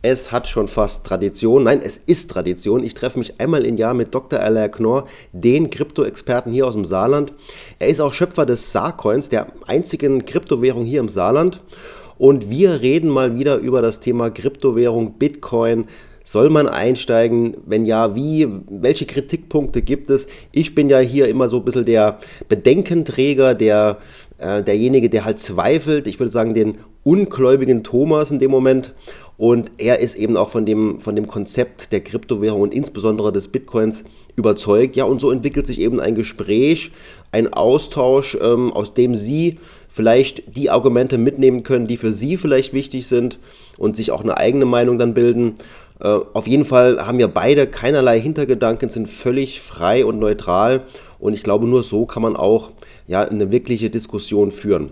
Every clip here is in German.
Es hat schon fast Tradition. Nein, es ist Tradition. Ich treffe mich einmal im Jahr mit Dr. Alain Knorr, den Krypto-Experten hier aus dem Saarland. Er ist auch Schöpfer des Saarcoins, der einzigen Kryptowährung hier im Saarland. Und wir reden mal wieder über das Thema Kryptowährung, Bitcoin, soll man einsteigen? Wenn ja, wie? Welche Kritikpunkte gibt es? Ich bin ja hier immer so ein bisschen der Bedenkenträger, der, äh, derjenige, der halt zweifelt. Ich würde sagen, den ungläubigen Thomas in dem Moment. Und er ist eben auch von dem, von dem Konzept der Kryptowährung und insbesondere des Bitcoins überzeugt. Ja, und so entwickelt sich eben ein Gespräch, ein Austausch, ähm, aus dem Sie vielleicht die Argumente mitnehmen können, die für Sie vielleicht wichtig sind und sich auch eine eigene Meinung dann bilden. Äh, auf jeden Fall haben wir beide keinerlei Hintergedanken, sind völlig frei und neutral und ich glaube, nur so kann man auch ja, eine wirkliche Diskussion führen.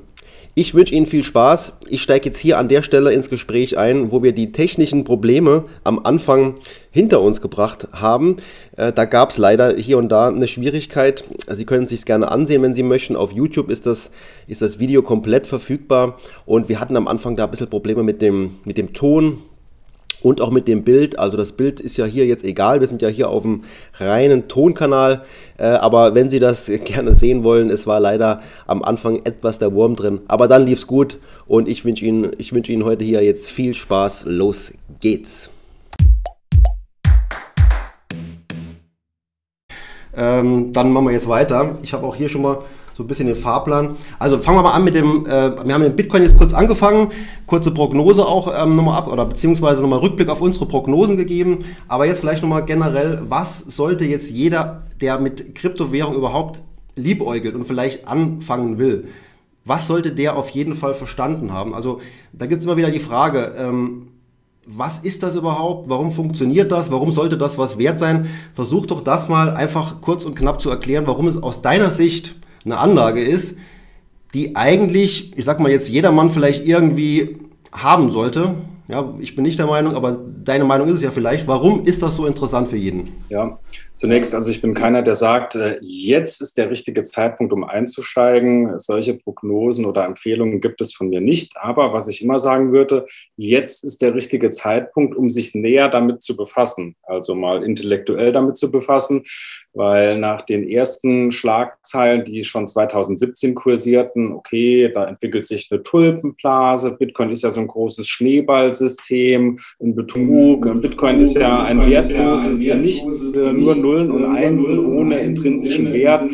Ich wünsche Ihnen viel Spaß. Ich steige jetzt hier an der Stelle ins Gespräch ein, wo wir die technischen Probleme am Anfang hinter uns gebracht haben. Äh, da gab es leider hier und da eine Schwierigkeit. Sie können es sich gerne ansehen, wenn Sie möchten. Auf YouTube ist das, ist das Video komplett verfügbar. Und wir hatten am Anfang da ein bisschen Probleme mit dem, mit dem Ton und auch mit dem Bild. Also das Bild ist ja hier jetzt egal, wir sind ja hier auf dem reinen Tonkanal, äh, aber wenn Sie das gerne sehen wollen, es war leider am Anfang etwas der Wurm drin, aber dann lief es gut und ich wünsche Ihnen, ich wünsche Ihnen heute hier jetzt viel Spaß. Los geht's! Ähm, dann machen wir jetzt weiter. Ich habe auch hier schon mal so ein bisschen den Fahrplan. Also fangen wir mal an mit dem, äh, wir haben den Bitcoin jetzt kurz angefangen, kurze Prognose auch ähm, nochmal ab oder beziehungsweise nochmal Rückblick auf unsere Prognosen gegeben. Aber jetzt vielleicht nochmal generell, was sollte jetzt jeder, der mit Kryptowährung überhaupt liebäugelt und vielleicht anfangen will, was sollte der auf jeden Fall verstanden haben? Also da gibt es immer wieder die Frage, ähm, was ist das überhaupt? Warum funktioniert das? Warum sollte das was wert sein? Versuch doch das mal einfach kurz und knapp zu erklären, warum es aus deiner Sicht eine Anlage ist, die eigentlich, ich sag mal jetzt jedermann vielleicht irgendwie haben sollte. Ja, ich bin nicht der Meinung, aber deine Meinung ist es ja vielleicht. Warum ist das so interessant für jeden? Ja, zunächst, also ich bin keiner, der sagt, äh, jetzt ist der richtige Zeitpunkt, um einzusteigen. Solche Prognosen oder Empfehlungen gibt es von mir nicht. Aber was ich immer sagen würde, jetzt ist der richtige Zeitpunkt, um sich näher damit zu befassen. Also mal intellektuell damit zu befassen, weil nach den ersten Schlagzeilen, die schon 2017 kursierten, okay, da entwickelt sich eine Tulpenblase. Bitcoin ist ja so ein großes Schneeballsystem, ein Betrug Betrug. Bitcoin ist ja ein wertloses Nichts, äh, nur Nullen und Einsen ohne intrinsischen Wert.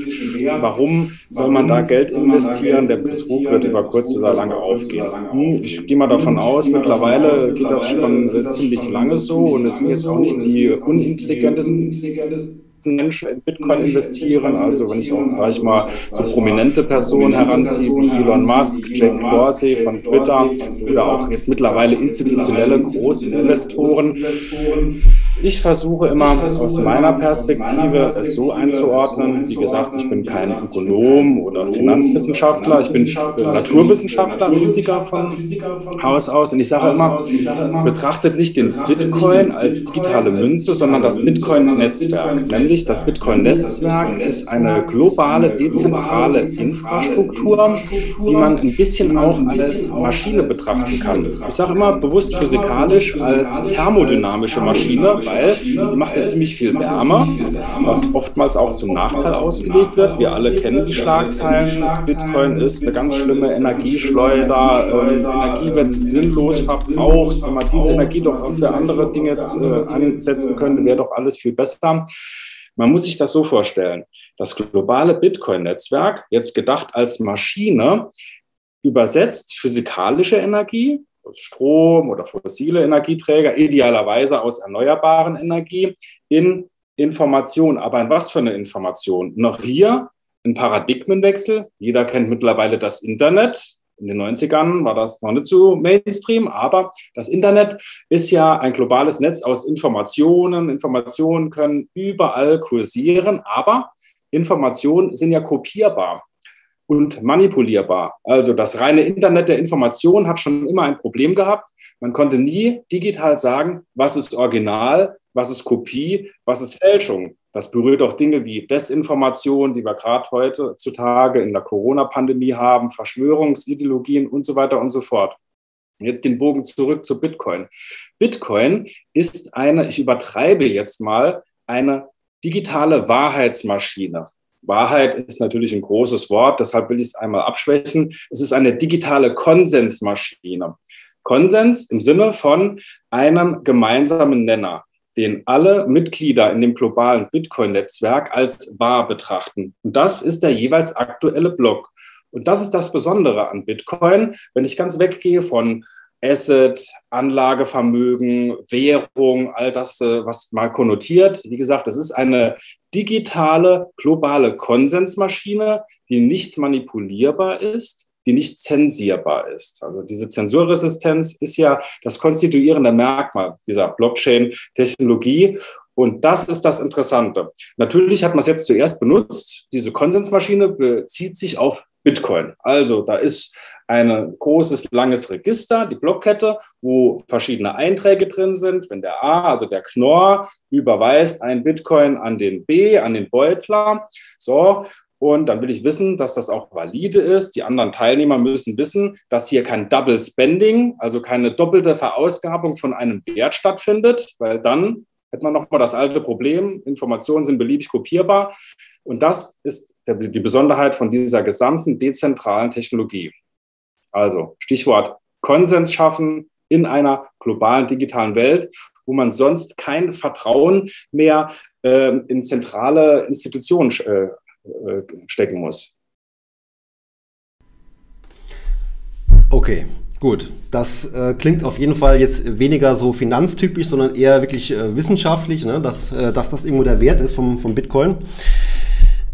Warum soll man da Geld investieren? Der Betrug wird über kurz oder lange aufgehen. Hm, ich gehe mal davon aus, mittlerweile geht das schon ziemlich lange so und es sind jetzt auch nicht die unintelligentesten Menschen in Bitcoin investieren. Also wenn ich auch, sage ich mal, so prominente Personen heranziehe wie Elon Musk, Jack Dorsey von Twitter oder auch jetzt mittlerweile institutionelle Großinvestoren. Ich versuche immer aus meiner Perspektive es so einzuordnen. Wie gesagt, ich bin kein Ökonom oder Finanzwissenschaftler. Ich bin Naturwissenschaftler, Physiker von Haus aus. Und ich sage immer, betrachtet nicht den Bitcoin als digitale Münze, sondern das Bitcoin-Netzwerk. Nämlich das Bitcoin-Netzwerk ist eine globale, dezentrale Infrastruktur, die man ein bisschen auch als Maschine betrachten kann. Ich sage immer bewusst physikalisch als thermodynamische Maschine, weil sie macht ja ziemlich viel Wärme, was oftmals auch zum Nachteil ausgelegt wird. Wir alle kennen die Schlagzeilen. Bitcoin ist eine ganz schlimme Energieschleuder. Ähm, Energie wird sinnlos verbraucht. Wenn man diese Energie doch für andere Dinge äh, einsetzen könnte, wäre doch alles viel besser. Man muss sich das so vorstellen. Das globale Bitcoin-Netzwerk, jetzt gedacht als Maschine, übersetzt physikalische Energie aus Strom oder fossile Energieträger, idealerweise aus erneuerbaren Energie, in Information. Aber in was für eine Information? Noch hier ein Paradigmenwechsel. Jeder kennt mittlerweile das Internet. In den 90ern war das noch nicht so Mainstream, aber das Internet ist ja ein globales Netz aus Informationen. Informationen können überall kursieren, aber Informationen sind ja kopierbar und manipulierbar. Also das reine Internet der Information hat schon immer ein Problem gehabt. Man konnte nie digital sagen, was ist Original, was ist Kopie, was ist Fälschung. Das berührt auch Dinge wie Desinformation, die wir gerade heutzutage in der Corona-Pandemie haben, Verschwörungsideologien und so weiter und so fort. Jetzt den Bogen zurück zu Bitcoin. Bitcoin ist eine, ich übertreibe jetzt mal, eine digitale Wahrheitsmaschine. Wahrheit ist natürlich ein großes Wort, deshalb will ich es einmal abschwächen. Es ist eine digitale Konsensmaschine. Konsens im Sinne von einem gemeinsamen Nenner, den alle Mitglieder in dem globalen Bitcoin-Netzwerk als wahr betrachten. Und das ist der jeweils aktuelle Block. Und das ist das Besondere an Bitcoin. Wenn ich ganz weggehe von Asset, Anlagevermögen, Währung, all das, äh, was mal konnotiert. Wie gesagt, das ist eine digitale, globale Konsensmaschine, die nicht manipulierbar ist, die nicht zensierbar ist. Also diese Zensurresistenz ist ja das konstituierende Merkmal dieser Blockchain-Technologie. Und das ist das Interessante. Natürlich hat man es jetzt zuerst benutzt. Diese Konsensmaschine bezieht sich auf Bitcoin. Also da ist ein großes, langes Register, die Blockkette, wo verschiedene Einträge drin sind. Wenn der A, also der Knorr, überweist ein Bitcoin an den B, an den Beutler, so, und dann will ich wissen, dass das auch valide ist. Die anderen Teilnehmer müssen wissen, dass hier kein Double Spending, also keine doppelte Verausgabung von einem Wert stattfindet, weil dann hätte man nochmal das alte Problem, Informationen sind beliebig kopierbar. Und das ist die Besonderheit von dieser gesamten dezentralen Technologie. Also Stichwort Konsens schaffen in einer globalen digitalen Welt, wo man sonst kein Vertrauen mehr äh, in zentrale Institutionen äh, äh, stecken muss. Okay, gut. Das äh, klingt auf jeden Fall jetzt weniger so finanztypisch, sondern eher wirklich äh, wissenschaftlich, ne? dass, äh, dass das irgendwo der Wert ist vom, vom Bitcoin.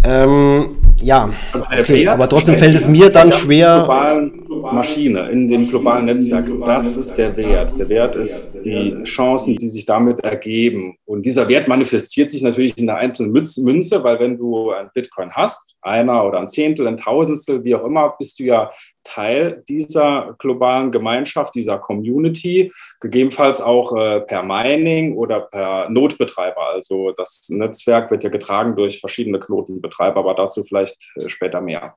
Ähm, ja, also okay, aber trotzdem fällt es mir dann schwer. Globalen Maschine, in dem globalen Netzwerk, das ist der Wert. Der Wert ist die Chancen, die sich damit ergeben. Und dieser Wert manifestiert sich natürlich in der einzelnen Münze, weil wenn du ein Bitcoin hast, einer oder ein Zehntel, ein Tausendstel, wie auch immer, bist du ja Teil dieser globalen Gemeinschaft, dieser Community, gegebenenfalls auch äh, per Mining oder per Notbetreiber. Also das Netzwerk wird ja getragen durch verschiedene Knotenbetreiber, aber dazu vielleicht äh, später mehr.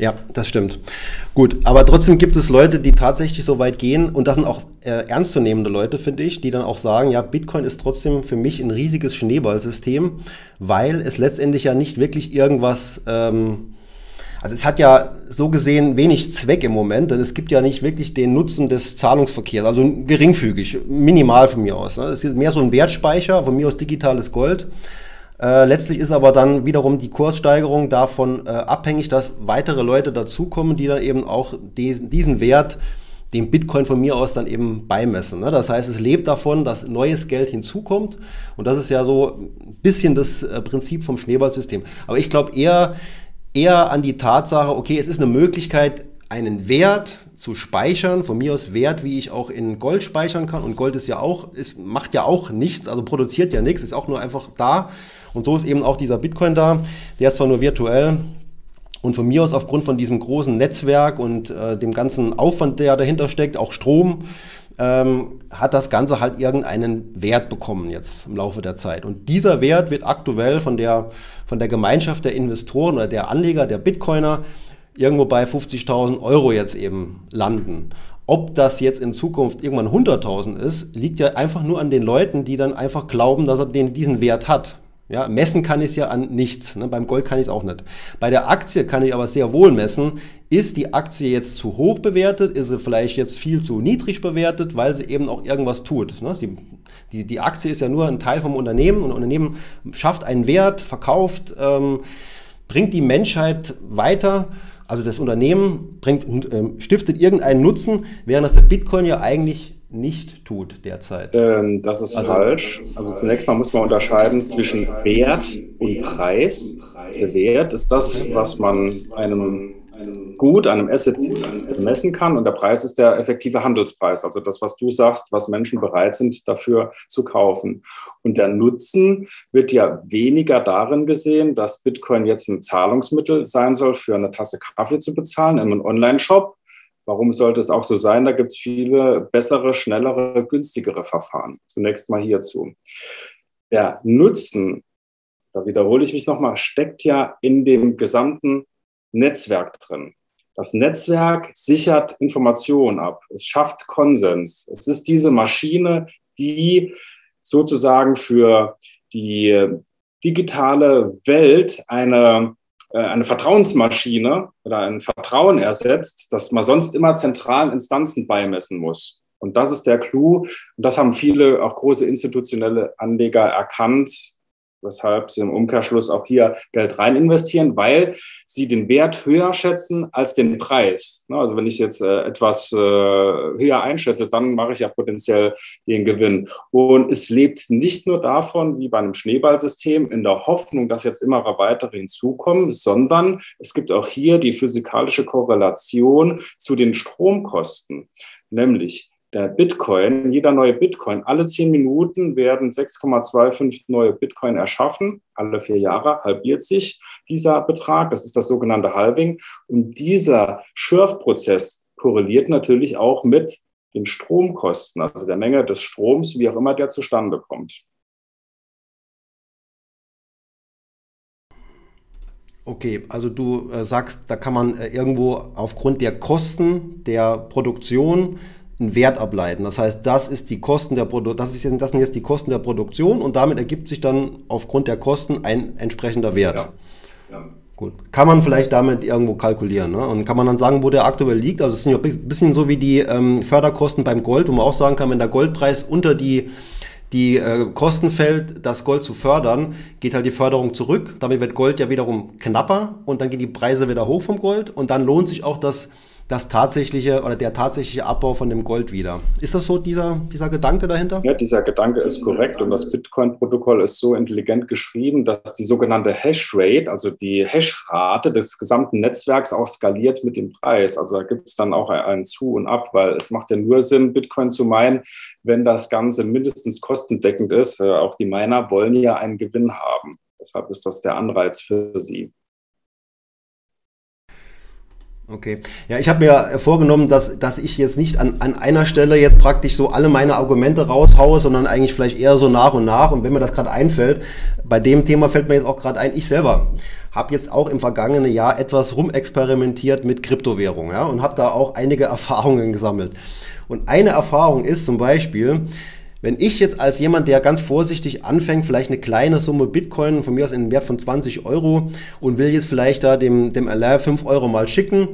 Ja, das stimmt. Gut, aber trotzdem gibt es Leute, die tatsächlich so weit gehen und das sind auch äh, ernstzunehmende Leute, finde ich, die dann auch sagen, ja, Bitcoin ist trotzdem für mich ein riesiges Schneeballsystem, weil es letztendlich ja nicht wirklich irgendwas, ähm, also es hat ja so gesehen wenig Zweck im Moment, denn es gibt ja nicht wirklich den Nutzen des Zahlungsverkehrs, also geringfügig, minimal von mir aus. Ne? Es ist mehr so ein Wertspeicher, von mir aus digitales Gold. Äh, letztlich ist aber dann wiederum die Kurssteigerung davon äh, abhängig, dass weitere Leute dazukommen, die dann eben auch diesen, diesen Wert dem Bitcoin von mir aus dann eben beimessen. Ne? Das heißt, es lebt davon, dass neues Geld hinzukommt. Und das ist ja so ein bisschen das äh, Prinzip vom Schneeballsystem. Aber ich glaube eher, eher an die Tatsache, okay, es ist eine Möglichkeit, einen Wert zu speichern, von mir aus Wert, wie ich auch in Gold speichern kann. Und Gold ist ja auch, ist, macht ja auch nichts, also produziert ja nichts, ist auch nur einfach da. Und so ist eben auch dieser Bitcoin da. Der ist zwar nur virtuell, und von mir aus aufgrund von diesem großen Netzwerk und äh, dem ganzen Aufwand, der dahinter steckt, auch Strom, ähm, hat das Ganze halt irgendeinen Wert bekommen jetzt im Laufe der Zeit. Und dieser Wert wird aktuell von der, von der Gemeinschaft der Investoren oder der Anleger, der Bitcoiner, irgendwo bei 50.000 Euro jetzt eben landen. Ob das jetzt in Zukunft irgendwann 100.000 ist, liegt ja einfach nur an den Leuten, die dann einfach glauben, dass er den, diesen Wert hat. Ja, messen kann ich es ja an nichts. Ne? Beim Gold kann ich es auch nicht. Bei der Aktie kann ich aber sehr wohl messen, ist die Aktie jetzt zu hoch bewertet, ist sie vielleicht jetzt viel zu niedrig bewertet, weil sie eben auch irgendwas tut. Ne? Sie, die, die Aktie ist ja nur ein Teil vom Unternehmen und ein Unternehmen schafft einen Wert, verkauft, ähm, bringt die Menschheit weiter. Also das Unternehmen bringt, ähm, stiftet irgendeinen Nutzen, während das der Bitcoin ja eigentlich nicht tut derzeit? Ähm, das ist also, falsch. Also zunächst mal muss man unterscheiden zwischen Wert und Preis. Der Wert ist das, was man einem Gut, einem Asset messen kann und der Preis ist der effektive Handelspreis, also das, was du sagst, was Menschen bereit sind, dafür zu kaufen. Und der Nutzen wird ja weniger darin gesehen, dass Bitcoin jetzt ein Zahlungsmittel sein soll, für eine Tasse Kaffee zu bezahlen in einem Online-Shop, Warum sollte es auch so sein? Da gibt es viele bessere, schnellere, günstigere Verfahren. Zunächst mal hierzu. Der Nutzen, da wiederhole ich mich nochmal, steckt ja in dem gesamten Netzwerk drin. Das Netzwerk sichert Informationen ab. Es schafft Konsens. Es ist diese Maschine, die sozusagen für die digitale Welt eine, äh, eine Vertrauensmaschine oder ein Vertrauen ersetzt, das man sonst immer zentralen Instanzen beimessen muss. Und das ist der Clou. Und das haben viele, auch große institutionelle Anleger erkannt, weshalb sie im Umkehrschluss auch hier Geld rein investieren, weil sie den Wert höher schätzen als den Preis. Ne, also wenn ich jetzt äh, etwas äh, höher einschätze, dann mache ich ja potenziell den Gewinn. Und es lebt nicht nur davon, wie bei einem Schneeballsystem, in der Hoffnung, dass jetzt immer weitere hinzukommen, sondern es gibt auch hier die physikalische Korrelation zu den Stromkosten. Nämlich der Bitcoin, jeder neue Bitcoin, alle zehn Minuten werden 6,25 neue Bitcoin erschaffen. Alle vier Jahre halbiert sich dieser Betrag. Das ist das sogenannte Halving. Und dieser Schürfprozess korreliert natürlich auch mit den Stromkosten, also der Menge des Stroms, wie auch immer der zustande kommt. Okay, also du äh, sagst, da kann man äh, irgendwo aufgrund der Kosten der Produktion einen Wert ableiten. Das heißt, das ist die Kosten der Produ das, ist jetzt, das sind jetzt die Kosten der Produktion und damit ergibt sich dann aufgrund der Kosten ein entsprechender Wert. Ja. Ja. Gut. Kann man vielleicht damit irgendwo kalkulieren. Ne? Und kann man dann sagen, wo der aktuell liegt? Also es ist ein bisschen so wie die ähm, Förderkosten beim Gold, wo man auch sagen kann, wenn der Goldpreis unter die die äh, Kosten fällt, das Gold zu fördern, geht halt die Förderung zurück. Damit wird Gold ja wiederum knapper und dann gehen die Preise wieder hoch vom Gold und dann lohnt sich auch das das tatsächliche oder der tatsächliche Abbau von dem Gold wieder. Ist das so dieser, dieser Gedanke dahinter? Ja, dieser Gedanke ist korrekt und das Bitcoin-Protokoll ist so intelligent geschrieben, dass die sogenannte Hashrate, also die Hashrate des gesamten Netzwerks auch skaliert mit dem Preis. Also da gibt es dann auch ein Zu und Ab, weil es macht ja nur Sinn, Bitcoin zu meinen, wenn das Ganze mindestens kostendeckend ist. Äh, auch die Miner wollen ja einen Gewinn haben. Deshalb ist das der Anreiz für sie. Okay. Ja, ich habe mir vorgenommen, dass, dass ich jetzt nicht an, an einer Stelle jetzt praktisch so alle meine Argumente raushaue, sondern eigentlich vielleicht eher so nach und nach. Und wenn mir das gerade einfällt, bei dem Thema fällt mir jetzt auch gerade ein, ich selber habe jetzt auch im vergangenen Jahr etwas rumexperimentiert mit Kryptowährung ja, und habe da auch einige Erfahrungen gesammelt. Und eine Erfahrung ist zum Beispiel, wenn ich jetzt als jemand, der ganz vorsichtig anfängt, vielleicht eine kleine Summe Bitcoin, von mir aus in Wert von 20 Euro und will jetzt vielleicht da dem, dem Alain 5 Euro mal schicken,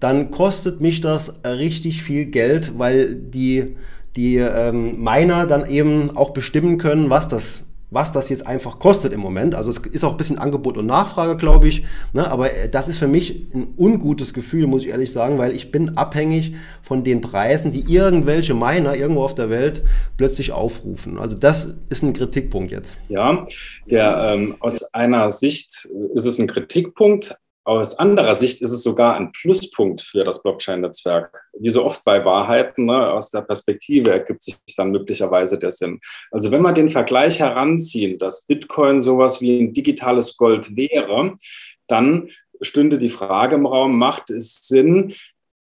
dann kostet mich das richtig viel Geld, weil die, die ähm, Miner dann eben auch bestimmen können, was das was das jetzt einfach kostet im Moment. Also es ist auch ein bisschen Angebot und Nachfrage, glaube ich. Ne? Aber äh, das ist für mich ein ungutes Gefühl, muss ich ehrlich sagen, weil ich bin abhängig von den Preisen, die irgendwelche Miner irgendwo auf der Welt plötzlich aufrufen. Also das ist ein Kritikpunkt jetzt. Ja, der ähm, aus einer Sicht ist es ein Kritikpunkt, aus anderer Sicht ist es sogar ein Pluspunkt für das Blockchain-Netzwerk. Wie so oft bei Wahrheiten, ne, aus der Perspektive ergibt sich dann möglicherweise der Sinn. Also wenn wir den Vergleich heranziehen, dass Bitcoin sowas wie ein digitales Gold wäre, dann stünde die Frage im Raum, macht es Sinn,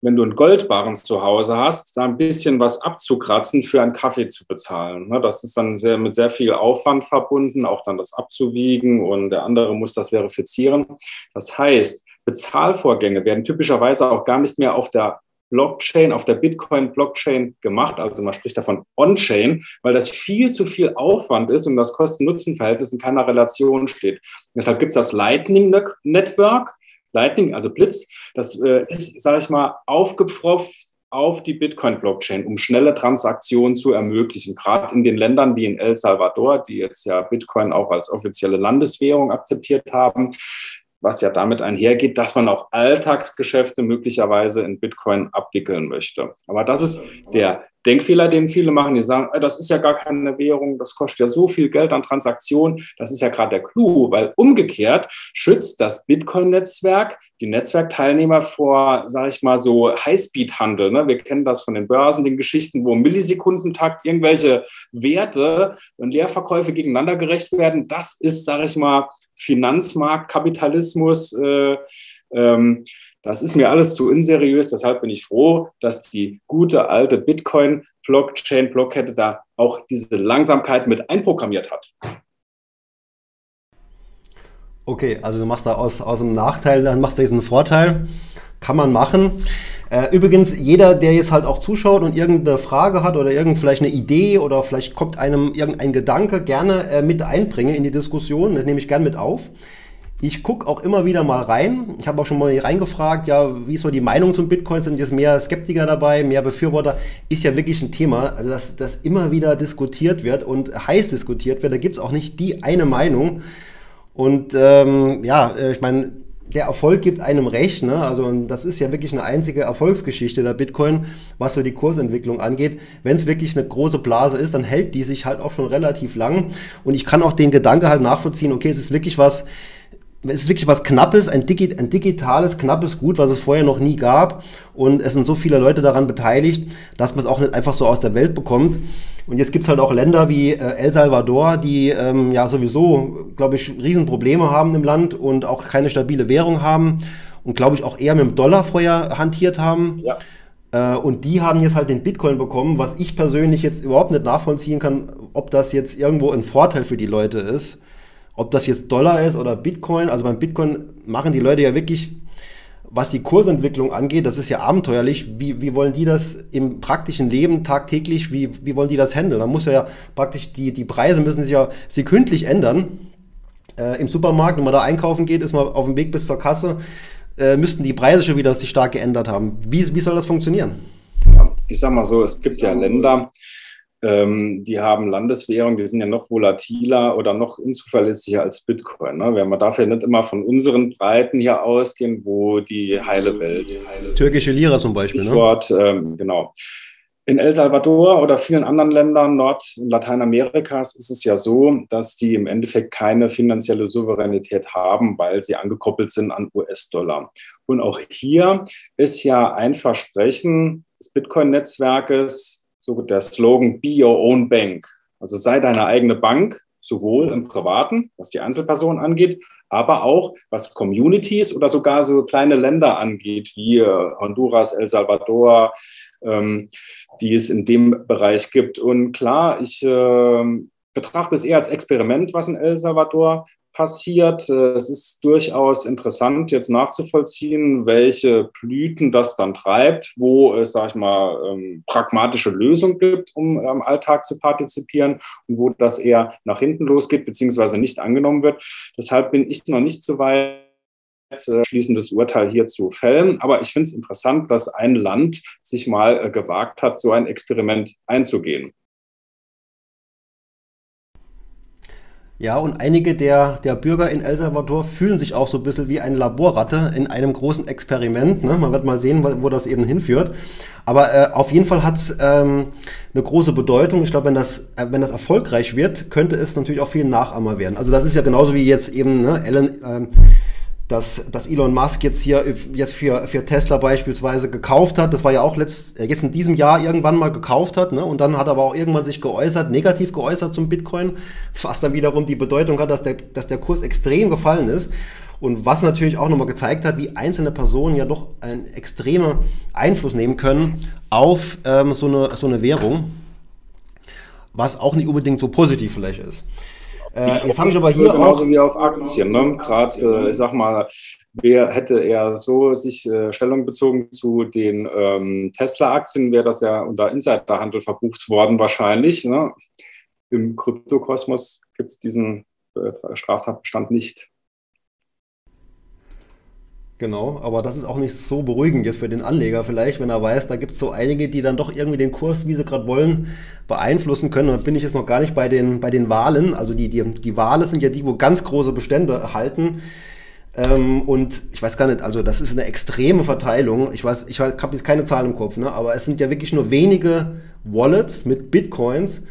wenn du einen Goldbarren zu Hause hast, da ein bisschen was abzukratzen für einen Kaffee zu bezahlen. Ne, das ist dann sehr, mit sehr viel Aufwand verbunden, auch dann das abzuwiegen und der andere muss das verifizieren. Das heißt, Bezahlvorgänge werden typischerweise auch gar nicht mehr auf der Blockchain, auf der Bitcoin-Blockchain gemacht. Also man spricht davon On-Chain, weil das viel zu viel Aufwand ist und das Kosten-Nutzen-Verhältnis in keiner Relation steht. Deshalb gibt es das Lightning Network. Lightning, also Blitz, das äh, ist, sage ich mal, aufgepfropft auf die Bitcoin-Blockchain, um schnelle Transaktionen zu ermöglichen. Gerade in den Ländern wie in El Salvador, die jetzt ja Bitcoin auch als offizielle Landeswährung akzeptiert haben, was ja damit einhergeht, dass man auch Alltagsgeschäfte möglicherweise in Bitcoin abwickeln möchte. Aber das ist der Denkfehler, den viele machen, die sagen, das ist ja gar keine Währung, das kostet ja so viel Geld an Transaktionen. Das ist ja gerade der Clou, weil umgekehrt schützt das Bitcoin-Netzwerk die Netzwerkteilnehmer vor, sage ich mal, so Highspeed-Handel. Ne? Wir kennen das von den Börsen, den Geschichten, wo Millisekundentakt irgendwelche Werte und Leerverkäufe gegeneinander gerecht werden. Das ist, sage ich mal, Finanzmarkt, Kapitalismus. Äh, ähm, das ist mir alles zu unseriös, deshalb bin ich froh, dass die gute alte Bitcoin-Blockchain-Blockkette da auch diese Langsamkeit mit einprogrammiert hat. Okay, also du machst da aus, aus dem Nachteil, dann machst du diesen Vorteil. Kann man machen. Äh, übrigens, jeder, der jetzt halt auch zuschaut und irgendeine Frage hat oder irgend vielleicht eine Idee oder vielleicht kommt einem irgendein Gedanke, gerne äh, mit einbringe in die Diskussion. Das nehme ich gerne mit auf. Ich gucke auch immer wieder mal rein. Ich habe auch schon mal reingefragt, ja, wie ist so die Meinung zum Bitcoin? Sind jetzt mehr Skeptiker dabei, mehr Befürworter? Ist ja wirklich ein Thema, also dass das immer wieder diskutiert wird und heiß diskutiert wird. Da gibt es auch nicht die eine Meinung. Und ähm, ja, äh, ich meine, der Erfolg gibt einem recht. Ne? Also das ist ja wirklich eine einzige Erfolgsgeschichte der Bitcoin, was so die Kursentwicklung angeht. Wenn es wirklich eine große Blase ist, dann hält die sich halt auch schon relativ lang. Und ich kann auch den Gedanke halt nachvollziehen, okay, es ist wirklich was, es ist wirklich was Knappes, ein, Digi ein, digitales, knappes Gut, was es vorher noch nie gab. Und es sind so viele Leute daran beteiligt, dass man es auch nicht einfach so aus der Welt bekommt. Und jetzt gibt es halt auch Länder wie äh, El Salvador, die ähm, ja sowieso, glaube ich, Riesenprobleme haben im Land und auch keine stabile Währung haben und, glaube ich, auch eher mit dem Dollar vorher hantiert haben. Ja. Äh, und die haben jetzt halt den Bitcoin bekommen, was ich persönlich jetzt überhaupt nicht nachvollziehen kann, ob das jetzt irgendwo ein Vorteil für die Leute ist. Ob das jetzt Dollar ist oder Bitcoin, also beim Bitcoin machen die Leute ja wirklich, was die Kursentwicklung angeht, das ist ja abenteuerlich. Wie, wie wollen die das im praktischen Leben tagtäglich, wie, wie wollen die das handeln? Da muss ja praktisch, die, die Preise müssen sich ja sekündlich ändern. Äh, Im Supermarkt, wenn man da einkaufen geht, ist man auf dem Weg bis zur Kasse, äh, müssten die Preise schon wieder sich stark geändert haben. Wie, wie soll das funktionieren? Ja, ich sag mal so, es gibt ja Länder, ähm, die haben Landeswährung, die sind ja noch volatiler oder noch unzuverlässiger als Bitcoin. Ne? Wenn wir dafür nicht immer von unseren Breiten hier ausgehen, wo die heile Welt. Die heile Türkische Lira zum Beispiel. Ne? ähm, genau. In El Salvador oder vielen anderen Ländern Nord- und Lateinamerikas ist es ja so, dass die im Endeffekt keine finanzielle Souveränität haben, weil sie angekoppelt sind an US-Dollar. Und auch hier ist ja ein Versprechen des Bitcoin-Netzwerkes, so der Slogan Be Your Own Bank. Also sei deine eigene Bank, sowohl im Privaten, was die Einzelpersonen angeht, aber auch was Communities oder sogar so kleine Länder angeht, wie äh, Honduras, El Salvador, ähm, die es in dem Bereich gibt. Und klar, ich äh, betrachte es eher als Experiment, was in El Salvador passiert. Äh, es ist durchaus interessant, jetzt nachzuvollziehen, welche Blüten das dann treibt, wo es, sag ich mal, ähm, pragmatische Lösungen gibt, um am Alltag zu partizipieren und wo das eher nach hinten losgeht, beziehungsweise nicht angenommen wird. Deshalb bin ich noch nicht so weit äh, schließendes Urteil hier zu fällen. Aber ich finde es interessant, dass ein Land sich mal äh, gewagt hat, so ein Experiment einzugehen. Ja, und einige der, der Bürger in El Salvador fühlen sich auch so ein bisschen wie eine Laborratte in einem großen Experiment. Ne? Man wird mal sehen, wo, wo das eben hinführt. Aber äh, auf jeden Fall hat es ähm, eine große Bedeutung. Ich glaube, wenn das, äh, wenn das erfolgreich wird, könnte es natürlich auch viel Nachahmer werden. Also das ist ja genauso wie jetzt eben ne, Ellen, ähm, dass, dass Elon Musk jetzt hier jetzt für, für Tesla beispielsweise gekauft hat. Das war ja auch letzt, äh, jetzt in diesem Jahr irgendwann mal gekauft hat. Ne? Und dann hat er aber auch irgendwann sich geäußert, negativ geäußert zum Bitcoin, was dann wiederum die Bedeutung hat, dass der, dass der Kurs extrem gefallen ist. Und was natürlich auch nochmal gezeigt hat, wie einzelne Personen ja doch einen extremen Einfluss nehmen können auf ähm, so, eine, so eine Währung, was auch nicht unbedingt so positiv vielleicht ist. Äh, jetzt habe ich aber hier genauso auch, wie auf Aktien. Ne? Gerade, äh, ich sag mal, wer hätte er so sich äh, Stellung bezogen zu den ähm, Tesla-Aktien, wäre das ja unter Insiderhandel verbucht worden wahrscheinlich. Ne? Im Kryptokosmos gibt es diesen äh, Straftatbestand nicht. Genau, aber das ist auch nicht so beruhigend jetzt für den Anleger vielleicht, wenn er weiß, da gibt es so einige, die dann doch irgendwie den Kurs, wie sie gerade wollen, beeinflussen können. Da bin ich jetzt noch gar nicht bei den, bei den Wahlen. Also die, die, die Wale sind ja die, wo ganz große Bestände halten. Ähm, und ich weiß gar nicht, also das ist eine extreme Verteilung. Ich weiß, ich habe jetzt keine Zahl im Kopf, ne? aber es sind ja wirklich nur wenige Wallets mit Bitcoins,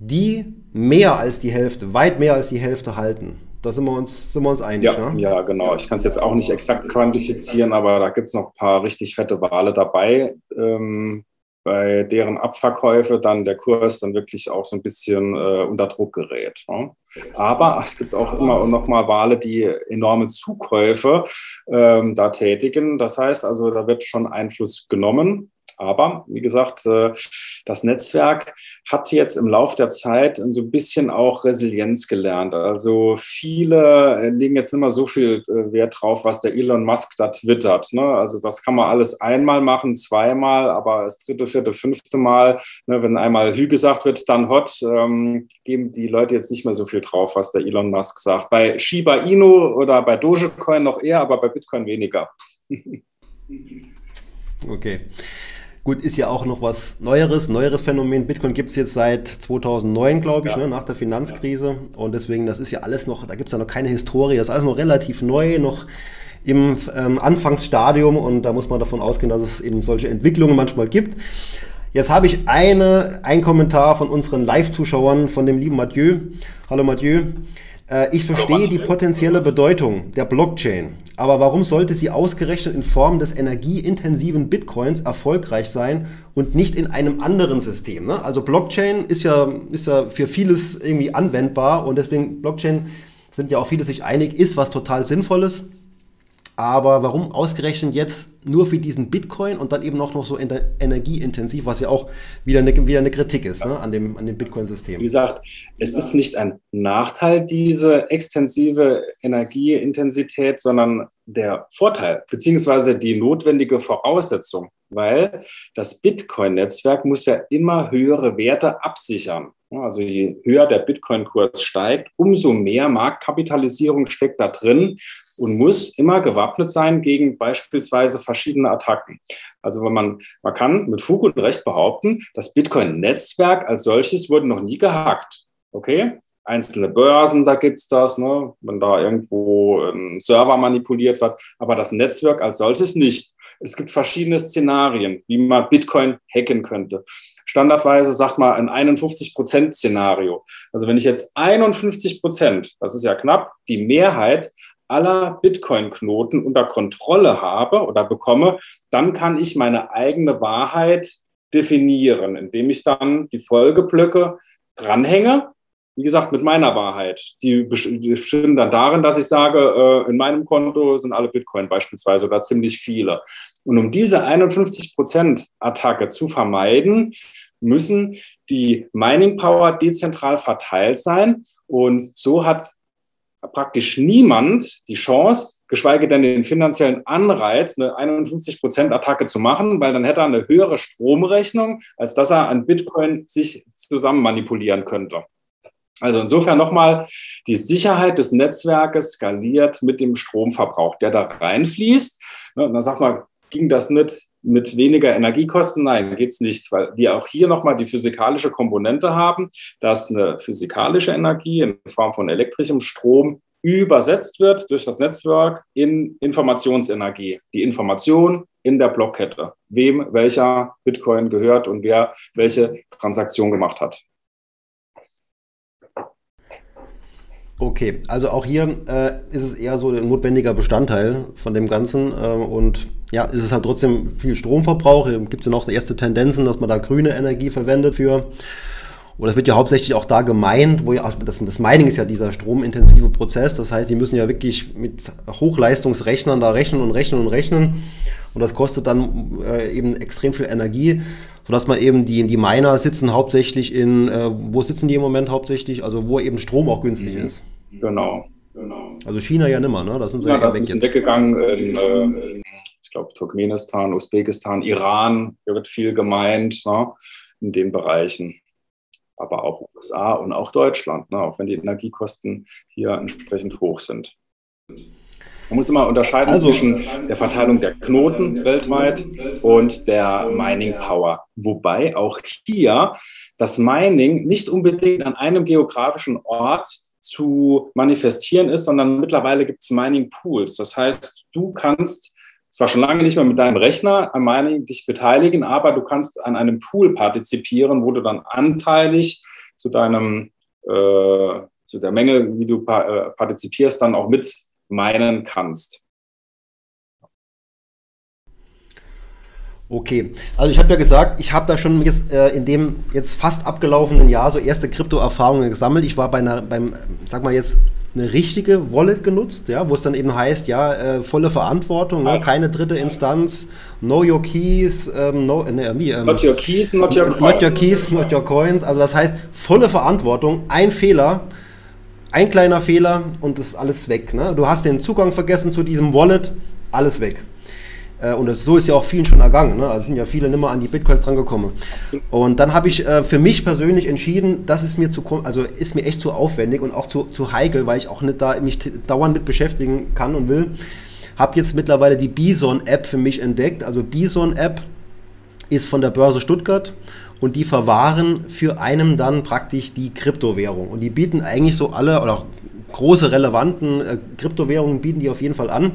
die mehr als die Hälfte, weit mehr als die Hälfte halten. Da sind wir uns, sind wir uns einig. Ja, ne? ja genau. Ich kann es jetzt auch nicht exakt quantifizieren, aber da gibt es noch ein paar richtig fette Wale dabei, ähm, bei deren Abverkäufe dann der Kurs dann wirklich auch so ein bisschen äh, unter Druck gerät. Ne? Aber es gibt auch immer noch mal Wale, die enorme Zukäufe ähm, da tätigen. Das heißt also, da wird schon Einfluss genommen. Aber wie gesagt, äh, das Netzwerk hat jetzt im Laufe der Zeit so ein bisschen auch Resilienz gelernt. Also viele äh, legen jetzt nicht mehr so viel äh, Wert drauf, was der Elon Musk da twittert. Ne? Also das kann man alles einmal machen, zweimal, aber das dritte, vierte, fünfte Mal, ne, wenn einmal Hü gesagt wird, dann Hot, ähm, geben die Leute jetzt nicht mehr so viel drauf, was der Elon Musk sagt. Bei Shiba Inu oder bei Dogecoin noch eher, aber bei Bitcoin weniger. okay. Gut, ist ja auch noch was Neueres, neueres Phänomen. Bitcoin gibt es jetzt seit 2009, glaube ich, ja. ne, nach der Finanzkrise. Ja. Und deswegen, das ist ja alles noch, da gibt es ja noch keine Historie. Das ist alles noch relativ neu, noch im ähm, Anfangsstadium. Und da muss man davon ausgehen, dass es eben solche Entwicklungen manchmal gibt. Jetzt habe ich eine, einen Kommentar von unseren Live-Zuschauern, von dem lieben Mathieu. Hallo Mathieu. Äh, ich verstehe die potenzielle Bedeutung der Blockchain, aber warum sollte sie ausgerechnet in Form des energieintensiven Bitcoins erfolgreich sein und nicht in einem anderen System? Ne? Also Blockchain ist ja, ist ja für vieles irgendwie anwendbar und deswegen Blockchain sind ja auch viele sich einig, ist was total Sinnvolles. Aber warum ausgerechnet jetzt nur für diesen Bitcoin und dann eben noch, noch so energieintensiv, was ja auch wieder eine, wieder eine Kritik ist ne, an dem, an dem Bitcoin-System? Wie gesagt, es ist nicht ein Nachteil, diese extensive Energieintensität, sondern der Vorteil, beziehungsweise die notwendige Voraussetzung, weil das Bitcoin-Netzwerk muss ja immer höhere Werte absichern. Also je höher der Bitcoin-Kurs steigt, umso mehr Marktkapitalisierung steckt da drin und muss immer gewappnet sein gegen beispielsweise verschiedene Attacken. Also wenn man, man kann mit Fug und Recht behaupten, das Bitcoin-Netzwerk als solches wurde noch nie gehackt. Okay? Einzelne Börsen, da gibt es das, ne? wenn da irgendwo ein Server manipuliert wird, aber das Netzwerk als solches nicht. Es gibt verschiedene Szenarien, wie man Bitcoin hacken könnte. Standardweise sagt man ein 51-Prozent-Szenario. Also wenn ich jetzt 51 Prozent, das ist ja knapp, die Mehrheit aller Bitcoin-Knoten unter Kontrolle habe oder bekomme, dann kann ich meine eigene Wahrheit definieren, indem ich dann die Folgeblöcke dranhänge wie gesagt, mit meiner Wahrheit. Die bestimmen dann darin, dass ich sage, äh, in meinem Konto sind alle Bitcoin beispielsweise oder ziemlich viele. Und um diese 51%-Attacke zu vermeiden, müssen die Mining Power dezentral verteilt sein. Und so hat praktisch niemand die Chance, geschweige denn den finanziellen Anreiz, eine 51%-Attacke zu machen, weil dann hätte er eine höhere Stromrechnung, als dass er an Bitcoin sich zusammen manipulieren könnte. Also insofern nochmal, die Sicherheit des Netzwerkes skaliert mit dem Stromverbrauch, der da reinfließt. Und ne, dann sagt man, ging das nicht mit weniger Energiekosten? Nein, geht es nicht, weil wir auch hier nochmal die physikalische Komponente haben, dass eine physikalische Energie in Form von elektrischem Strom übersetzt wird durch das Netzwerk in Informationsenergie. Die Information in der Blockkette, wem welcher Bitcoin gehört und wer welche Transaktion gemacht hat. Okay, also auch hier äh, ist es eher so ein notwendiger Bestandteil von dem Ganzen äh, und ja, ist es halt trotzdem viel Stromverbrauch. Gibt es ja noch erste Tendenzen, dass man da grüne Energie verwendet für. Und das wird ja hauptsächlich auch da gemeint, wo ja, das, das Mining ist ja dieser stromintensive Prozess. Das heißt, die müssen ja wirklich mit Hochleistungsrechnern da rechnen und rechnen und rechnen. Und das kostet dann äh, eben extrem viel Energie sodass man eben die, die Miner sitzen hauptsächlich in, äh, wo sitzen die im Moment hauptsächlich? Also wo eben Strom auch günstig mhm. ist. Genau, genau. Also China ja nimmer, ne? Das sind sie ja, ja das ist weggegangen in, äh, ich glaube, Turkmenistan, Usbekistan, Iran, hier wird viel gemeint, ne? in den Bereichen. Aber auch USA und auch Deutschland, ne? auch wenn die Energiekosten hier entsprechend hoch sind. Man muss immer unterscheiden also, zwischen der Verteilung der Knoten weltweit und der Mining Power. Wobei auch hier das Mining nicht unbedingt an einem geografischen Ort zu manifestieren ist, sondern mittlerweile gibt es Mining Pools. Das heißt, du kannst zwar schon lange nicht mehr mit deinem Rechner am Mining dich beteiligen, aber du kannst an einem Pool partizipieren, wo du dann anteilig zu deinem äh, zu der Menge, wie du äh, partizipierst, dann auch mit meinen kannst. Okay, also ich habe ja gesagt, ich habe da schon jetzt äh, in dem jetzt fast abgelaufenen Jahr so erste Krypto-Erfahrungen gesammelt. Ich war bei einer, beim, sag mal jetzt, eine richtige Wallet genutzt, ja, wo es dann eben heißt, ja, äh, volle Verantwortung, ne, keine dritte Instanz, know your keys, ähm, no, äh, ne, wie, ähm, not your keys, not your coins. Not your keys, not your coins. Also das heißt, volle Verantwortung, ein Fehler, ein kleiner Fehler und das ist alles weg. Ne? Du hast den Zugang vergessen zu diesem Wallet, alles weg. Äh, und das, so ist ja auch vielen schon ergangen. Ne? Also sind ja viele nimmer an die Bitcoins drangekommen. Und dann habe ich äh, für mich persönlich entschieden, das ist mir zu, also ist mir echt zu aufwendig und auch zu, zu heikel, weil ich auch nicht da mich dauernd mit beschäftigen kann und will. Habe jetzt mittlerweile die Bison-App für mich entdeckt. Also Bison-App ist von der Börse Stuttgart und die verwahren für einen dann praktisch die Kryptowährung. Und die bieten eigentlich so alle oder große relevanten äh, Kryptowährungen bieten die auf jeden Fall an.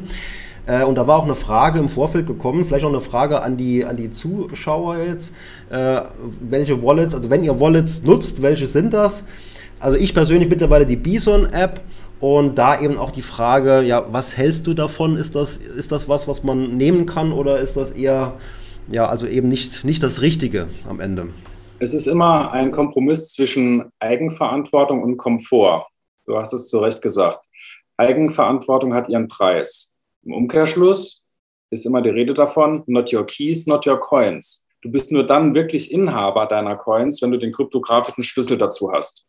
Äh, und da war auch eine Frage im Vorfeld gekommen, vielleicht auch eine Frage an die, an die Zuschauer jetzt. Äh, welche Wallets, also wenn ihr Wallets nutzt, welche sind das? Also ich persönlich mittlerweile die Bison-App und da eben auch die Frage, ja, was hältst du davon? Ist das, ist das was, was man nehmen kann oder ist das eher, ja, also eben nicht, nicht das Richtige am Ende? Es ist immer ein Kompromiss zwischen Eigenverantwortung und Komfort. Du hast es zu Recht gesagt. Eigenverantwortung hat ihren Preis. Im Umkehrschluss ist immer die Rede davon, not your keys, not your coins. Du bist nur dann wirklich Inhaber deiner Coins, wenn du den kryptografischen Schlüssel dazu hast.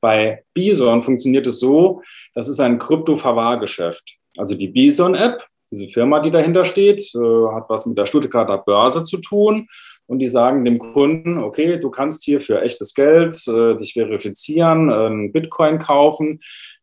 Bei Bison funktioniert es so, das ist ein Krypto-Verwahrgeschäft. Also die Bison-App, diese Firma, die dahinter steht, äh, hat was mit der Stuttgarter Börse zu tun. Und die sagen dem Kunden, okay, du kannst hier für echtes Geld äh, dich verifizieren, äh, Bitcoin kaufen.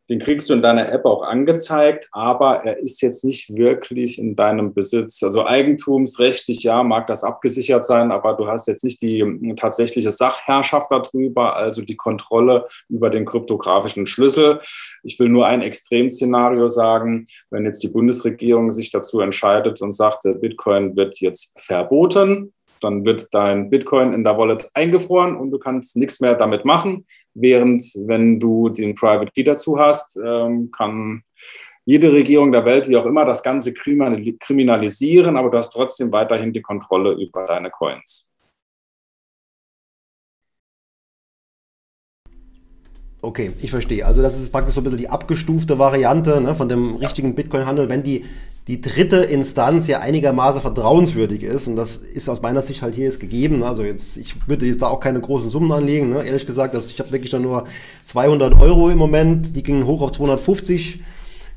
Den kriegst du in deiner App auch angezeigt, aber er ist jetzt nicht wirklich in deinem Besitz. Also eigentumsrechtlich, ja, mag das abgesichert sein, aber du hast jetzt nicht die hm, tatsächliche Sachherrschaft darüber, also die Kontrolle über den kryptografischen Schlüssel. Ich will nur ein Extremszenario sagen, wenn jetzt die Bundesregierung sich dazu entscheidet und sagt, Bitcoin wird jetzt verboten, dann wird dein Bitcoin in der Wallet eingefroren und du kannst nichts mehr damit machen. Während wenn du den Private Key dazu hast, ähm, kann jede Regierung der Welt, wie auch immer, das Ganze kriminalisieren, aber du hast trotzdem weiterhin die Kontrolle über deine Coins. Okay, ich verstehe. Also das ist praktisch so ein bisschen die abgestufte Variante ne, von dem richtigen Bitcoin-Handel, wenn die, die dritte Instanz ja einigermaßen vertrauenswürdig ist. Und das ist aus meiner Sicht halt hier jetzt gegeben. Also jetzt, ich würde jetzt da auch keine großen Summen anlegen. Ne? Ehrlich gesagt, dass ich habe wirklich da nur 200 Euro im Moment. Die gingen hoch auf 250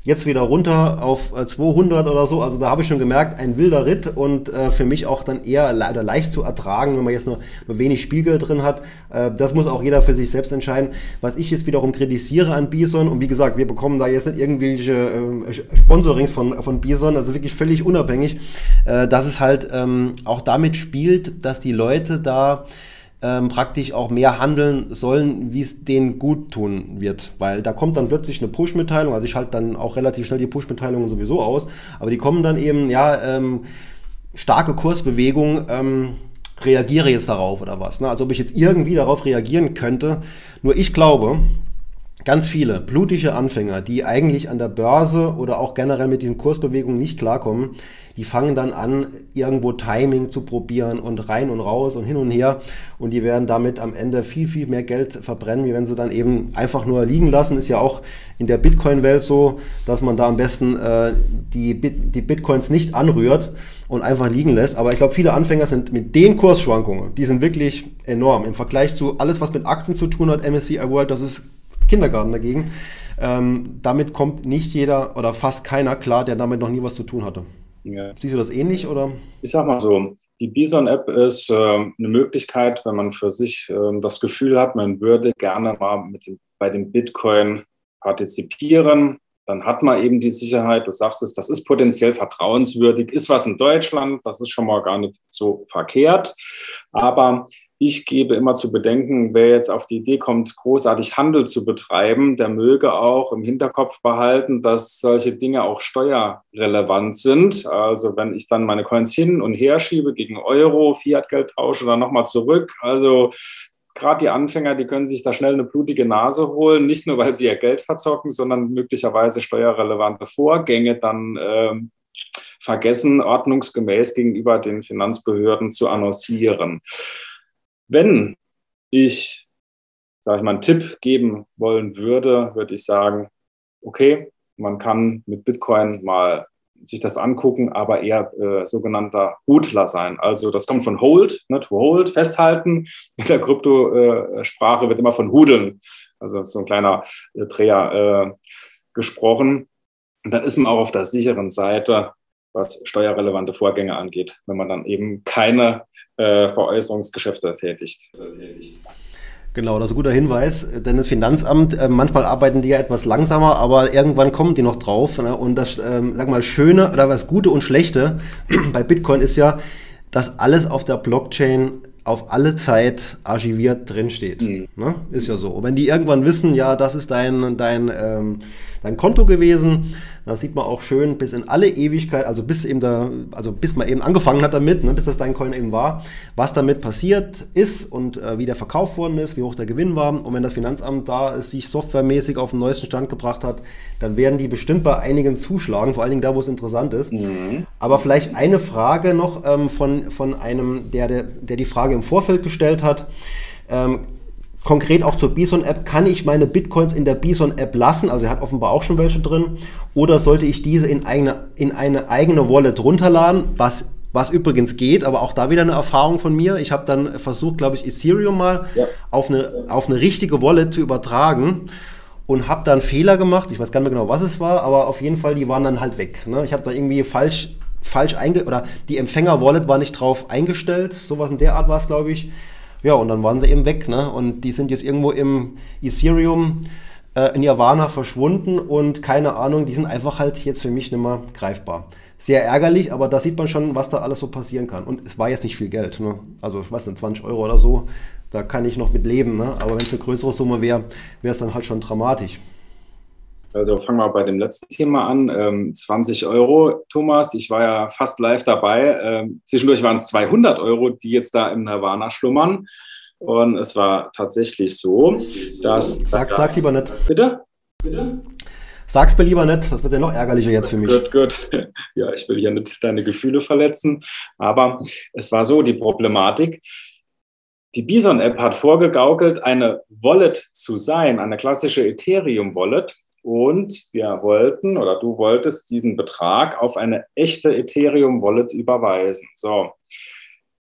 jetzt wieder runter auf 200 äh, oder so. Also da habe ich schon gemerkt, ein wilder Ritt und äh, für mich auch dann eher le leicht zu ertragen, wenn man jetzt nur, nur wenig Spielgeld drin hat. Äh, das muss auch jeder für sich selbst entscheiden. Was ich jetzt wiederum kritisiere an Bison und wie gesagt, wir bekommen da jetzt nicht irgendwelche äh, Sponsorings von, von Bison, also wirklich völlig unabhängig, äh, dass es halt ähm, auch damit spielt, dass die Leute da ähm, praktisch auch mehr handeln sollen, wie es denen gut tun wird. Weil da kommt dann plötzlich eine Push-Mitteilung, also ich schalte dann auch relativ schnell die Push-Mitteilungen sowieso aus, aber die kommen dann eben, ja, ähm, starke Kursbewegung, ähm, reagiere jetzt darauf oder was. Ne? Also ob ich jetzt irgendwie darauf reagieren könnte. Nur ich glaube, ganz viele blutige Anfänger, die eigentlich an der Börse oder auch generell mit diesen Kursbewegungen nicht klarkommen, die fangen dann an, irgendwo Timing zu probieren und rein und raus und hin und her. Und die werden damit am Ende viel, viel mehr Geld verbrennen, wie wenn sie dann eben einfach nur liegen lassen. Ist ja auch in der Bitcoin-Welt so, dass man da am besten äh, die, Bit die Bitcoins nicht anrührt und einfach liegen lässt. Aber ich glaube, viele Anfänger sind mit den Kursschwankungen, die sind wirklich enorm. Im Vergleich zu alles, was mit Aktien zu tun hat, MSCI World, das ist Kindergarten dagegen. Ähm, damit kommt nicht jeder oder fast keiner klar, der damit noch nie was zu tun hatte. Ja. Siehst du das ähnlich oder? Ich sag mal so, die Bison-App ist äh, eine Möglichkeit, wenn man für sich äh, das Gefühl hat, man würde gerne mal dem, bei dem Bitcoin partizipieren. Dann hat man eben die Sicherheit, du sagst es, das ist potenziell vertrauenswürdig, ist was in Deutschland, das ist schon mal gar nicht so verkehrt. Aber ich gebe immer zu bedenken, wer jetzt auf die Idee kommt, großartig Handel zu betreiben, der möge auch im Hinterkopf behalten, dass solche Dinge auch steuerrelevant sind. Also wenn ich dann meine Coins hin und her schiebe gegen Euro, Fiat-Geld tausche, dann nochmal zurück. Also gerade die Anfänger, die können sich da schnell eine blutige Nase holen, nicht nur weil sie ihr Geld verzocken, sondern möglicherweise steuerrelevante Vorgänge dann äh, vergessen, ordnungsgemäß gegenüber den Finanzbehörden zu annoncieren. Wenn ich, sage ich mal, einen Tipp geben wollen würde, würde ich sagen, okay, man kann mit Bitcoin mal sich das angucken, aber eher äh, sogenannter Hudler sein. Also das kommt von Hold, ne, to hold, festhalten. In der Kryptosprache wird immer von Hudeln, also so ein kleiner äh, Dreher äh, gesprochen. Und dann ist man auch auf der sicheren Seite, was steuerrelevante Vorgänge angeht, wenn man dann eben keine äh, Veräußerungsgeschäfte tätigt. Genau, das ist ein guter Hinweis, denn das Finanzamt, äh, manchmal arbeiten die ja etwas langsamer, aber irgendwann kommen die noch drauf. Ne? Und das, ähm, sag mal, Schöne oder was Gute und Schlechte bei Bitcoin ist ja, dass alles auf der Blockchain auf alle Zeit archiviert drinsteht. Mhm. Ne? Ist ja so. Und wenn die irgendwann wissen, ja, das ist dein, dein, ähm, dein Konto gewesen, da sieht man auch schön bis in alle Ewigkeit, also bis eben da, also bis man eben angefangen hat damit, ne, bis das dein Coin eben war, was damit passiert ist und äh, wie der verkauft worden ist, wie hoch der Gewinn war. Und wenn das Finanzamt da ist, sich softwaremäßig auf den neuesten Stand gebracht hat, dann werden die bestimmt bei einigen zuschlagen, vor allen Dingen da, wo es interessant ist. Mhm. Aber vielleicht eine Frage noch ähm, von, von einem, der, der, der die Frage im Vorfeld gestellt hat. Ähm, konkret auch zur Bison-App, kann ich meine Bitcoins in der Bison-App lassen? Also er hat offenbar auch schon welche drin. Oder sollte ich diese in, eigene, in eine eigene Wallet runterladen, was, was übrigens geht, aber auch da wieder eine Erfahrung von mir. Ich habe dann versucht, glaube ich, Ethereum mal ja. auf, eine, auf eine richtige Wallet zu übertragen und habe dann Fehler gemacht. Ich weiß gar nicht mehr genau, was es war, aber auf jeden Fall, die waren dann halt weg. Ne? Ich habe da irgendwie falsch falsch einge oder die Empfänger-Wallet war nicht drauf eingestellt. Sowas in der Art war es, glaube ich. Ja, und dann waren sie eben weg. Ne? Und die sind jetzt irgendwo im Ethereum äh, in Nirvana verschwunden und keine Ahnung, die sind einfach halt jetzt für mich nicht mehr greifbar. Sehr ärgerlich, aber da sieht man schon, was da alles so passieren kann. Und es war jetzt nicht viel Geld. Ne? Also, ich weiß nicht, 20 Euro oder so, da kann ich noch mit leben. Ne? Aber wenn es eine größere Summe wäre, wäre es dann halt schon dramatisch. Also fangen wir bei dem letzten Thema an. Ähm, 20 Euro, Thomas. Ich war ja fast live dabei. Ähm, zwischendurch waren es 200 Euro, die jetzt da im Nirvana schlummern. Und es war tatsächlich so, dass. Sag, sag's lieber nicht. Bitte? Bitte? Sag's mir lieber nicht, das wird ja noch ärgerlicher jetzt für mich. Gut, gut. Ja, ich will ja nicht deine Gefühle verletzen. Aber es war so, die Problematik. Die Bison-App hat vorgegaukelt, eine Wallet zu sein, eine klassische Ethereum-Wallet. Und wir wollten oder du wolltest diesen Betrag auf eine echte Ethereum-Wallet überweisen. So.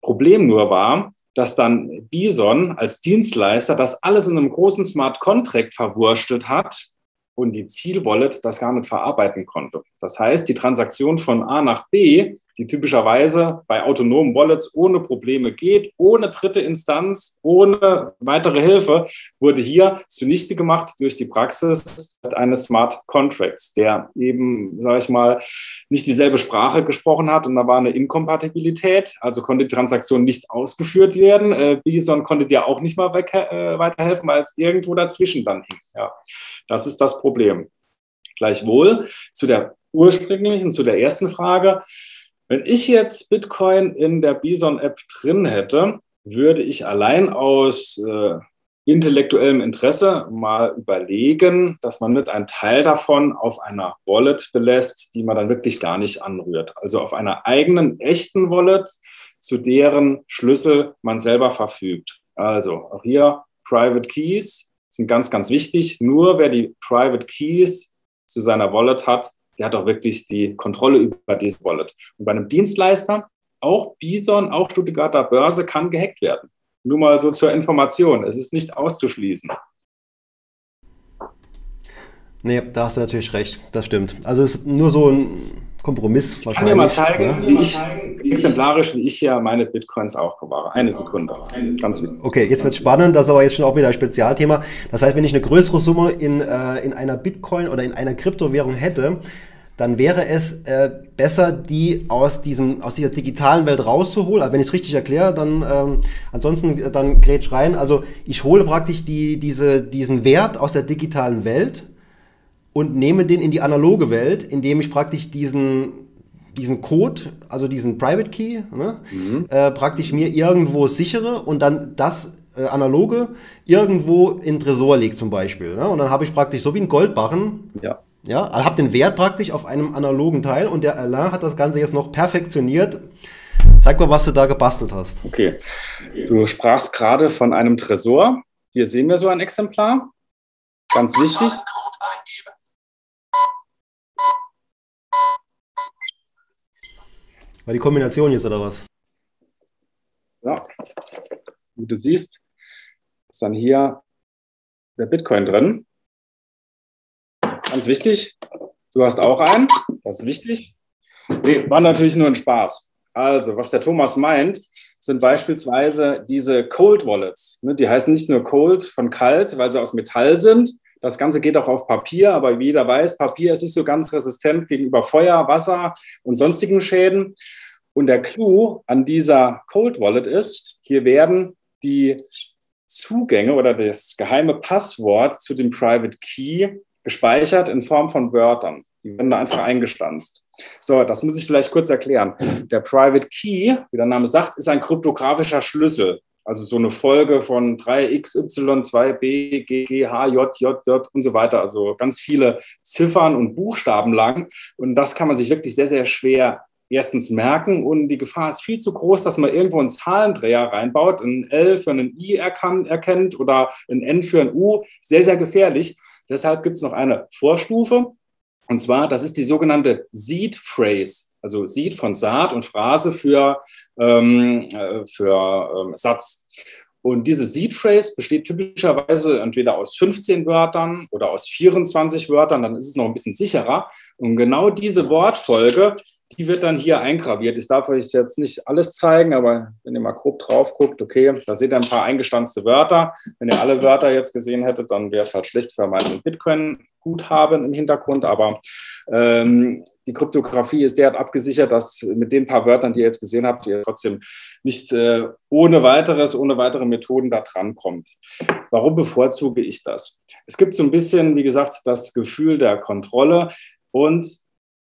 Problem nur war, dass dann Bison als Dienstleister das alles in einem großen Smart Contract verwurstelt hat und die Zielwallet das gar nicht verarbeiten konnte. Das heißt, die Transaktion von A nach B die typischerweise bei autonomen Wallets ohne Probleme geht, ohne dritte Instanz, ohne weitere Hilfe, wurde hier zunichte gemacht durch die Praxis eines Smart Contracts, der eben, sage ich mal, nicht dieselbe Sprache gesprochen hat und da war eine Inkompatibilität, also konnte die Transaktion nicht ausgeführt werden. Äh, Bison konnte dir auch nicht mal weg, äh, weiterhelfen, weil es irgendwo dazwischen dann hing. Ja, das ist das Problem. Gleichwohl zu der ursprünglichen, zu der ersten Frage, wenn ich jetzt Bitcoin in der Bison-App drin hätte, würde ich allein aus äh, intellektuellem Interesse mal überlegen, dass man mit einen Teil davon auf einer Wallet belässt, die man dann wirklich gar nicht anrührt. Also auf einer eigenen echten Wallet, zu deren Schlüssel man selber verfügt. Also auch hier Private Keys sind ganz, ganz wichtig. Nur wer die Private Keys zu seiner Wallet hat, der hat auch wirklich die Kontrolle über diese Wallet. Und bei einem Dienstleister, auch Bison, auch Stuttgarter Börse, kann gehackt werden. Nur mal so zur Information. Es ist nicht auszuschließen. Nee, da hast du natürlich recht. Das stimmt. Also es ist nur so ein Kompromiss wahrscheinlich. Ich kann dir mal zeigen, ja? wie ich, exemplarisch, wie ich hier meine Bitcoins aufbewahre. Eine Sekunde. Ganz wichtig. Okay, jetzt wird spannend. Das ist aber jetzt schon auch wieder ein Spezialthema. Das heißt, wenn ich eine größere Summe in, äh, in einer Bitcoin oder in einer Kryptowährung hätte, dann wäre es äh, besser, die aus, diesem, aus dieser digitalen Welt rauszuholen. Also wenn ich es richtig erkläre, dann ähm, ansonsten äh, dann grätsch rein. Also ich hole praktisch die, diese, diesen Wert aus der digitalen Welt und nehme den in die analoge Welt, indem ich praktisch diesen, diesen Code, also diesen Private Key, ne, mhm. äh, praktisch mir irgendwo sichere und dann das äh, analoge irgendwo in Tresor lege zum Beispiel. Ne? Und dann habe ich praktisch so wie ein Goldbarren. Ja ja, habe den Wert praktisch auf einem analogen Teil und der Alain hat das Ganze jetzt noch perfektioniert. Zeig mal, was du da gebastelt hast. Okay. Du sprachst gerade von einem Tresor. Hier sehen wir so ein Exemplar. Ganz wichtig. War die Kombination jetzt oder was? Ja, wie du siehst, ist dann hier der Bitcoin drin. Ganz wichtig, du hast auch einen, das ist wichtig. Nee, war natürlich nur ein Spaß. Also, was der Thomas meint, sind beispielsweise diese Cold Wallets. Ne, die heißen nicht nur Cold von kalt, weil sie aus Metall sind. Das Ganze geht auch auf Papier, aber wie jeder weiß, Papier ist nicht so ganz resistent gegenüber Feuer, Wasser und sonstigen Schäden. Und der Clou an dieser Cold Wallet ist, hier werden die Zugänge oder das geheime Passwort zu dem Private Key gespeichert in Form von Wörtern. Die werden da einfach eingestanzt. So, das muss ich vielleicht kurz erklären. Der Private Key, wie der Name sagt, ist ein kryptografischer Schlüssel. Also so eine Folge von 3x, y, 2b, g, g, h, j, j, j und so weiter. Also ganz viele Ziffern und Buchstaben lang. Und das kann man sich wirklich sehr, sehr schwer erstens merken und die Gefahr ist viel zu groß, dass man irgendwo einen Zahlendreher reinbaut, ein L für einen I erkennt oder ein N für ein U. Sehr, sehr gefährlich. Deshalb gibt es noch eine Vorstufe. Und zwar, das ist die sogenannte Seed Phrase, also Seed von Saat und Phrase für, ähm, äh, für ähm, Satz. Und diese Seed Phrase besteht typischerweise entweder aus 15 Wörtern oder aus 24 Wörtern, dann ist es noch ein bisschen sicherer. Und genau diese Wortfolge die wird dann hier eingraviert. Ich darf euch jetzt nicht alles zeigen, aber wenn ihr mal grob drauf guckt, okay, da seht ihr ein paar eingestanzte Wörter. Wenn ihr alle Wörter jetzt gesehen hättet, dann wäre es halt schlecht für mein Bitcoin-Guthaben im Hintergrund. Aber ähm, die Kryptographie ist derart abgesichert, dass mit den paar Wörtern, die ihr jetzt gesehen habt, ihr trotzdem nicht äh, ohne weiteres, ohne weitere Methoden da dran kommt. Warum bevorzuge ich das? Es gibt so ein bisschen, wie gesagt, das Gefühl der Kontrolle und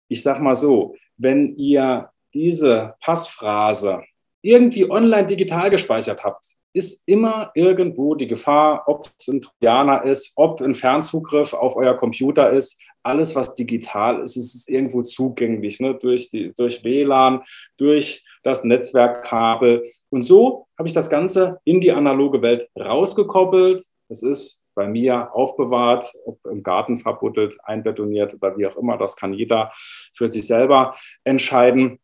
ich sage mal so, wenn ihr diese Passphrase irgendwie online digital gespeichert habt, ist immer irgendwo die Gefahr, ob es ein Trojaner ist, ob ein Fernzugriff auf euer Computer ist. Alles, was digital ist, ist irgendwo zugänglich, ne? durch, die, durch WLAN, durch das Netzwerkkabel. Und so habe ich das Ganze in die analoge Welt rausgekoppelt. Es ist bei mir aufbewahrt, ob im Garten verbuddelt, einbetoniert oder wie auch immer. Das kann jeder für sich selber entscheiden.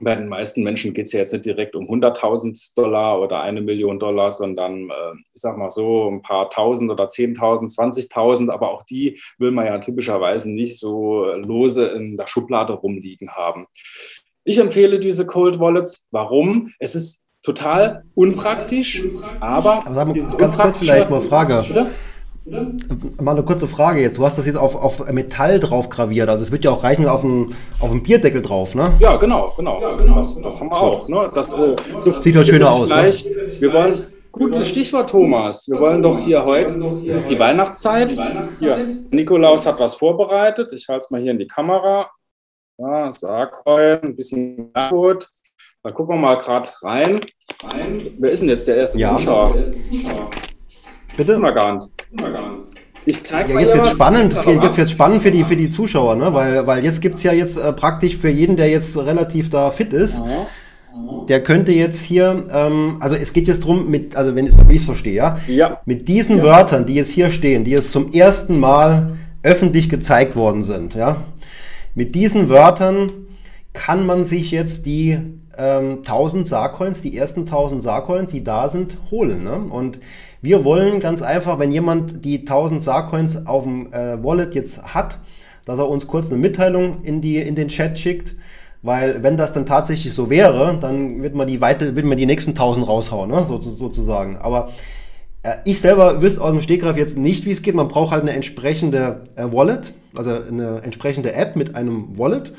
Bei den meisten Menschen geht es ja jetzt nicht direkt um 100.000 Dollar oder eine Million Dollar, sondern äh, ich sag mal so ein paar Tausend oder 10.000, 20.000. Aber auch die will man ja typischerweise nicht so lose in der Schublade rumliegen haben. Ich empfehle diese Cold Wallets. Warum? Es ist total unpraktisch, aber, aber sag mal, ganz kurz vielleicht mal Frage. Bitte? Mal eine kurze Frage jetzt. Du hast das jetzt auf, auf Metall drauf graviert. Also es wird ja auch reichen auf einen, auf einen Bierdeckel drauf, ne? Ja, genau, genau. Ja, genau. Das, das haben wir auch. Ne? Das, äh, so Sieht doch schöner aus. Ne? Gleich. Ne? Wir wollen, gutes Stichwort, Thomas. Wir wollen doch hier heute, es ist die Weihnachtszeit. Hier, Nikolaus hat was vorbereitet. Ich halte es mal hier in die Kamera. Ja, Sargheul, ein bisschen gut. Da gucken wir mal gerade rein. Wer ist denn jetzt der erste ja. Zuschauer? Bitte? Immer gar nicht. Ich zeig ja, jetzt wird spannend, für, jetzt wird spannend für die, für die Zuschauer, ne? weil, weil jetzt gibt es ja jetzt äh, praktisch für jeden, der jetzt relativ da fit ist, ja. der könnte jetzt hier, ähm, also es geht jetzt drum mit, also wenn ich es verstehe, ja? ja, mit diesen ja. Wörtern, die jetzt hier stehen, die jetzt zum ersten Mal öffentlich gezeigt worden sind, ja, mit diesen Wörtern kann man sich jetzt die ähm, 1000 Sarcoins, die ersten 1000 Sarcoins, die da sind, holen. Ne? Und wir wollen ganz einfach, wenn jemand die 1000 Sarcoins auf dem äh, Wallet jetzt hat, dass er uns kurz eine Mitteilung in, die, in den Chat schickt. Weil wenn das dann tatsächlich so wäre, dann wird man die, weite, wird man die nächsten 1000 raushauen, ne? so, sozusagen. Aber äh, ich selber wüsste aus dem Stegreif jetzt nicht, wie es geht. Man braucht halt eine entsprechende äh, Wallet, also eine entsprechende App mit einem Wallet.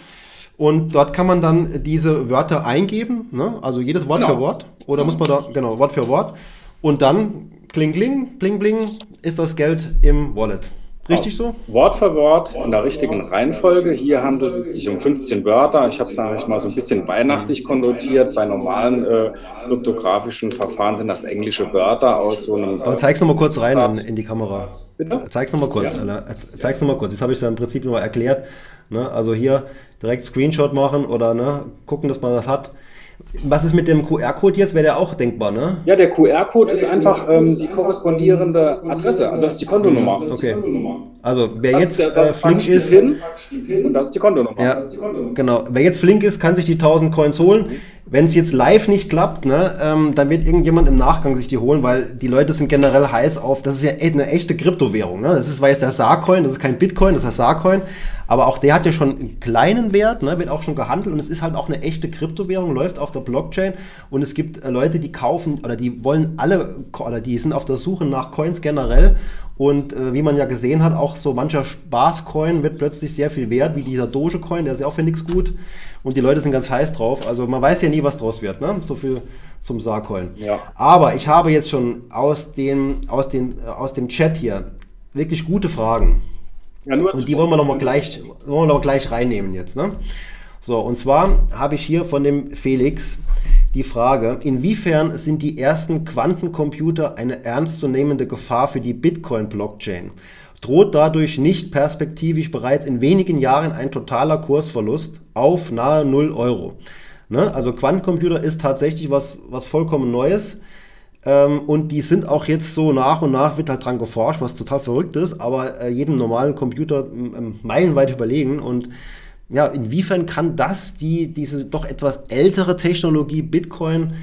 Und dort kann man dann diese Wörter eingeben, ne? also jedes Wort genau. für Wort. Oder muss man da, genau, Wort für Wort. Und dann, kling, kling, bling, bling, ist das Geld im Wallet. Richtig so? Wort für Wort in der richtigen Reihenfolge. Hier handelt es sich um 15 Wörter. Ich habe es eigentlich mal so ein bisschen weihnachtlich konnotiert. Bei normalen äh, kryptografischen Verfahren sind das englische Wörter aus so einem. Äh, Aber zeig's nochmal kurz rein in, in, die Kamera. Bitte? Zeig's nochmal kurz, ja. Zeig's nochmal kurz. Das habe ich ja im Prinzip nur erklärt. Ne? Also hier direkt Screenshot machen oder ne, gucken, dass man das hat. Was ist mit dem QR-Code jetzt? Wäre der auch denkbar, ne? Ja, der QR-Code ist einfach ähm, die korrespondierende Adresse, also das ist die Kontonummer. Okay. Also wer jetzt äh, flink ist, hin, und das ist die Kontonummer. Ja, genau. Wer jetzt flink ist, kann sich die 1000 Coins holen. Wenn es jetzt live nicht klappt, ne, ähm, dann wird irgendjemand im Nachgang sich die holen, weil die Leute sind generell heiß auf. Das ist ja eine echte Kryptowährung. Ne? Das ist, weil es der Saarcoin, das ist kein Bitcoin, das ist der Saarcoin. Aber auch der hat ja schon einen kleinen Wert, ne, wird auch schon gehandelt und es ist halt auch eine echte Kryptowährung, läuft auf der Blockchain und es gibt äh, Leute, die kaufen oder die wollen alle oder die sind auf der Suche nach Coins generell und äh, wie man ja gesehen hat, auch so mancher Spaßcoin wird plötzlich sehr viel wert, wie dieser Dogecoin, der ist ja auch für nichts gut und die Leute sind ganz heiß drauf. Also man weiß ja nie, was draus wird, ne? So viel zum Saarcoin. Ja. Aber ich habe jetzt schon aus dem, aus, den, äh, aus dem Chat hier wirklich gute Fragen. Ja, und die wollen wir nochmal gleich, wollen wir noch gleich reinnehmen jetzt. Ne? So, und zwar habe ich hier von dem Felix die Frage, inwiefern sind die ersten Quantencomputer eine ernstzunehmende Gefahr für die Bitcoin-Blockchain? Droht dadurch nicht perspektivisch bereits in wenigen Jahren ein totaler Kursverlust auf nahe 0 Euro? Ne? Also Quantencomputer ist tatsächlich was, was vollkommen Neues. Ähm, und die sind auch jetzt so nach und nach wird halt dran geforscht, was total verrückt ist, aber äh, jedem normalen Computer meilenweit überlegen. Und ja, inwiefern kann das, die, diese doch etwas ältere Technologie Bitcoin,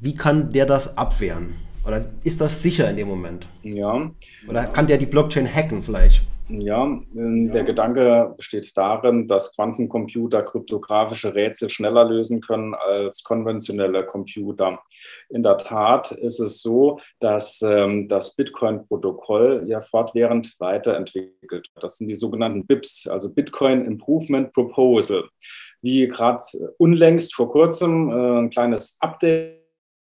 wie kann der das abwehren? Oder ist das sicher in dem Moment? Ja. Oder kann der die Blockchain hacken vielleicht? Ja, ähm, der Gedanke besteht darin, dass Quantencomputer kryptografische Rätsel schneller lösen können als konventionelle Computer. In der Tat ist es so, dass ähm, das Bitcoin-Protokoll ja fortwährend weiterentwickelt wird. Das sind die sogenannten BIPs, also Bitcoin Improvement Proposal. Wie gerade unlängst vor kurzem äh, ein kleines Update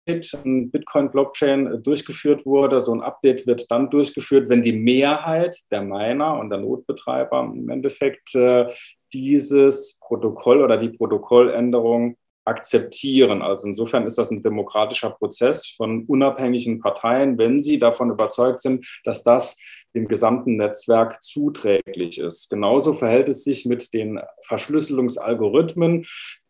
Bitcoin-Blockchain äh, durchgeführt wurde. So ein Update wird dann durchgeführt, wenn die Mehrheit der Miner und der Notbetreiber im Endeffekt äh, dieses Protokoll oder die Protokolländerung akzeptieren. Also insofern ist das ein demokratischer Prozess von unabhängigen Parteien, wenn sie davon überzeugt sind, dass das dem gesamten Netzwerk zuträglich ist. Genauso verhält es sich mit den Verschlüsselungsalgorithmen.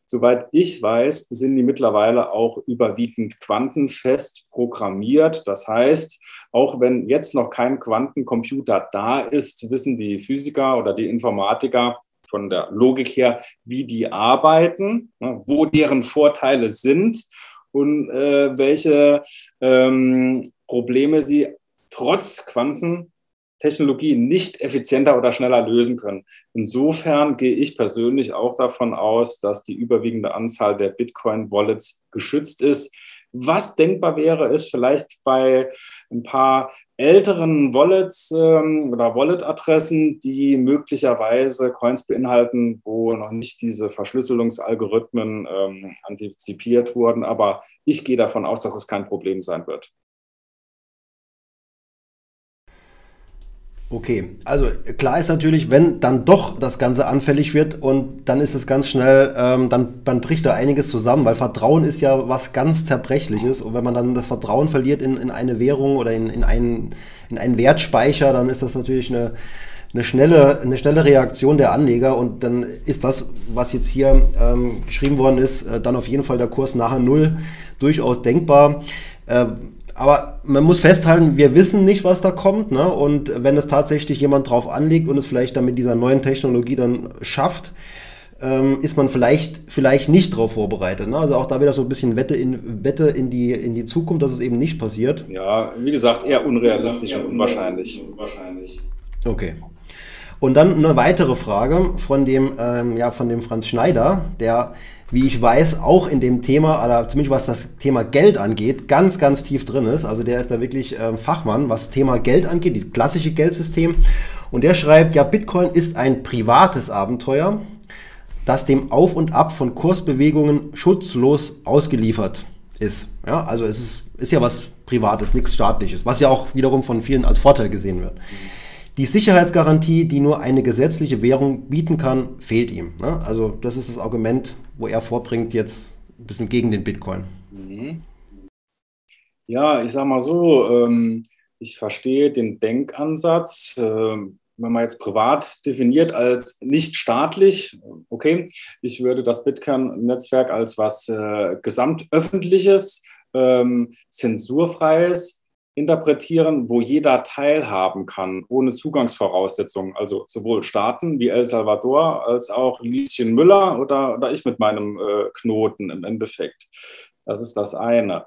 Soweit ich weiß, sind die mittlerweile auch überwiegend quantenfest programmiert. Das heißt, auch wenn jetzt noch kein Quantencomputer da ist, wissen die Physiker oder die Informatiker von der Logik her, wie die arbeiten, ne, wo deren Vorteile sind und äh, welche ähm, Probleme sie trotz Quanten Technologie nicht effizienter oder schneller lösen können. Insofern gehe ich persönlich auch davon aus, dass die überwiegende Anzahl der Bitcoin-Wallets geschützt ist. Was denkbar wäre, ist vielleicht bei ein paar älteren Wallets ähm, oder Wallet-Adressen, die möglicherweise Coins beinhalten, wo noch nicht diese Verschlüsselungsalgorithmen ähm, antizipiert wurden. Aber ich gehe davon aus, dass es kein Problem sein wird. Okay, also klar ist natürlich, wenn dann doch das Ganze anfällig wird und dann ist es ganz schnell, ähm, dann, dann bricht da einiges zusammen, weil Vertrauen ist ja was ganz Zerbrechliches und wenn man dann das Vertrauen verliert in, in eine Währung oder in, in, einen, in einen Wertspeicher, dann ist das natürlich eine, eine, schnelle, eine schnelle Reaktion der Anleger und dann ist das, was jetzt hier ähm, geschrieben worden ist, äh, dann auf jeden Fall der Kurs nachher null durchaus denkbar. Äh, aber man muss festhalten, wir wissen nicht, was da kommt. Ne? Und wenn es tatsächlich jemand drauf anlegt und es vielleicht dann mit dieser neuen Technologie dann schafft, ähm, ist man vielleicht, vielleicht nicht darauf vorbereitet. Ne? Also auch da wieder so ein bisschen Wette in, Wette in, die, in die Zukunft, dass es eben nicht passiert. Ja, wie gesagt, eher unrealistisch und unwahrscheinlich. Okay. Und dann eine weitere Frage von dem, ähm, ja, von dem Franz Schneider, der wie ich weiß, auch in dem Thema, oder zumindest was das Thema Geld angeht, ganz, ganz tief drin ist. Also der ist da wirklich äh, Fachmann, was Thema Geld angeht, dieses klassische Geldsystem. Und der schreibt, ja, Bitcoin ist ein privates Abenteuer, das dem Auf und Ab von Kursbewegungen schutzlos ausgeliefert ist. Ja, also es ist, ist ja was Privates, nichts Staatliches, was ja auch wiederum von vielen als Vorteil gesehen wird. Die Sicherheitsgarantie, die nur eine gesetzliche Währung bieten kann, fehlt ihm. Ne? Also das ist das Argument, wo er vorbringt, jetzt ein bisschen gegen den Bitcoin. Mhm. Ja, ich sage mal so, ähm, ich verstehe den Denkansatz. Ähm, wenn man jetzt privat definiert als nicht staatlich, okay, ich würde das Bitcoin-Netzwerk als was äh, gesamtöffentliches, ähm, zensurfreies interpretieren, wo jeder teilhaben kann, ohne Zugangsvoraussetzungen. Also sowohl Staaten wie El Salvador als auch Lieschen Müller oder, oder ich mit meinem äh, Knoten im Endeffekt. Das ist das eine.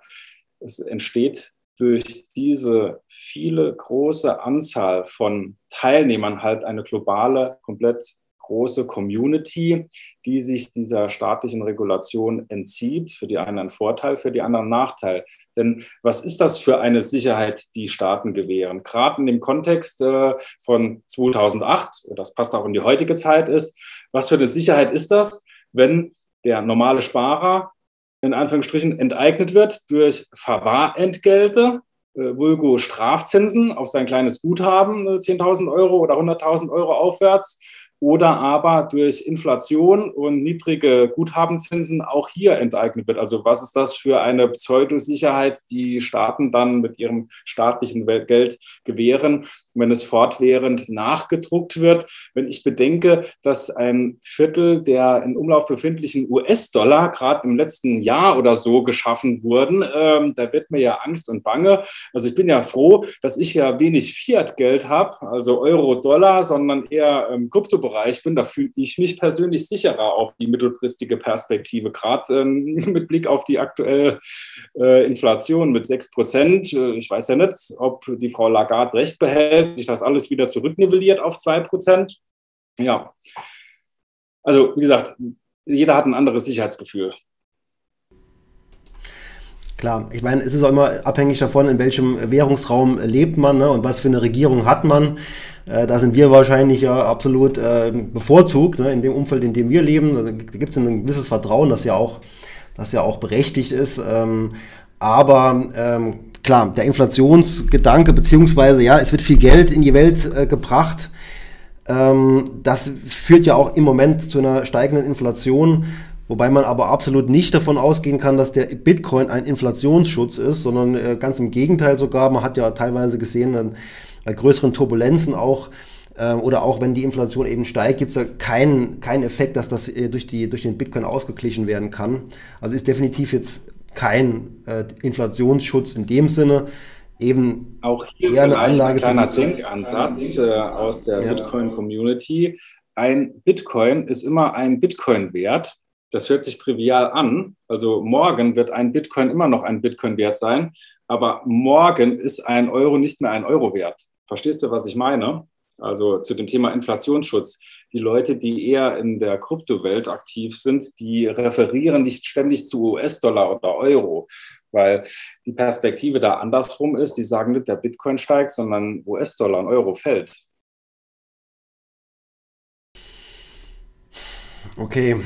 Es entsteht durch diese viele große Anzahl von Teilnehmern halt eine globale, komplett große Community, die sich dieser staatlichen Regulation entzieht. Für die einen ein Vorteil, für die anderen ein Nachteil. Denn was ist das für eine Sicherheit, die Staaten gewähren? Gerade in dem Kontext äh, von 2008, das passt auch in die heutige Zeit ist, was für eine Sicherheit ist das, wenn der normale Sparer in Anführungsstrichen enteignet wird durch Verwahrentgelte, äh, vulgo Strafzinsen auf sein kleines Guthaben, 10.000 äh, Euro oder 100.000 Euro aufwärts oder aber durch Inflation und niedrige Guthabenzinsen auch hier enteignet wird. Also was ist das für eine Pseudosicherheit, die Staaten dann mit ihrem staatlichen Geld gewähren, wenn es fortwährend nachgedruckt wird? Wenn ich bedenke, dass ein Viertel der in Umlauf befindlichen US-Dollar gerade im letzten Jahr oder so geschaffen wurden, ähm, da wird mir ja Angst und Bange. Also ich bin ja froh, dass ich ja wenig Fiat-Geld habe, also Euro, Dollar, sondern eher ähm, Krypto Bereich bin, da fühle ich mich persönlich sicherer auf die mittelfristige Perspektive, gerade ähm, mit Blick auf die aktuelle äh, Inflation mit 6 Prozent. Äh, ich weiß ja nicht, ob die Frau Lagarde recht behält, sich das alles wieder zurücknivelliert auf 2 Prozent. Ja, also wie gesagt, jeder hat ein anderes Sicherheitsgefühl. Klar, ich meine, es ist auch immer abhängig davon, in welchem Währungsraum lebt man ne, und was für eine Regierung hat man. Äh, da sind wir wahrscheinlich ja absolut äh, bevorzugt, ne, in dem Umfeld, in dem wir leben. Da gibt es ein gewisses Vertrauen, das ja auch, das ja auch berechtigt ist. Ähm, aber ähm, klar, der Inflationsgedanke, beziehungsweise ja, es wird viel Geld in die Welt äh, gebracht. Ähm, das führt ja auch im Moment zu einer steigenden Inflation. Wobei man aber absolut nicht davon ausgehen kann, dass der Bitcoin ein Inflationsschutz ist, sondern äh, ganz im Gegenteil sogar. Man hat ja teilweise gesehen, dann bei größeren Turbulenzen auch, äh, oder auch wenn die Inflation eben steigt, gibt es da keinen, keinen Effekt, dass das äh, durch, die, durch den Bitcoin ausgeglichen werden kann. Also ist definitiv jetzt kein äh, Inflationsschutz in dem Sinne. Eben auch hier eher eine Anlage ein kleiner Denkansatz äh, aus der ja. Bitcoin-Community. Ein Bitcoin ist immer ein Bitcoin wert das hört sich trivial an. Also morgen wird ein Bitcoin immer noch ein Bitcoin wert sein, aber morgen ist ein Euro nicht mehr ein Euro wert. Verstehst du, was ich meine? Also zu dem Thema Inflationsschutz. Die Leute, die eher in der Kryptowelt aktiv sind, die referieren nicht ständig zu US-Dollar oder Euro, weil die Perspektive da andersrum ist. Die sagen nicht, der Bitcoin steigt, sondern US-Dollar und Euro fällt. Okay,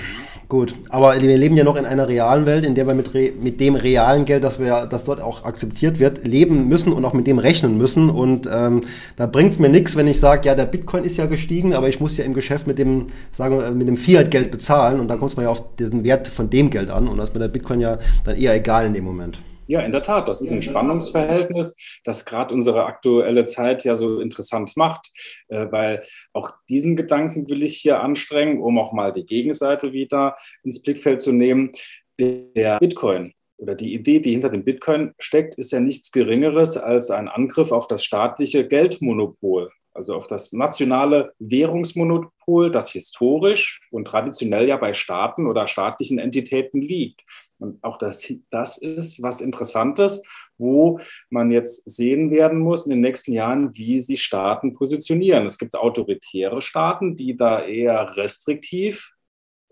Gut, aber wir leben ja noch in einer realen Welt, in der wir mit, mit dem realen Geld, das, wir, das dort auch akzeptiert wird, leben müssen und auch mit dem rechnen müssen. Und ähm, da bringt es mir nichts, wenn ich sage, ja, der Bitcoin ist ja gestiegen, aber ich muss ja im Geschäft mit dem, sagen wir, mit dem Fiat-Geld bezahlen. Und da kommt es mir ja auf diesen Wert von dem Geld an. Und das ist mir der Bitcoin ja dann eher egal in dem Moment. Ja, in der Tat. Das ist ein Spannungsverhältnis, das gerade unsere aktuelle Zeit ja so interessant macht, äh, weil auch diesen Gedanken will ich hier anstrengen, um auch mal die Gegenseite wieder ins Blickfeld zu nehmen. Der Bitcoin oder die Idee, die hinter dem Bitcoin steckt, ist ja nichts Geringeres als ein Angriff auf das staatliche Geldmonopol also auf das nationale Währungsmonopol, das historisch und traditionell ja bei Staaten oder staatlichen Entitäten liegt. Und auch das, das ist was Interessantes, wo man jetzt sehen werden muss in den nächsten Jahren, wie sich Staaten positionieren. Es gibt autoritäre Staaten, die da eher restriktiv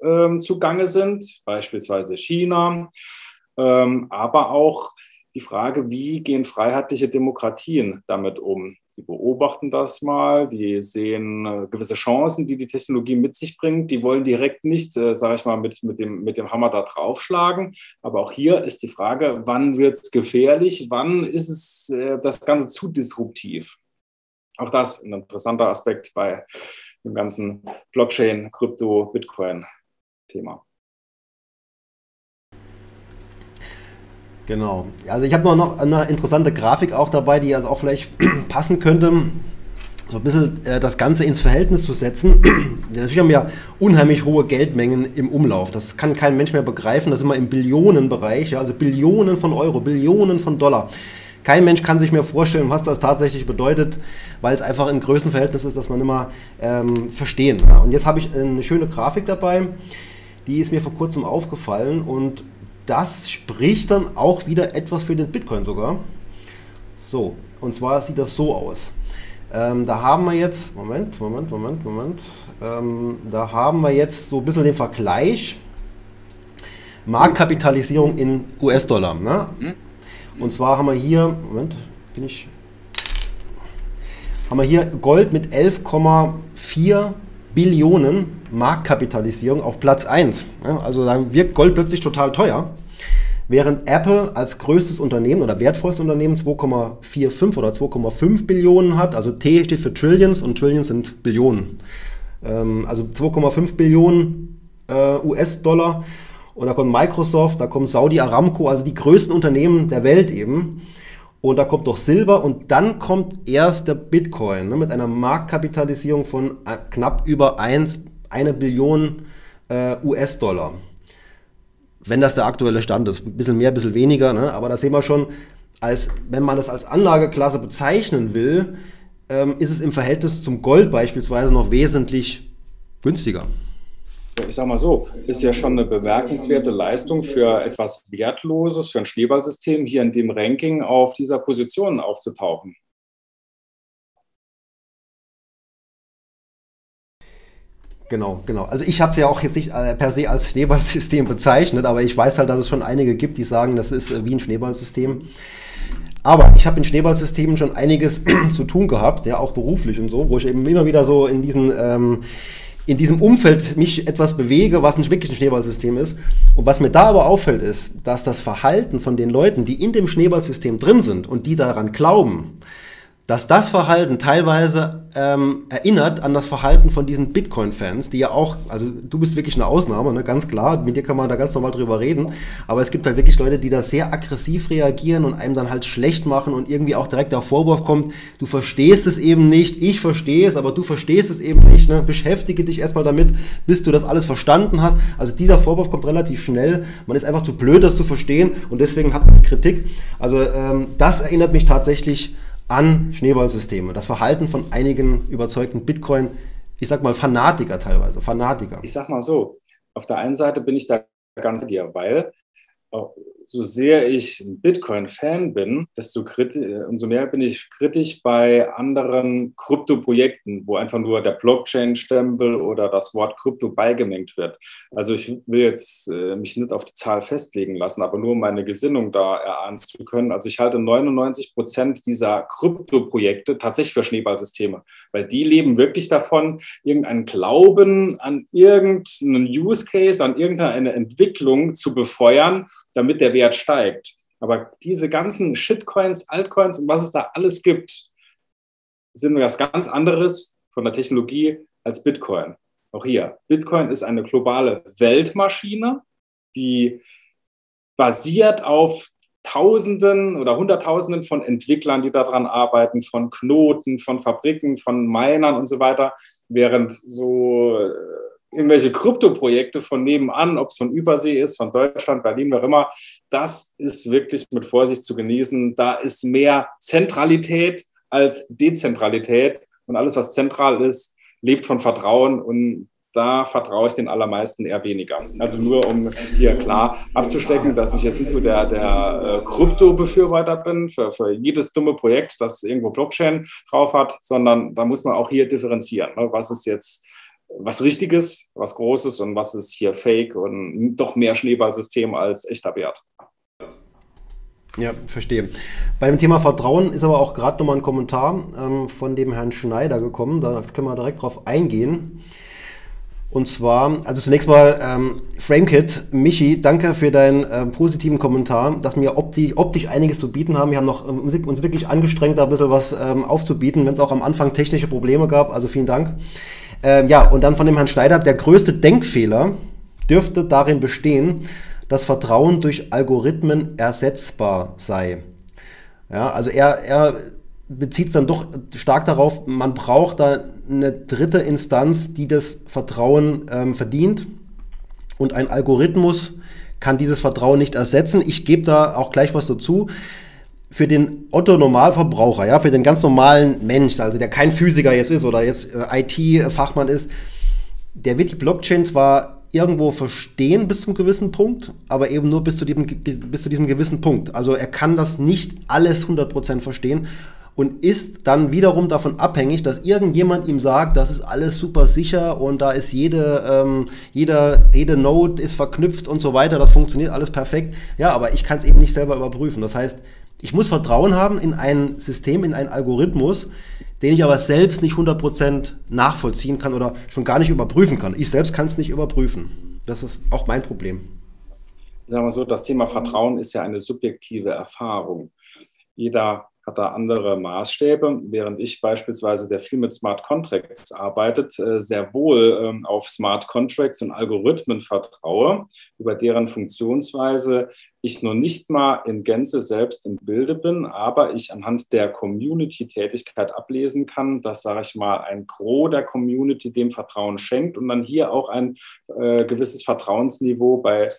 ähm, zugange sind, beispielsweise China, ähm, aber auch die Frage, wie gehen freiheitliche Demokratien damit um? Die beobachten das mal, die sehen äh, gewisse Chancen, die die Technologie mit sich bringt. Die wollen direkt nicht, äh, sage ich mal, mit, mit, dem, mit dem Hammer da draufschlagen. Aber auch hier ist die Frage, wann wird es gefährlich? Wann ist es äh, das Ganze zu disruptiv? Auch das ein interessanter Aspekt bei dem ganzen Blockchain, Krypto, Bitcoin-Thema. Genau. Also ich habe noch, noch eine interessante Grafik auch dabei, die also auch vielleicht passen könnte. so ein bisschen äh, das Ganze ins Verhältnis zu setzen. Natürlich haben wir ja unheimlich hohe Geldmengen im Umlauf. Das kann kein Mensch mehr begreifen. Das ist immer im Billionenbereich, ja, also Billionen von Euro, Billionen von Dollar. Kein Mensch kann sich mehr vorstellen, was das tatsächlich bedeutet, weil es einfach ein Größenverhältnis ist, das man immer ähm, verstehen. Ja. Und jetzt habe ich eine schöne Grafik dabei, die ist mir vor kurzem aufgefallen und das spricht dann auch wieder etwas für den Bitcoin sogar. So, und zwar sieht das so aus. Ähm, da haben wir jetzt, Moment, Moment, Moment, Moment, ähm, da haben wir jetzt so ein bisschen den Vergleich Marktkapitalisierung in US-Dollar. Ne? Mhm. Und zwar haben wir hier, Moment, bin ich, haben wir hier Gold mit 11,4 Billionen Marktkapitalisierung auf Platz 1. Ja, also da wirkt Gold plötzlich total teuer. Während Apple als größtes Unternehmen oder wertvollstes Unternehmen 2,45 oder 2,5 Billionen hat, also T steht für Trillions und Trillions sind Billionen. Ähm, also 2,5 Billionen äh, US-Dollar und da kommt Microsoft, da kommt Saudi Aramco, also die größten Unternehmen der Welt eben. Und da kommt doch Silber und dann kommt erst der Bitcoin ne, mit einer Marktkapitalisierung von äh, knapp über 1, eine Billion äh, US-Dollar. Wenn das der aktuelle Stand ist. Ein bisschen mehr, ein bisschen weniger, ne? aber da sehen wir schon, als, wenn man das als Anlageklasse bezeichnen will, ähm, ist es im Verhältnis zum Gold beispielsweise noch wesentlich günstiger ich sage mal so, ist ja schon eine bemerkenswerte Leistung für etwas Wertloses, für ein Schneeballsystem, hier in dem Ranking auf dieser Position aufzutauchen. Genau, genau. Also ich habe es ja auch jetzt nicht äh, per se als Schneeballsystem bezeichnet, aber ich weiß halt, dass es schon einige gibt, die sagen, das ist äh, wie ein Schneeballsystem. Aber ich habe in Schneeballsystemen schon einiges zu tun gehabt, ja auch beruflich und so, wo ich eben immer wieder so in diesen ähm, in diesem Umfeld mich etwas bewege, was nicht wirklich ein Schneeballsystem ist. Und was mir da aber auffällt, ist, dass das Verhalten von den Leuten, die in dem Schneeballsystem drin sind und die daran glauben, dass das Verhalten teilweise ähm, erinnert an das Verhalten von diesen Bitcoin-Fans, die ja auch, also du bist wirklich eine Ausnahme, ne, ganz klar, mit dir kann man da ganz normal drüber reden, aber es gibt halt wirklich Leute, die da sehr aggressiv reagieren und einem dann halt schlecht machen und irgendwie auch direkt der Vorwurf kommt, du verstehst es eben nicht, ich verstehe es, aber du verstehst es eben nicht, ne? beschäftige dich erstmal damit, bis du das alles verstanden hast. Also dieser Vorwurf kommt relativ schnell, man ist einfach zu blöd, das zu verstehen und deswegen hat man Kritik. Also ähm, das erinnert mich tatsächlich an Schneeballsysteme. Das Verhalten von einigen überzeugten Bitcoin, ich sag mal Fanatiker teilweise, Fanatiker. Ich sag mal so, auf der einen Seite bin ich da ganz dir, weil so sehr ich Bitcoin-Fan bin, desto umso mehr bin ich kritisch bei anderen Krypto-Projekten, wo einfach nur der Blockchain-Stempel oder das Wort Krypto beigemengt wird. Also ich will jetzt äh, mich nicht auf die Zahl festlegen lassen, aber nur meine Gesinnung da erahnen zu können. Also ich halte 99 Prozent dieser Krypto-Projekte tatsächlich für Schneeballsysteme, weil die leben wirklich davon, irgendeinen Glauben an irgendeinen Use Case, an irgendeine Entwicklung zu befeuern damit der Wert steigt. Aber diese ganzen Shitcoins, Altcoins und was es da alles gibt, sind was ganz anderes von der Technologie als Bitcoin. Auch hier, Bitcoin ist eine globale Weltmaschine, die basiert auf Tausenden oder Hunderttausenden von Entwicklern, die daran arbeiten, von Knoten, von Fabriken, von Minern und so weiter, während so äh, irgendwelche Krypto-Projekte von nebenan, ob es von Übersee ist, von Deutschland, Berlin, wer immer, das ist wirklich mit Vorsicht zu genießen. Da ist mehr Zentralität als Dezentralität und alles, was zentral ist, lebt von Vertrauen und da vertraue ich den allermeisten eher weniger. Also nur um hier klar abzustecken, dass ich jetzt nicht so der, der äh, Krypto-Befürworter bin für, für jedes dumme Projekt, das irgendwo Blockchain drauf hat, sondern da muss man auch hier differenzieren. Ne? Was ist jetzt was Richtiges, was Großes und was ist hier Fake und doch mehr Schneeballsystem als echter Wert. Ja, verstehe. Bei dem Thema Vertrauen ist aber auch gerade nochmal ein Kommentar ähm, von dem Herrn Schneider gekommen. Da können wir direkt drauf eingehen. Und zwar, also zunächst mal, ähm, Framekit, Michi, danke für deinen äh, positiven Kommentar, dass wir optisch, optisch einiges zu bieten haben. Wir haben noch ähm, uns wirklich angestrengt, da ein bisschen was ähm, aufzubieten, wenn es auch am Anfang technische Probleme gab. Also vielen Dank. Ähm, ja, und dann von dem Herrn Schneider, der größte Denkfehler dürfte darin bestehen, dass Vertrauen durch Algorithmen ersetzbar sei. Ja, also er, er bezieht es dann doch stark darauf, man braucht da eine dritte Instanz, die das Vertrauen ähm, verdient. Und ein Algorithmus kann dieses Vertrauen nicht ersetzen. Ich gebe da auch gleich was dazu. Für den Otto-Normalverbraucher, ja, für den ganz normalen Mensch, also der kein Physiker jetzt ist oder jetzt äh, IT-Fachmann ist, der wird die Blockchain zwar irgendwo verstehen bis zum gewissen Punkt, aber eben nur bis zu diesem, bis zu diesem gewissen Punkt. Also er kann das nicht alles 100% verstehen und ist dann wiederum davon abhängig, dass irgendjemand ihm sagt, das ist alles super sicher und da ist jede, ähm, jeder, jede Node ist verknüpft und so weiter, das funktioniert alles perfekt. Ja, aber ich kann es eben nicht selber überprüfen. Das heißt, ich muss Vertrauen haben in ein System, in einen Algorithmus, den ich aber selbst nicht 100% nachvollziehen kann oder schon gar nicht überprüfen kann. Ich selbst kann es nicht überprüfen. Das ist auch mein Problem. Sagen wir so, das Thema Vertrauen ist ja eine subjektive Erfahrung. Jeder hat da andere Maßstäbe, während ich beispielsweise, der viel mit Smart Contracts arbeitet, äh, sehr wohl ähm, auf Smart Contracts und Algorithmen vertraue, über deren Funktionsweise ich noch nicht mal in Gänze selbst im Bilde bin, aber ich anhand der Community-Tätigkeit ablesen kann, dass, sage ich mal, ein Gros der Community dem Vertrauen schenkt und dann hier auch ein äh, gewisses Vertrauensniveau bei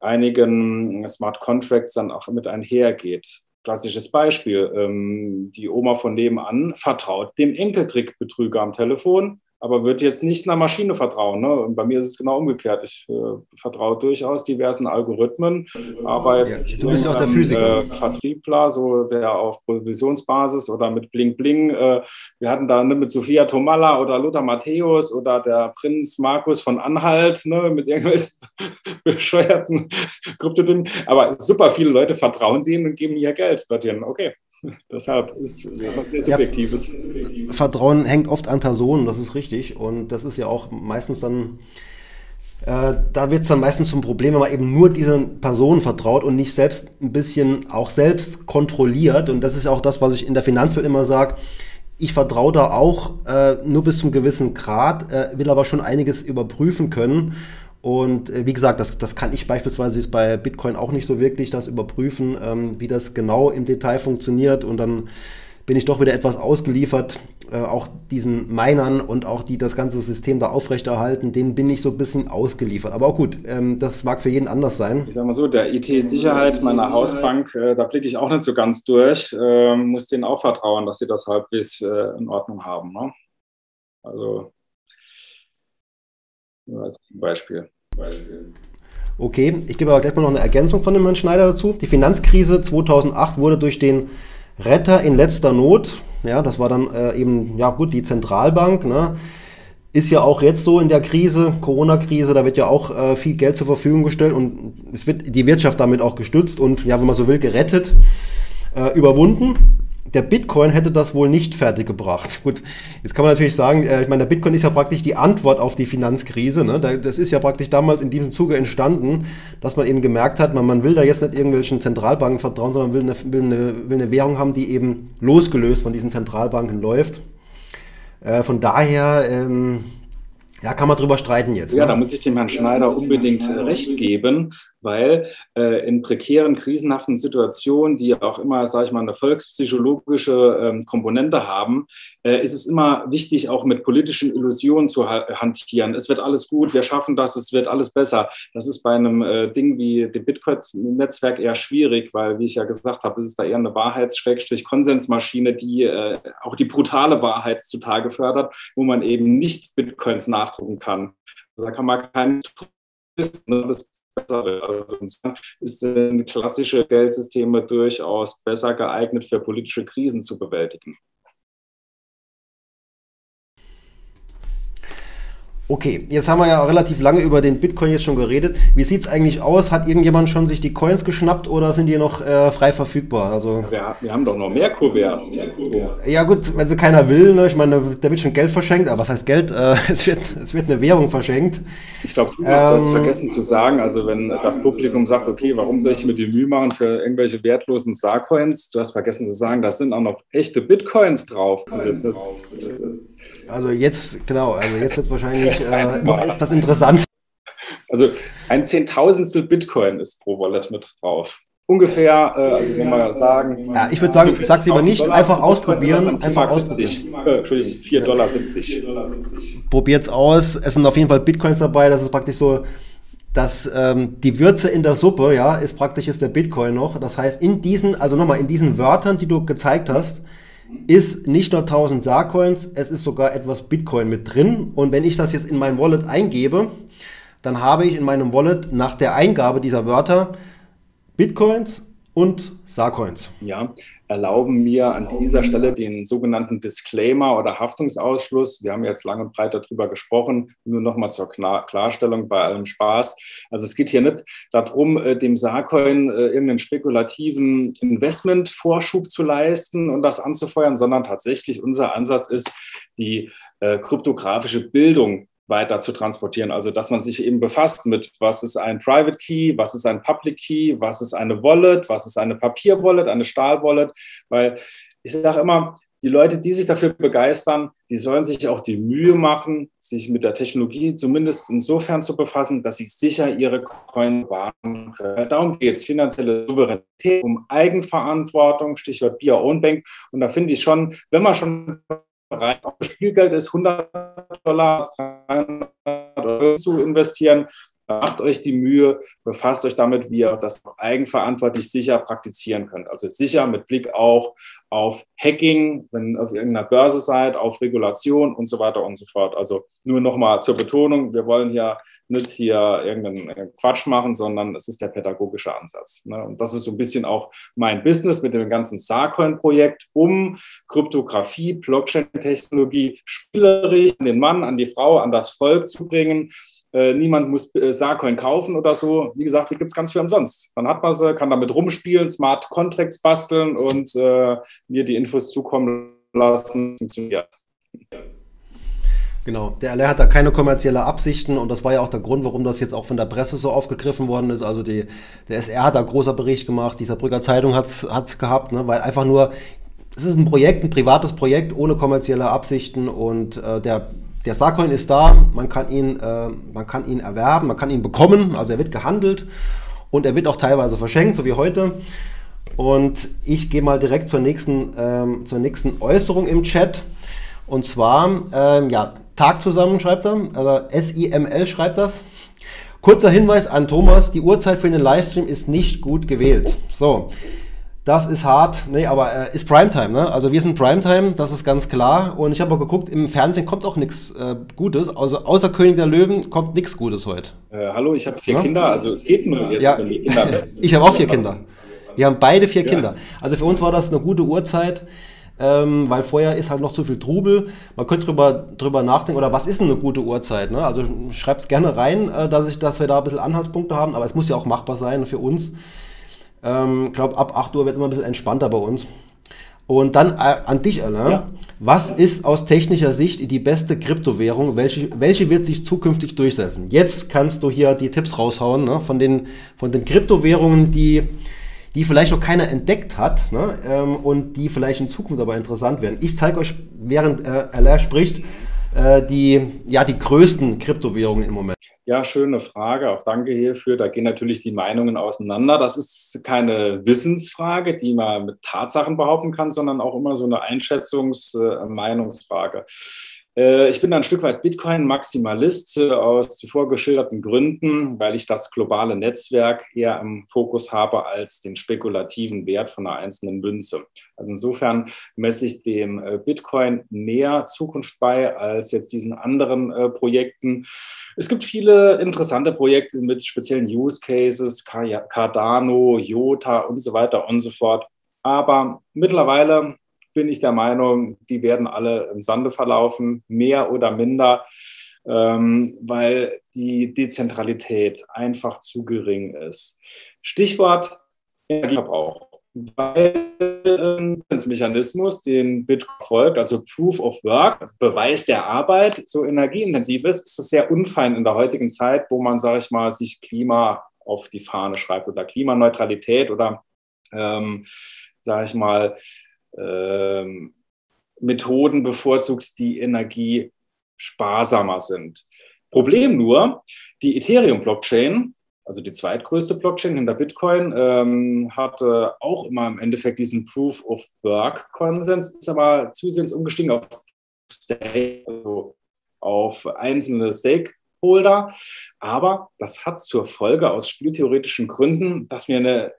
einigen Smart Contracts dann auch mit einhergeht. Klassisches Beispiel. Ähm, die Oma von nebenan vertraut dem Enkeltrickbetrüger am Telefon aber wird jetzt nicht einer Maschine vertrauen. Ne? Und bei mir ist es genau umgekehrt. Ich äh, vertraue durchaus diversen Algorithmen, aber jetzt ja, du bist ja auch der Physiker. Äh, Vertriebler, so der auf Provisionsbasis oder mit Bling Bling. Äh, wir hatten da ne, mit Sophia Tomalla oder Lothar Matthäus oder der Prinz Markus von Anhalt ne, mit irgendwelchen bescheuerten Kryptodingen. Aber super viele Leute vertrauen denen und geben ihr Geld dorthin. Okay. Deshalb ist es sehr subjektives. Ja, Vertrauen hängt oft an Personen, das ist richtig. Und das ist ja auch meistens dann, äh, da wird es dann meistens zum Problem, wenn man eben nur diesen Personen vertraut und nicht selbst ein bisschen auch selbst kontrolliert. Und das ist auch das, was ich in der Finanzwelt immer sage. Ich vertraue da auch äh, nur bis zum gewissen Grad, äh, will aber schon einiges überprüfen können. Und äh, wie gesagt, das, das kann ich beispielsweise bei Bitcoin auch nicht so wirklich das überprüfen, ähm, wie das genau im Detail funktioniert. Und dann bin ich doch wieder etwas ausgeliefert, äh, auch diesen Minern und auch die das ganze System da aufrechterhalten, denen bin ich so ein bisschen ausgeliefert. Aber auch gut, ähm, das mag für jeden anders sein. Ich sag mal so, der IT-Sicherheit meiner Hausbank, äh, da blicke ich auch nicht so ganz durch, äh, muss denen auch vertrauen, dass sie das halbwegs äh, in Ordnung haben. Ne? Also nur als Beispiel. Okay, ich gebe aber gleich mal noch eine Ergänzung von dem Herrn Schneider dazu. Die Finanzkrise 2008 wurde durch den Retter in letzter Not, ja, das war dann äh, eben, ja gut, die Zentralbank, ne, ist ja auch jetzt so in der Krise, Corona-Krise, da wird ja auch äh, viel Geld zur Verfügung gestellt und es wird die Wirtschaft damit auch gestützt und, ja, wenn man so will, gerettet, äh, überwunden der Bitcoin hätte das wohl nicht fertiggebracht. Gut, jetzt kann man natürlich sagen, äh, ich meine, der Bitcoin ist ja praktisch die Antwort auf die Finanzkrise. Ne? Das ist ja praktisch damals in diesem Zuge entstanden, dass man eben gemerkt hat, man, man will da jetzt nicht irgendwelchen Zentralbanken vertrauen, sondern will eine, will, eine, will eine Währung haben, die eben losgelöst von diesen Zentralbanken läuft. Äh, von daher ähm, ja, kann man drüber streiten jetzt. Ja, ne? da muss ich dem Herrn Schneider unbedingt recht geben weil äh, in prekären, krisenhaften Situationen, die auch immer, sage ich mal, eine volkspsychologische ähm, Komponente haben, äh, ist es immer wichtig, auch mit politischen Illusionen zu ha hantieren. Es wird alles gut, wir schaffen das, es wird alles besser. Das ist bei einem äh, Ding wie dem Bitcoin-Netzwerk eher schwierig, weil, wie ich ja gesagt habe, ist es da eher eine Wahrheits-Konsensmaschine, die äh, auch die brutale Wahrheit zutage fördert, wo man eben nicht Bitcoins nachdrucken kann. Also da kann man keinen ne, das bessere. Also sind klassische Geldsysteme durchaus besser geeignet für politische Krisen zu bewältigen. Okay, jetzt haben wir ja relativ lange über den Bitcoin jetzt schon geredet. Wie sieht es eigentlich aus? Hat irgendjemand schon sich die Coins geschnappt oder sind die noch äh, frei verfügbar? Also, wir, wir, haben doch noch mehr Kuverts. Ja gut, wenn so keiner will, ne? ich meine, da wird schon Geld verschenkt, aber was heißt Geld? Äh, es, wird, es wird eine Währung verschenkt. Ich glaube, du hast ähm, das vergessen zu sagen. Also wenn das Publikum sagt, okay, warum soll ich mir die Mühe machen für irgendwelche wertlosen Sar-Coins? Du hast vergessen zu sagen, da sind auch noch echte Bitcoins drauf. Also jetzt, also jetzt, genau, also jetzt wird es wahrscheinlich äh, noch etwas interessant. Also ein Zehntausendstel Bitcoin ist pro Wallet mit drauf. ungefähr, äh, also wenn wir sagen. Ja, ich würde sagen, ich sag's lieber nicht, Dollar, einfach ausprobieren. Einfach ausprobieren. Äh, Entschuldigung, 4,70 Dollar. Probiert's aus. Es sind auf jeden Fall Bitcoins dabei. Das ist praktisch so, dass ähm, die Würze in der Suppe, ja, ist praktisch ist der Bitcoin noch. Das heißt, in diesen, also nochmal, in diesen Wörtern, die du gezeigt hast, ist nicht nur 1000 Sarcoins, es ist sogar etwas Bitcoin mit drin. Und wenn ich das jetzt in mein Wallet eingebe, dann habe ich in meinem Wallet nach der Eingabe dieser Wörter Bitcoins und Sarcoins. Ja, erlauben mir an dieser Stelle den sogenannten Disclaimer oder Haftungsausschluss. Wir haben jetzt lange und breit darüber gesprochen. Nur noch mal zur Klarstellung bei allem Spaß. Also es geht hier nicht darum, äh, dem Sarcoin äh, irgendeinen spekulativen Investmentvorschub zu leisten und das anzufeuern, sondern tatsächlich unser Ansatz ist, die äh, kryptografische Bildung weiter zu transportieren. Also, dass man sich eben befasst mit, was ist ein Private Key, was ist ein Public Key, was ist eine Wallet, was ist eine Papier-Wallet, eine Stahl-Wallet, weil ich sage immer, die Leute, die sich dafür begeistern, die sollen sich auch die Mühe machen, sich mit der Technologie zumindest insofern zu befassen, dass sie sicher ihre Coins wahren können. Darum geht es. Finanzielle Souveränität, um Eigenverantwortung, Stichwort Bier Own Bank. Und da finde ich schon, wenn man schon bereit, Spielgeld ist 100 Dollar, 300 Euro zu investieren. Macht euch die Mühe, befasst euch damit, wie ihr das eigenverantwortlich sicher praktizieren könnt. Also sicher mit Blick auch auf Hacking, wenn ihr auf irgendeiner Börse seid, auf Regulation und so weiter und so fort. Also nur nochmal zur Betonung, wir wollen hier nicht hier irgendeinen Quatsch machen, sondern es ist der pädagogische Ansatz. Ne? Und das ist so ein bisschen auch mein Business mit dem ganzen Sarcoin-Projekt, um Kryptographie, Blockchain-Technologie spielerisch an den Mann, an die Frau, an das Volk zu bringen. Äh, niemand muss äh, Sarcoin kaufen oder so. Wie gesagt, die gibt es ganz viel umsonst. Dann hat man sie, kann damit rumspielen, Smart Contracts basteln und äh, mir die Infos zukommen lassen. Funktioniert. Genau, der LR hat da keine kommerzielle Absichten und das war ja auch der Grund, warum das jetzt auch von der Presse so aufgegriffen worden ist. Also die, der SR hat da großer Bericht gemacht, dieser Brügger Zeitung hat es gehabt, ne, weil einfach nur, es ist ein Projekt, ein privates Projekt ohne kommerzielle Absichten und äh, der, der Sarcoin ist da, man kann, ihn, äh, man kann ihn erwerben, man kann ihn bekommen, also er wird gehandelt und er wird auch teilweise verschenkt, so wie heute. Und ich gehe mal direkt zur nächsten, ähm, zur nächsten Äußerung im Chat. Und zwar, ähm, ja, Tag zusammen schreibt er, also SIML schreibt das. Kurzer Hinweis an Thomas, die Uhrzeit für den Livestream ist nicht gut gewählt. So, das ist hart, nee, aber äh, ist Primetime, ne? Also wir sind Primetime, das ist ganz klar. Und ich habe auch geguckt, im Fernsehen kommt auch nichts äh, Gutes. Also außer König der Löwen kommt nichts Gutes heute. Äh, hallo, ich habe vier ja? Kinder, also es geht nur jetzt, ja. Ich habe auch vier Kinder. Wir haben beide vier ja. Kinder. Also für uns war das eine gute Uhrzeit ähm, weil vorher ist halt noch zu viel Trubel. Man könnte drüber, drüber nachdenken, oder was ist denn eine gute Uhrzeit? Ne? Also schreibt es gerne rein, äh, dass, ich, dass wir da ein bisschen Anhaltspunkte haben, aber es muss ja auch machbar sein für uns. Ich ähm, glaube, ab 8 Uhr wird es immer ein bisschen entspannter bei uns. Und dann äh, an dich, Alain. Ja. Was ist aus technischer Sicht die beste Kryptowährung? Welche, welche wird sich zukünftig durchsetzen? Jetzt kannst du hier die Tipps raushauen ne? von, den, von den Kryptowährungen, die die vielleicht noch keiner entdeckt hat ne, ähm, und die vielleicht in Zukunft aber interessant werden. Ich zeige euch, während äh, Alain spricht, äh, die, ja, die größten Kryptowährungen im Moment. Ja, schöne Frage. Auch danke hierfür. Da gehen natürlich die Meinungen auseinander. Das ist keine Wissensfrage, die man mit Tatsachen behaupten kann, sondern auch immer so eine Einschätzungs-Meinungsfrage. Äh, äh, ich bin ein Stück weit Bitcoin-Maximalist äh, aus zuvor geschilderten Gründen, weil ich das globale Netzwerk eher im Fokus habe als den spekulativen Wert von einer einzelnen Münze. Also insofern messe ich dem Bitcoin mehr Zukunft bei als jetzt diesen anderen Projekten. Es gibt viele interessante Projekte mit speziellen Use Cases, Cardano, IOTA und so weiter und so fort. Aber mittlerweile bin ich der Meinung, die werden alle im Sande verlaufen, mehr oder minder, ähm, weil die Dezentralität einfach zu gering ist. Stichwort Energieverbrauch. Weil äh, Mechanismus, den Bitcoin folgt, also Proof of Work, also Beweis der Arbeit, so energieintensiv ist, ist es sehr unfein in der heutigen Zeit, wo man, sage ich mal, sich Klima auf die Fahne schreibt oder Klimaneutralität oder, ähm, sage ich mal, ähm, Methoden bevorzugt, die energiesparsamer sind. Problem nur, die Ethereum-Blockchain, also die zweitgrößte Blockchain hinter Bitcoin, ähm, hatte auch immer im Endeffekt diesen Proof of Work Konsens, ist aber zusehends umgestiegen auf Stake, also auf einzelne Stakeholder. Aber das hat zur Folge aus spieltheoretischen Gründen, dass wir eine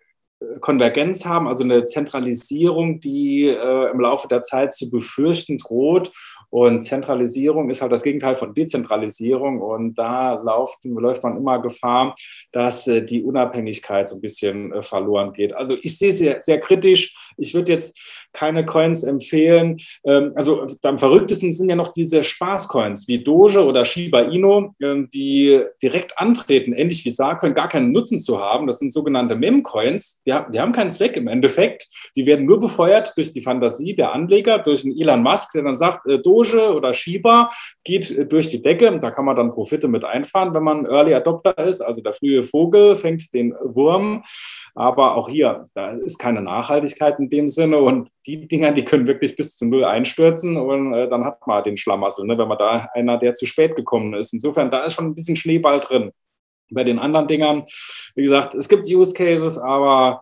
Konvergenz haben, also eine Zentralisierung, die äh, im Laufe der Zeit zu befürchten droht. Und Zentralisierung ist halt das Gegenteil von Dezentralisierung. Und da läuft, läuft man immer Gefahr, dass äh, die Unabhängigkeit so ein bisschen äh, verloren geht. Also ich sehe es sehr, sehr kritisch. Ich würde jetzt keine Coins empfehlen. Ähm, also am verrücktesten sind ja noch diese Spaßcoins wie Doge oder Shiba Inu, äh, die direkt antreten, ähnlich wie Sarcoin, gar keinen Nutzen zu haben. Das sind sogenannte Mem-Coins die, die haben keinen Zweck im Endeffekt. Die werden nur befeuert durch die Fantasie der Anleger, durch einen Elon Musk, der dann sagt, äh, Doge oder Shiba geht äh, durch die Decke. Da kann man dann Profite mit einfahren, wenn man Early Adopter ist. Also der frühe Vogel fängt den Wurm. Aber auch hier, da ist keine Nachhaltigkeit in dem Sinne. Und die Dinger, die können wirklich bis zu null einstürzen. Und äh, dann hat man den Schlamassel, ne, wenn man da einer, der zu spät gekommen ist. Insofern, da ist schon ein bisschen Schneeball drin. Bei den anderen Dingern, wie gesagt, es gibt Use Cases, aber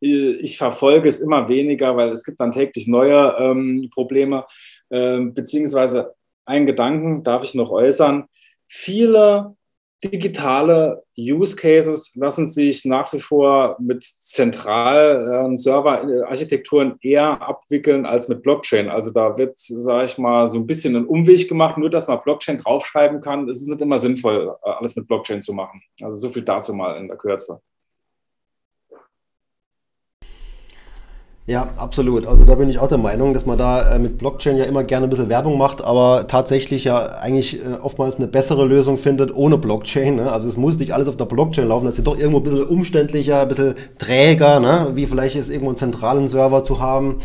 äh, ich verfolge es immer weniger, weil es gibt dann täglich neue ähm, Probleme. Ähm, beziehungsweise einen Gedanken darf ich noch äußern. Viele digitale Use Cases lassen sich nach wie vor mit zentralen Serverarchitekturen eher abwickeln als mit Blockchain. Also da wird, sage ich mal, so ein bisschen ein Umweg gemacht, nur dass man Blockchain draufschreiben kann. Es ist nicht immer sinnvoll, alles mit Blockchain zu machen. Also so viel dazu mal in der Kürze. Ja, absolut. Also da bin ich auch der Meinung, dass man da äh, mit Blockchain ja immer gerne ein bisschen Werbung macht, aber tatsächlich ja eigentlich äh, oftmals eine bessere Lösung findet ohne Blockchain. Ne? Also es muss nicht alles auf der Blockchain laufen, das ist doch irgendwo ein bisschen umständlicher, ein bisschen träger, ne? wie vielleicht ist irgendwo einen zentralen Server zu haben.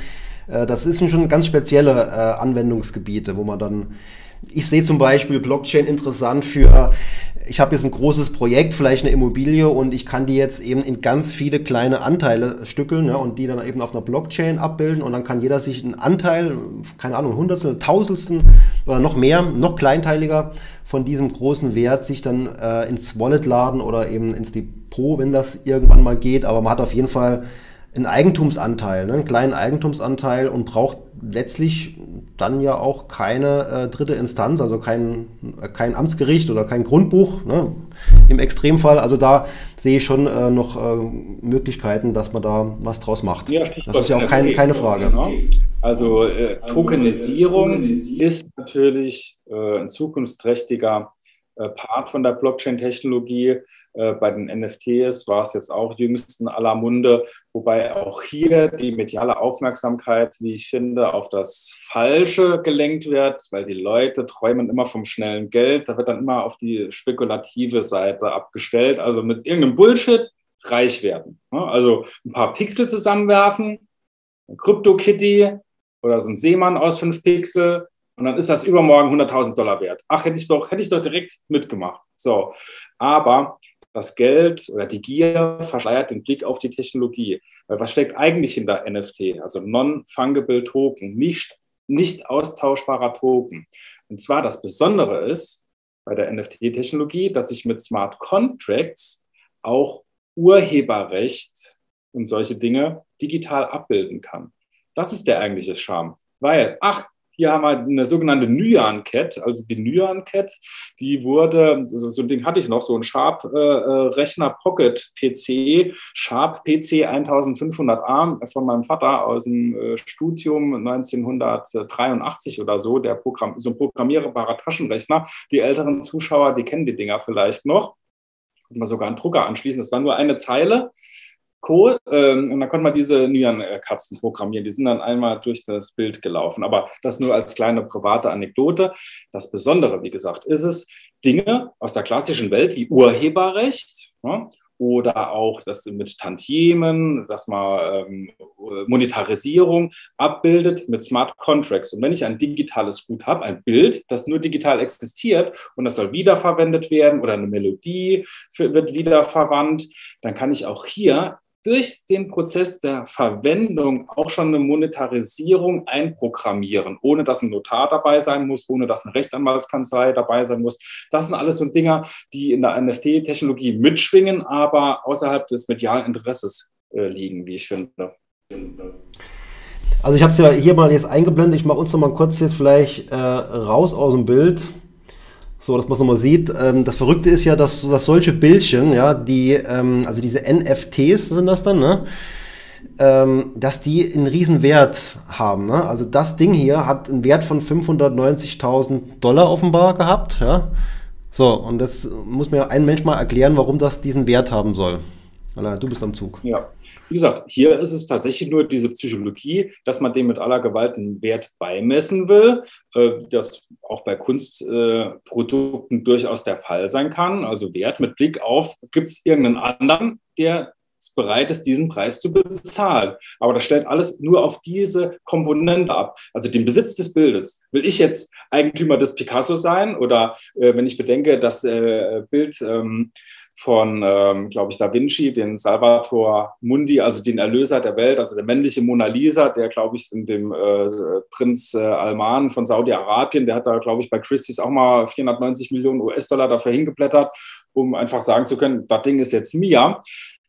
Äh, das sind schon ganz spezielle Anwendungsgebiete, wo man dann ich sehe zum Beispiel Blockchain interessant für, ich habe jetzt ein großes Projekt, vielleicht eine Immobilie und ich kann die jetzt eben in ganz viele kleine Anteile stückeln ja, und die dann eben auf einer Blockchain abbilden und dann kann jeder sich einen Anteil, keine Ahnung, Hundertstel, Tausendstel oder noch mehr, noch kleinteiliger von diesem großen Wert sich dann äh, ins Wallet laden oder eben ins Depot, wenn das irgendwann mal geht, aber man hat auf jeden Fall einen Eigentumsanteil, ne, einen kleinen Eigentumsanteil und braucht letztlich dann ja auch keine äh, dritte Instanz, also kein, äh, kein Amtsgericht oder kein Grundbuch ne, im Extremfall. Also da sehe ich schon äh, noch äh, Möglichkeiten, dass man da was draus macht. Ja, das ist ja auch kein, keine Frage. Genau. Also, äh, Tokenisierung ist natürlich äh, ein zukunftsträchtiger Part von der Blockchain-Technologie. Äh, bei den NFTs war es jetzt auch jüngst in aller Munde, wobei auch hier die mediale Aufmerksamkeit, wie ich finde, auf das Falsche gelenkt wird, weil die Leute träumen immer vom schnellen Geld. Da wird dann immer auf die spekulative Seite abgestellt, also mit irgendeinem Bullshit reich werden. Also ein paar Pixel zusammenwerfen, ein Crypto-Kitty oder so ein Seemann aus fünf Pixel und dann ist das übermorgen 100.000 Dollar wert. Ach, hätte ich doch, hätte ich doch direkt mitgemacht. So. Aber das Geld oder die Gier verschleiert den Blick auf die Technologie. Weil was steckt eigentlich hinter NFT? Also Non-Fungible Token, nicht, nicht austauschbarer Token. Und zwar das Besondere ist bei der NFT-Technologie, dass ich mit Smart Contracts auch Urheberrecht und solche Dinge digital abbilden kann. Das ist der eigentliche Charme. Weil, ach, hier haben wir eine sogenannte Nyan-Cat, also die Nyan-Cat, die wurde, so, so, ein Ding hatte ich noch, so ein Sharp-Rechner äh, Pocket PC, Sharp PC 1500A von meinem Vater aus dem äh, Studium 1983 oder so, der Programm, so ein programmierbarer Taschenrechner. Die älteren Zuschauer, die kennen die Dinger vielleicht noch. Konnte man sogar einen Drucker anschließen. Das war nur eine Zeile Code ähm, und dann konnte man diese Nyan-Katzen programmieren. Die sind dann einmal durch das Bild gelaufen. Aber das nur als kleine private Anekdote. Das Besondere, wie gesagt, ist es, Dinge aus der klassischen Welt wie Urheberrecht ja, oder auch das mit Tantiemen, dass man ähm, Monetarisierung abbildet mit Smart Contracts. Und wenn ich ein digitales Gut habe, ein Bild, das nur digital existiert und das soll wiederverwendet werden oder eine Melodie wird wiederverwandt, dann kann ich auch hier durch den Prozess der Verwendung auch schon eine Monetarisierung einprogrammieren, ohne dass ein Notar dabei sein muss, ohne dass eine Rechtsanwaltskanzlei dabei sein muss. Das sind alles so Dinger, die in der NFT-Technologie mitschwingen, aber außerhalb des medialen Interesses äh, liegen, wie ich finde. Also ich habe es ja hier mal jetzt eingeblendet. Ich mache uns noch mal kurz jetzt vielleicht äh, raus aus dem Bild. So, dass man es nochmal sieht. Ähm, das Verrückte ist ja, dass, dass solche Bildchen, ja, die, ähm, also diese NFTs sind das dann, ne? Ähm, dass die einen riesen Wert haben. Ne? Also das Ding hier hat einen Wert von 590.000 Dollar offenbar gehabt. Ja? So, und das muss mir ein Mensch mal erklären, warum das diesen Wert haben soll. Alla, du bist am Zug. Ja, wie gesagt, hier ist es tatsächlich nur diese Psychologie, dass man dem mit aller Gewalt einen Wert beimessen will, äh, das auch bei Kunstprodukten durchaus der Fall sein kann. Also Wert mit Blick auf, gibt es irgendeinen anderen, der bereit ist, diesen Preis zu bezahlen. Aber das stellt alles nur auf diese Komponente ab. Also den Besitz des Bildes. Will ich jetzt Eigentümer des Picasso sein? Oder äh, wenn ich bedenke, das äh, Bild ähm, von, ähm, glaube ich, Da Vinci, den Salvator Mundi, also den Erlöser der Welt, also der männliche Mona Lisa, der, glaube ich, in dem äh, Prinz äh, Alman von Saudi-Arabien, der hat da, glaube ich, bei Christie's auch mal 490 Millionen US-Dollar dafür hingeblättert, um einfach sagen zu können, das Ding ist jetzt mir.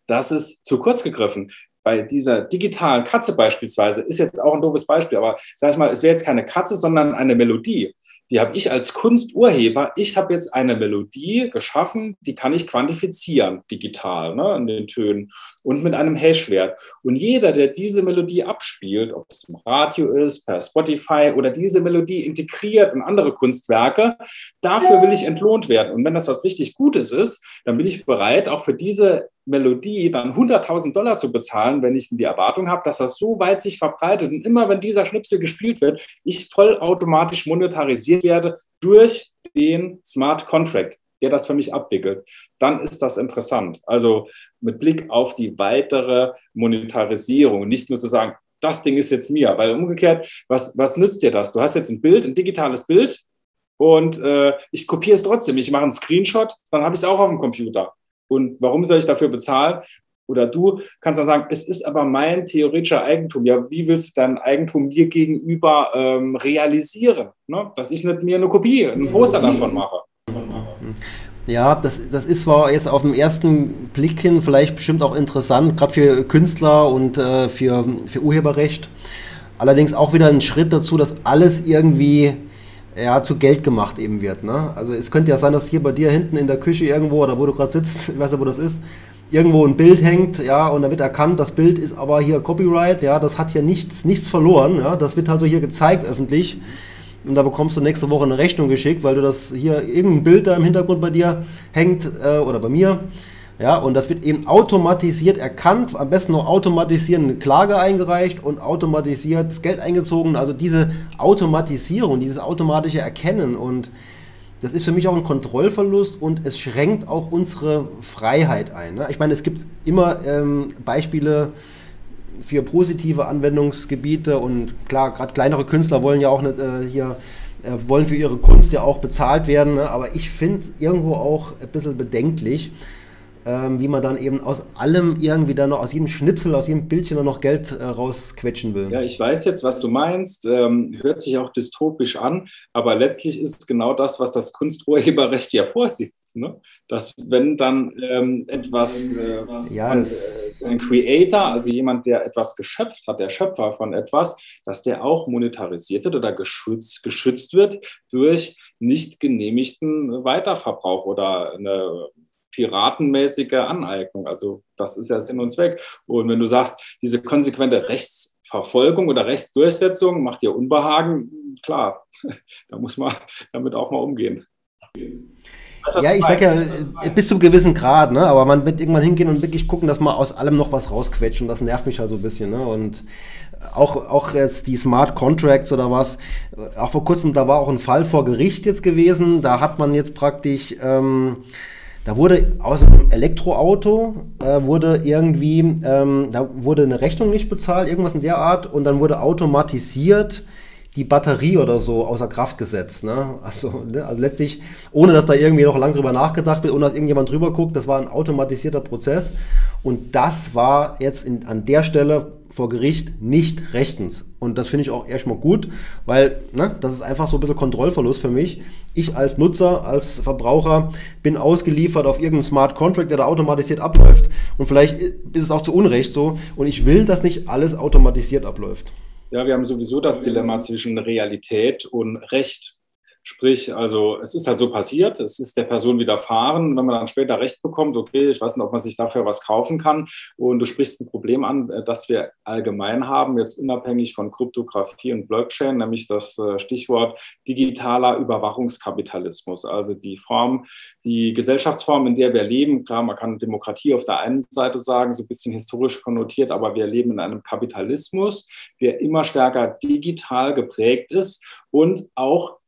Das ist zu kurz gegriffen bei dieser digitalen Katze beispielsweise ist jetzt auch ein doofes Beispiel, aber sag ich mal, es wäre jetzt keine Katze, sondern eine Melodie die habe ich als Kunsturheber. Ich habe jetzt eine Melodie geschaffen, die kann ich quantifizieren, digital, ne, in den Tönen und mit einem Hashwert. Und jeder, der diese Melodie abspielt, ob es im Radio ist, per Spotify oder diese Melodie integriert in andere Kunstwerke, dafür will ich entlohnt werden. Und wenn das was richtig Gutes ist, dann bin ich bereit, auch für diese Melodie dann 100.000 Dollar zu bezahlen, wenn ich die Erwartung habe, dass das so weit sich verbreitet und immer wenn dieser Schnipsel gespielt wird, ich vollautomatisch monetarisiert werde durch den Smart Contract, der das für mich abwickelt, dann ist das interessant. Also mit Blick auf die weitere Monetarisierung, nicht nur zu sagen, das Ding ist jetzt mir, weil umgekehrt, was, was nützt dir das? Du hast jetzt ein Bild, ein digitales Bild und äh, ich kopiere es trotzdem. Ich mache einen Screenshot, dann habe ich es auch auf dem Computer. Und warum soll ich dafür bezahlen? Oder du kannst dann sagen, es ist aber mein theoretischer Eigentum. Ja, wie willst du dein Eigentum mir gegenüber ähm, realisieren? Ne? Dass ich nicht mir eine Kopie, ein Poster davon mache. Ja, das, das ist zwar jetzt auf den ersten Blick hin vielleicht bestimmt auch interessant, gerade für Künstler und äh, für, für Urheberrecht. Allerdings auch wieder ein Schritt dazu, dass alles irgendwie ja, zu Geld gemacht eben wird. Ne? Also es könnte ja sein, dass hier bei dir hinten in der Küche irgendwo oder wo du gerade sitzt, ich weiß nicht, wo das ist, irgendwo ein Bild hängt, ja, und da wird erkannt, das Bild ist aber hier Copyright, ja, das hat hier nichts, nichts verloren, ja, das wird also hier gezeigt öffentlich und da bekommst du nächste Woche eine Rechnung geschickt, weil du das hier irgendein Bild da im Hintergrund bei dir hängt äh, oder bei mir ja, und das wird eben automatisiert erkannt, am besten noch automatisiert eine Klage eingereicht und automatisiert das Geld eingezogen. Also diese Automatisierung, dieses automatische Erkennen und das ist für mich auch ein Kontrollverlust und es schränkt auch unsere Freiheit ein. Ne? Ich meine, es gibt immer ähm, Beispiele für positive Anwendungsgebiete und klar, gerade kleinere Künstler wollen ja auch nicht, äh, hier äh, wollen für ihre Kunst ja auch bezahlt werden, ne? aber ich finde irgendwo auch ein bisschen bedenklich, ähm, wie man dann eben aus allem irgendwie dann noch, aus jedem Schnipsel, aus jedem Bildchen dann noch Geld äh, rausquetschen will. Ja, ich weiß jetzt, was du meinst. Ähm, hört sich auch dystopisch an, aber letztlich ist genau das, was das Kunsturheberrecht ja vorsieht. Ne? Dass wenn dann ähm, etwas, äh, ja, von, äh, ein Creator, also jemand, der etwas geschöpft hat, der Schöpfer von etwas, dass der auch monetarisiert wird oder geschützt, geschützt wird durch nicht genehmigten Weiterverbrauch oder eine piratenmäßige Aneignung. Also das ist ja Sinn und Zweck. Und wenn du sagst, diese konsequente Rechtsverfolgung oder Rechtsdurchsetzung macht dir Unbehagen, klar, da muss man damit auch mal umgehen. Ja, ich sag ja, bis zu einem gewissen Grad, ne? aber man wird irgendwann hingehen und wirklich gucken, dass man aus allem noch was rausquetscht und das nervt mich halt so ein bisschen. Ne? Und auch, auch jetzt die Smart Contracts oder was, auch vor kurzem, da war auch ein Fall vor Gericht jetzt gewesen, da hat man jetzt praktisch ähm, da wurde aus einem Elektroauto äh, wurde irgendwie, ähm, da wurde eine Rechnung nicht bezahlt, irgendwas in der Art, und dann wurde automatisiert die Batterie oder so außer Kraft gesetzt. Ne? Also, ne? also letztlich, ohne dass da irgendwie noch lang drüber nachgedacht wird, ohne dass irgendjemand drüber guckt, das war ein automatisierter Prozess. Und das war jetzt in, an der Stelle vor Gericht nicht rechtens. Und das finde ich auch erstmal gut, weil ne, das ist einfach so ein bisschen Kontrollverlust für mich. Ich als Nutzer, als Verbraucher bin ausgeliefert auf irgendeinen Smart Contract, der da automatisiert abläuft. Und vielleicht ist es auch zu Unrecht so. Und ich will, dass nicht alles automatisiert abläuft. Ja, wir haben sowieso das Dilemma zwischen Realität und Recht. Sprich, also es ist halt so passiert, es ist der Person widerfahren. Wenn man dann später Recht bekommt, okay, ich weiß nicht, ob man sich dafür was kaufen kann. Und du sprichst ein Problem an, äh, das wir allgemein haben, jetzt unabhängig von Kryptographie und Blockchain, nämlich das äh, Stichwort digitaler Überwachungskapitalismus. Also die Form, die Gesellschaftsform, in der wir leben. Klar, man kann Demokratie auf der einen Seite sagen, so ein bisschen historisch konnotiert, aber wir leben in einem Kapitalismus, der immer stärker digital geprägt ist und auch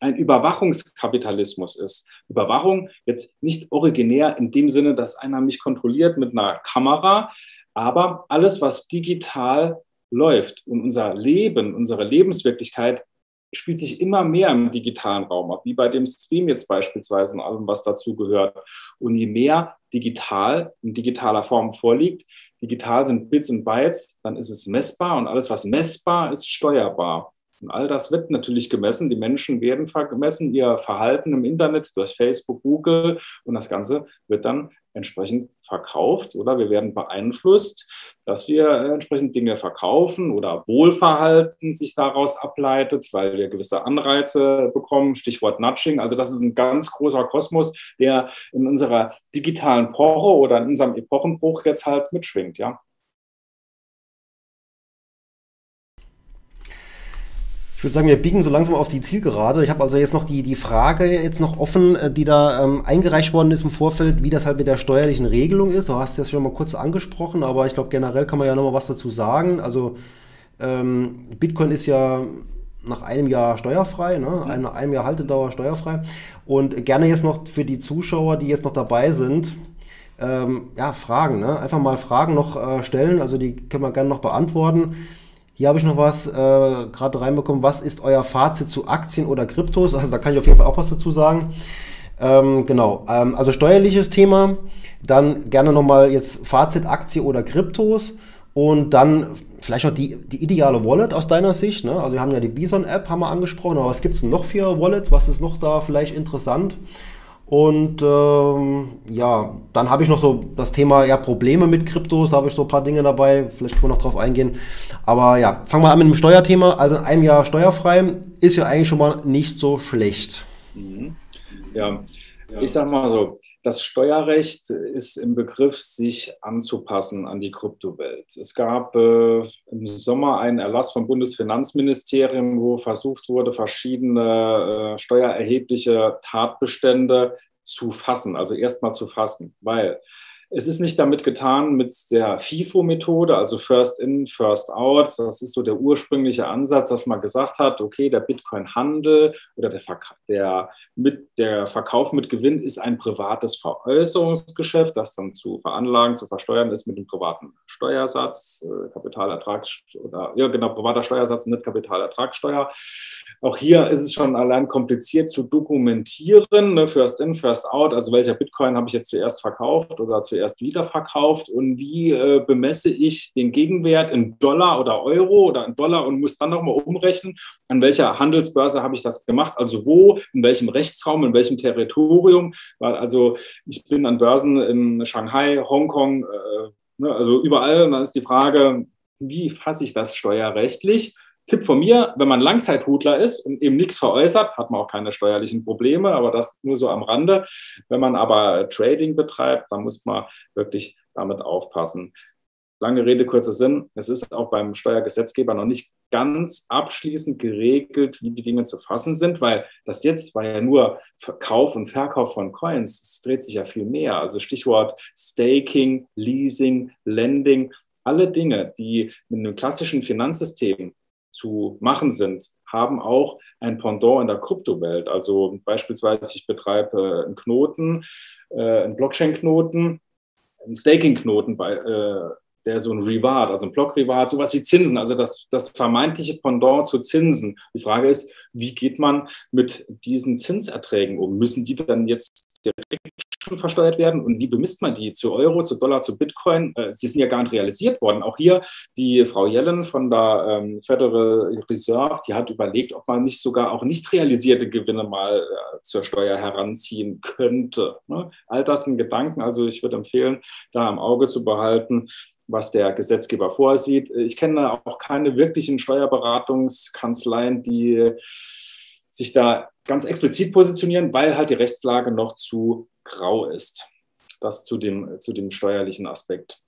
ein Überwachungskapitalismus ist. Überwachung jetzt nicht originär in dem Sinne, dass einer mich kontrolliert mit einer Kamera, aber alles, was digital läuft und unser Leben, unsere Lebenswirklichkeit spielt sich immer mehr im digitalen Raum ab, wie bei dem Stream jetzt beispielsweise und allem, was dazu gehört. Und je mehr digital in digitaler Form vorliegt, digital sind Bits und Bytes, dann ist es messbar und alles, was messbar ist, steuerbar. Und all das wird natürlich gemessen. Die Menschen werden gemessen, ihr Verhalten im Internet durch Facebook, Google und das Ganze wird dann entsprechend verkauft oder wir werden beeinflusst, dass wir entsprechend Dinge verkaufen oder Wohlverhalten sich daraus ableitet, weil wir gewisse Anreize bekommen, Stichwort Nudging. Also das ist ein ganz großer Kosmos, der in unserer digitalen Epoche oder in unserem Epochenbruch jetzt halt mitschwingt, ja. Würde sagen, wir biegen so langsam auf die Zielgerade. Ich habe also jetzt noch die, die Frage jetzt noch offen, äh, die da ähm, eingereicht worden ist im Vorfeld, wie das halt mit der steuerlichen Regelung ist. Du hast das schon mal kurz angesprochen, aber ich glaube, generell kann man ja noch mal was dazu sagen. Also ähm, Bitcoin ist ja nach einem Jahr steuerfrei, ne? Ein, nach einem Jahr Haltedauer steuerfrei. Und gerne jetzt noch für die Zuschauer, die jetzt noch dabei sind, ähm, ja, Fragen, ne? einfach mal Fragen noch äh, stellen, also die können wir gerne noch beantworten. Hier habe ich noch was äh, gerade reinbekommen. Was ist euer Fazit zu Aktien oder Kryptos? Also da kann ich auf jeden Fall auch was dazu sagen. Ähm, genau, ähm, also steuerliches Thema. Dann gerne nochmal jetzt Fazit Aktie oder Kryptos. Und dann vielleicht noch die, die ideale Wallet aus deiner Sicht. Ne? Also wir haben ja die Bison-App, haben wir angesprochen. Aber was gibt es noch für Wallets? Was ist noch da vielleicht interessant? Und ähm, ja, dann habe ich noch so das Thema ja, Probleme mit Kryptos, da habe ich so ein paar Dinge dabei, vielleicht können wir noch drauf eingehen. Aber ja, fangen wir an mit dem Steuerthema. Also in einem Jahr steuerfrei ist ja eigentlich schon mal nicht so schlecht. Mhm. Ja, ich sag mal so, das Steuerrecht ist im Begriff, sich anzupassen an die Kryptowelt. Es gab äh, im Sommer einen Erlass vom Bundesfinanzministerium, wo versucht wurde, verschiedene äh, steuererhebliche Tatbestände zu fassen, also erstmal zu fassen, weil es ist nicht damit getan mit der FIFO-Methode, also First In, First Out. Das ist so der ursprüngliche Ansatz, dass man gesagt hat, okay, der Bitcoin-Handel oder der, Verk der, mit, der Verkauf mit Gewinn ist ein privates Veräußerungsgeschäft, das dann zu veranlagen, zu versteuern ist mit dem privaten Steuersatz, äh, Kapitalertrags oder ja genau, privater Steuersatz, nicht Kapitalertragssteuer. Auch hier ist es schon allein kompliziert zu dokumentieren, ne? First In, First Out, also welcher Bitcoin habe ich jetzt zuerst verkauft oder zuerst zuerst wiederverkauft und wie äh, bemesse ich den Gegenwert in Dollar oder Euro oder in Dollar und muss dann nochmal umrechnen, an welcher Handelsbörse habe ich das gemacht, also wo, in welchem Rechtsraum, in welchem Territorium. Also ich bin an Börsen in Shanghai, Hongkong, äh, ne, also überall. Und dann ist die Frage, wie fasse ich das steuerrechtlich? Tipp von mir, wenn man Langzeithudler ist und eben nichts veräußert, hat man auch keine steuerlichen Probleme, aber das nur so am Rande. Wenn man aber Trading betreibt, dann muss man wirklich damit aufpassen. Lange Rede, kurzer Sinn. Es ist auch beim Steuergesetzgeber noch nicht ganz abschließend geregelt, wie die Dinge zu fassen sind, weil das jetzt war ja nur Verkauf und Verkauf von Coins. Es dreht sich ja viel mehr. Also Stichwort Staking, Leasing, Lending. Alle Dinge, die mit einem klassischen Finanzsystem zu machen sind, haben auch ein Pendant in der Kryptowelt. Also beispielsweise, ich betreibe einen Knoten, äh, einen Blockchain-Knoten, einen Staking-Knoten, äh, der so ein Reward, also ein Block-Reward, sowas wie Zinsen, also das, das vermeintliche Pendant zu Zinsen. Die Frage ist, wie geht man mit diesen Zinserträgen um? Müssen die dann jetzt direkt schon versteuert werden und wie bemisst man die zu Euro, zu Dollar, zu Bitcoin? Äh, sie sind ja gar nicht realisiert worden. Auch hier die Frau Yellen von der ähm, Federal Reserve, die hat überlegt, ob man nicht sogar auch nicht realisierte Gewinne mal äh, zur Steuer heranziehen könnte. Ne? All das sind Gedanken. Also ich würde empfehlen, da im Auge zu behalten, was der Gesetzgeber vorsieht. Ich kenne auch keine wirklichen Steuerberatungskanzleien, die sich da ganz explizit positionieren, weil halt die Rechtslage noch zu grau ist. Das zu dem, zu dem steuerlichen Aspekt.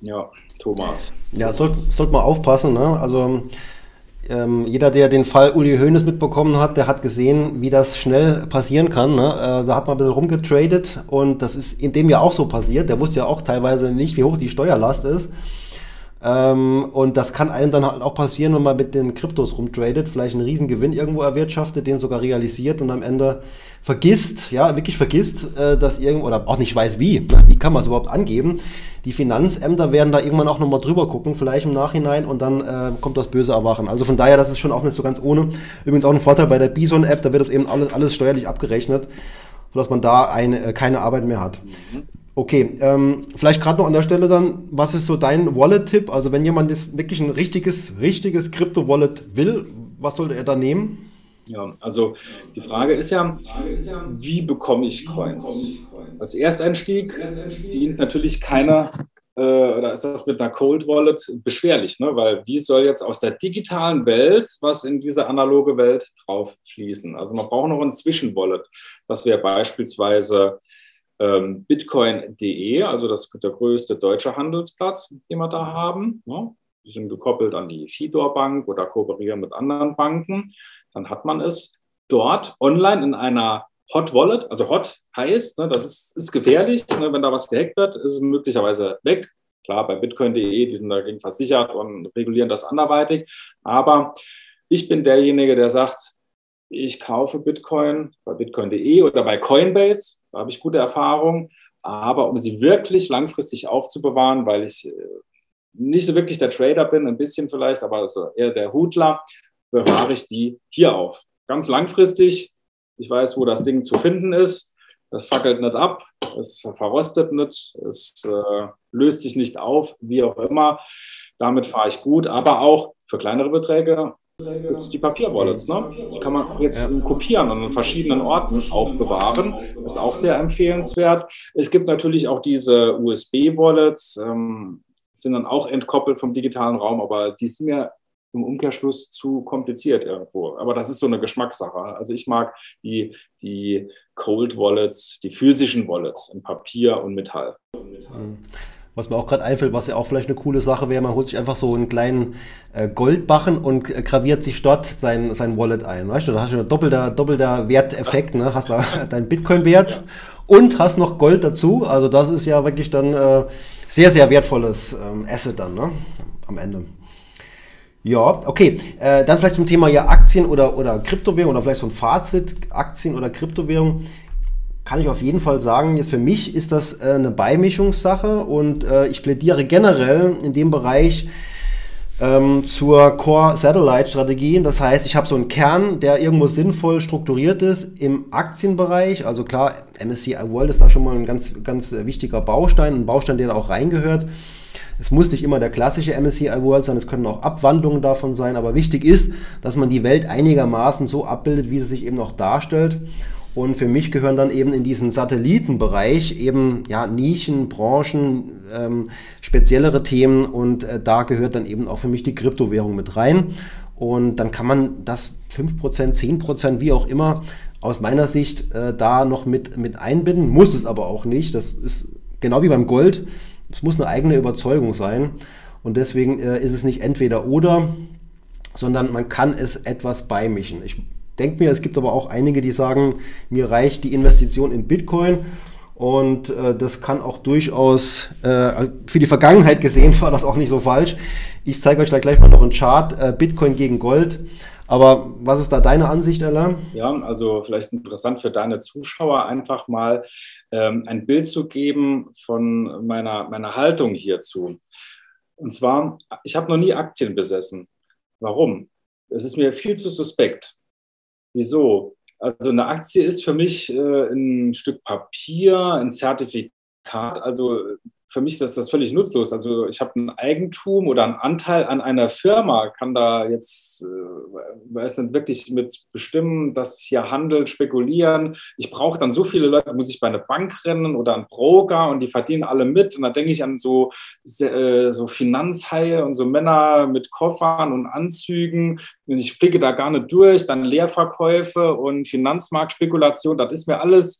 Ja, Thomas. Ja, sollte sollt man aufpassen. Ne? Also ähm, jeder, der den Fall Uli Hoeneß mitbekommen hat, der hat gesehen, wie das schnell passieren kann. Ne? Äh, da hat man ein bisschen rumgetradet und das ist in dem ja auch so passiert. Der wusste ja auch teilweise nicht, wie hoch die Steuerlast ist. Ähm, und das kann einem dann halt auch passieren, wenn man mit den Kryptos rumtradet, vielleicht einen riesen Gewinn irgendwo erwirtschaftet, den sogar realisiert und am Ende vergisst, ja, wirklich vergisst, äh, dass irgendwo, oder auch nicht weiß wie, wie kann man es überhaupt angeben. Die Finanzämter werden da irgendwann auch nochmal drüber gucken, vielleicht im Nachhinein und dann äh, kommt das böse Erwachen. Also von daher, das ist schon auch nicht so ganz ohne. Übrigens auch ein Vorteil bei der Bison-App, da wird das eben alles, alles steuerlich abgerechnet, sodass man da eine, äh, keine Arbeit mehr hat. Okay, ähm, vielleicht gerade noch an der Stelle dann, was ist so dein Wallet-Tipp? Also wenn jemand jetzt wirklich ein richtiges, richtiges Krypto-Wallet will, was sollte er da nehmen? Ja, also die Frage ist ja, wie bekomme ich Coins? Als Ersteinstieg dient natürlich keiner, äh, oder ist das mit einer Cold Wallet beschwerlich, ne? weil wie soll jetzt aus der digitalen Welt was in diese analoge Welt drauf fließen? Also man braucht noch ein Zwischenwallet. Das wäre beispielsweise ähm, Bitcoin.de, also das der größte deutsche Handelsplatz, den wir da haben. Ne? Die sind gekoppelt an die Fidor Bank oder kooperieren mit anderen Banken. Dann hat man es dort online in einer Hot Wallet, also Hot heißt, ne, das ist, ist gefährlich, ne, wenn da was gehackt wird, ist es möglicherweise weg. Klar, bei bitcoin.de, die sind dagegen versichert und regulieren das anderweitig. Aber ich bin derjenige, der sagt, ich kaufe Bitcoin bei bitcoin.de oder bei Coinbase, da habe ich gute Erfahrungen. Aber um sie wirklich langfristig aufzubewahren, weil ich äh, nicht so wirklich der Trader bin, ein bisschen vielleicht, aber so eher der Hutler, bewahre ich die hier auf. Ganz langfristig. Ich weiß, wo das Ding zu finden ist. Das fackelt nicht ab, es verrostet nicht, es äh, löst sich nicht auf, wie auch immer. Damit fahre ich gut, aber auch für kleinere Beträge es die Papierwallets. Ne? Die kann man jetzt ja. kopieren und an verschiedenen Orten aufbewahren. Das ist auch sehr empfehlenswert. Es gibt natürlich auch diese USB-Wallets, ähm, sind dann auch entkoppelt vom digitalen Raum, aber die sind mir im Umkehrschluss zu kompliziert irgendwo. Aber das ist so eine Geschmackssache. Also ich mag die, die Cold Wallets, die physischen Wallets in Papier und Metall. Und Metall. Mhm. Was mir auch gerade einfällt, was ja auch vielleicht eine coole Sache wäre, man holt sich einfach so einen kleinen äh, Goldbachen und graviert sich dort sein, sein Wallet ein. Weißt du, da hast du einen doppelter, doppelter Werteffekt, ne? hast da deinen Bitcoin-Wert und hast noch Gold dazu. Also das ist ja wirklich dann äh, sehr, sehr wertvolles ähm, Asset dann ne? am Ende. Ja, okay. Äh, dann vielleicht zum Thema ja Aktien oder, oder Kryptowährung oder vielleicht so ein Fazit, Aktien oder Kryptowährung kann ich auf jeden Fall sagen, jetzt für mich ist das äh, eine Beimischungssache und äh, ich plädiere generell in dem Bereich ähm, zur Core Satellite Strategie. Das heißt, ich habe so einen Kern, der irgendwo sinnvoll strukturiert ist im Aktienbereich. Also klar, MSCI World ist da schon mal ein ganz, ganz wichtiger Baustein, ein Baustein, der da auch reingehört. Es muss nicht immer der klassische MSCI World sein, es können auch Abwandlungen davon sein, aber wichtig ist, dass man die Welt einigermaßen so abbildet, wie sie sich eben auch darstellt. Und für mich gehören dann eben in diesen Satellitenbereich eben ja, Nischen, Branchen, ähm, speziellere Themen und äh, da gehört dann eben auch für mich die Kryptowährung mit rein. Und dann kann man das 5%, 10%, wie auch immer, aus meiner Sicht äh, da noch mit, mit einbinden. Muss es aber auch nicht. Das ist genau wie beim Gold. Es muss eine eigene Überzeugung sein. Und deswegen äh, ist es nicht entweder oder, sondern man kann es etwas beimischen. Ich denke mir, es gibt aber auch einige, die sagen, mir reicht die Investition in Bitcoin. Und äh, das kann auch durchaus, äh, für die Vergangenheit gesehen, war das auch nicht so falsch. Ich zeige euch da gleich mal noch einen Chart, äh, Bitcoin gegen Gold. Aber was ist da deine Ansicht, Alain? Ja, also vielleicht interessant für deine Zuschauer, einfach mal ähm, ein Bild zu geben von meiner, meiner Haltung hierzu. Und zwar, ich habe noch nie Aktien besessen. Warum? Es ist mir viel zu suspekt. Wieso? Also eine Aktie ist für mich äh, ein Stück Papier, ein Zertifikat. Also für mich ist das völlig nutzlos. Also ich habe ein Eigentum oder einen Anteil an einer Firma, kann da jetzt, äh, weiß nicht, wirklich mit bestimmen, dass hier handelt, spekulieren. Ich brauche dann so viele Leute, muss ich bei einer Bank rennen oder einen Broker und die verdienen alle mit. Und da denke ich an so, äh, so Finanzhaie und so Männer mit Koffern und Anzügen. Und ich blicke da gar nicht durch. Dann Leerverkäufe und Finanzmarktspekulation, das ist mir alles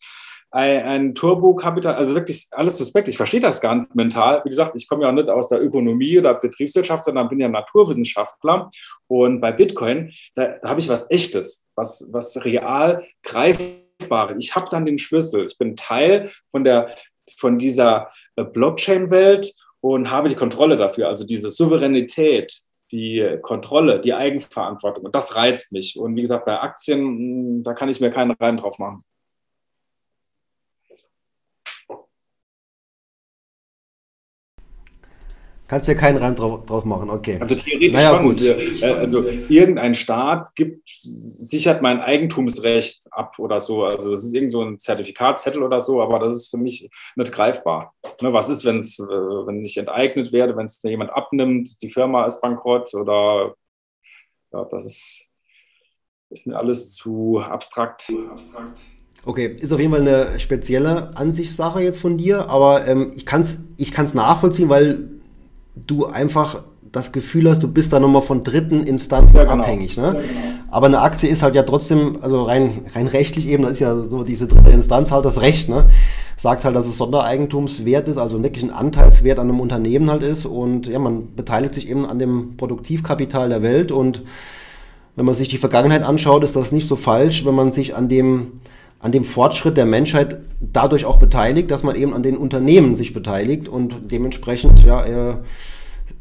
ein, ein Turbokapital, also wirklich alles suspekt. Ich verstehe das gar nicht mental. Wie gesagt, ich komme ja nicht aus der Ökonomie oder Betriebswirtschaft, sondern bin ja Naturwissenschaftler. Und bei Bitcoin, da, da habe ich was Echtes, was, was real greifbares. Ich habe dann den Schlüssel. Ich bin Teil von, der, von dieser äh, Blockchain-Welt und habe die Kontrolle dafür, also diese Souveränität, die Kontrolle, die Eigenverantwortung. Und das reizt mich. Und wie gesagt, bei Aktien, hm, da kann ich mir keinen Reim drauf machen. Kannst ja keinen Reim drauf, drauf machen, okay. Also theoretisch naja, schon. Gut. Äh, also irgendein Staat gibt, sichert mein Eigentumsrecht ab oder so. Also das ist irgend so ein Zertifikatzettel oder so, aber das ist für mich nicht greifbar. Ne, was ist, wenn's, äh, wenn ich enteignet werde, wenn es mir jemand abnimmt, die Firma ist bankrott oder ja, das ist, ist mir alles zu abstrakt. abstrakt. Okay, ist auf jeden Fall eine spezielle Ansichtssache jetzt von dir, aber ähm, ich kann es ich kann's nachvollziehen, weil du einfach das Gefühl hast, du bist da nochmal von dritten Instanzen ja, genau. abhängig. Ne? Ja, genau. Aber eine Aktie ist halt ja trotzdem, also rein, rein rechtlich eben, das ist ja so diese dritte Instanz halt das Recht, ne? sagt halt, dass es Sondereigentumswert ist, also wirklich ein Anteilswert an einem Unternehmen halt ist und ja, man beteiligt sich eben an dem Produktivkapital der Welt und wenn man sich die Vergangenheit anschaut, ist das nicht so falsch, wenn man sich an dem an dem Fortschritt der Menschheit dadurch auch beteiligt, dass man eben an den Unternehmen sich beteiligt und dementsprechend ja, äh,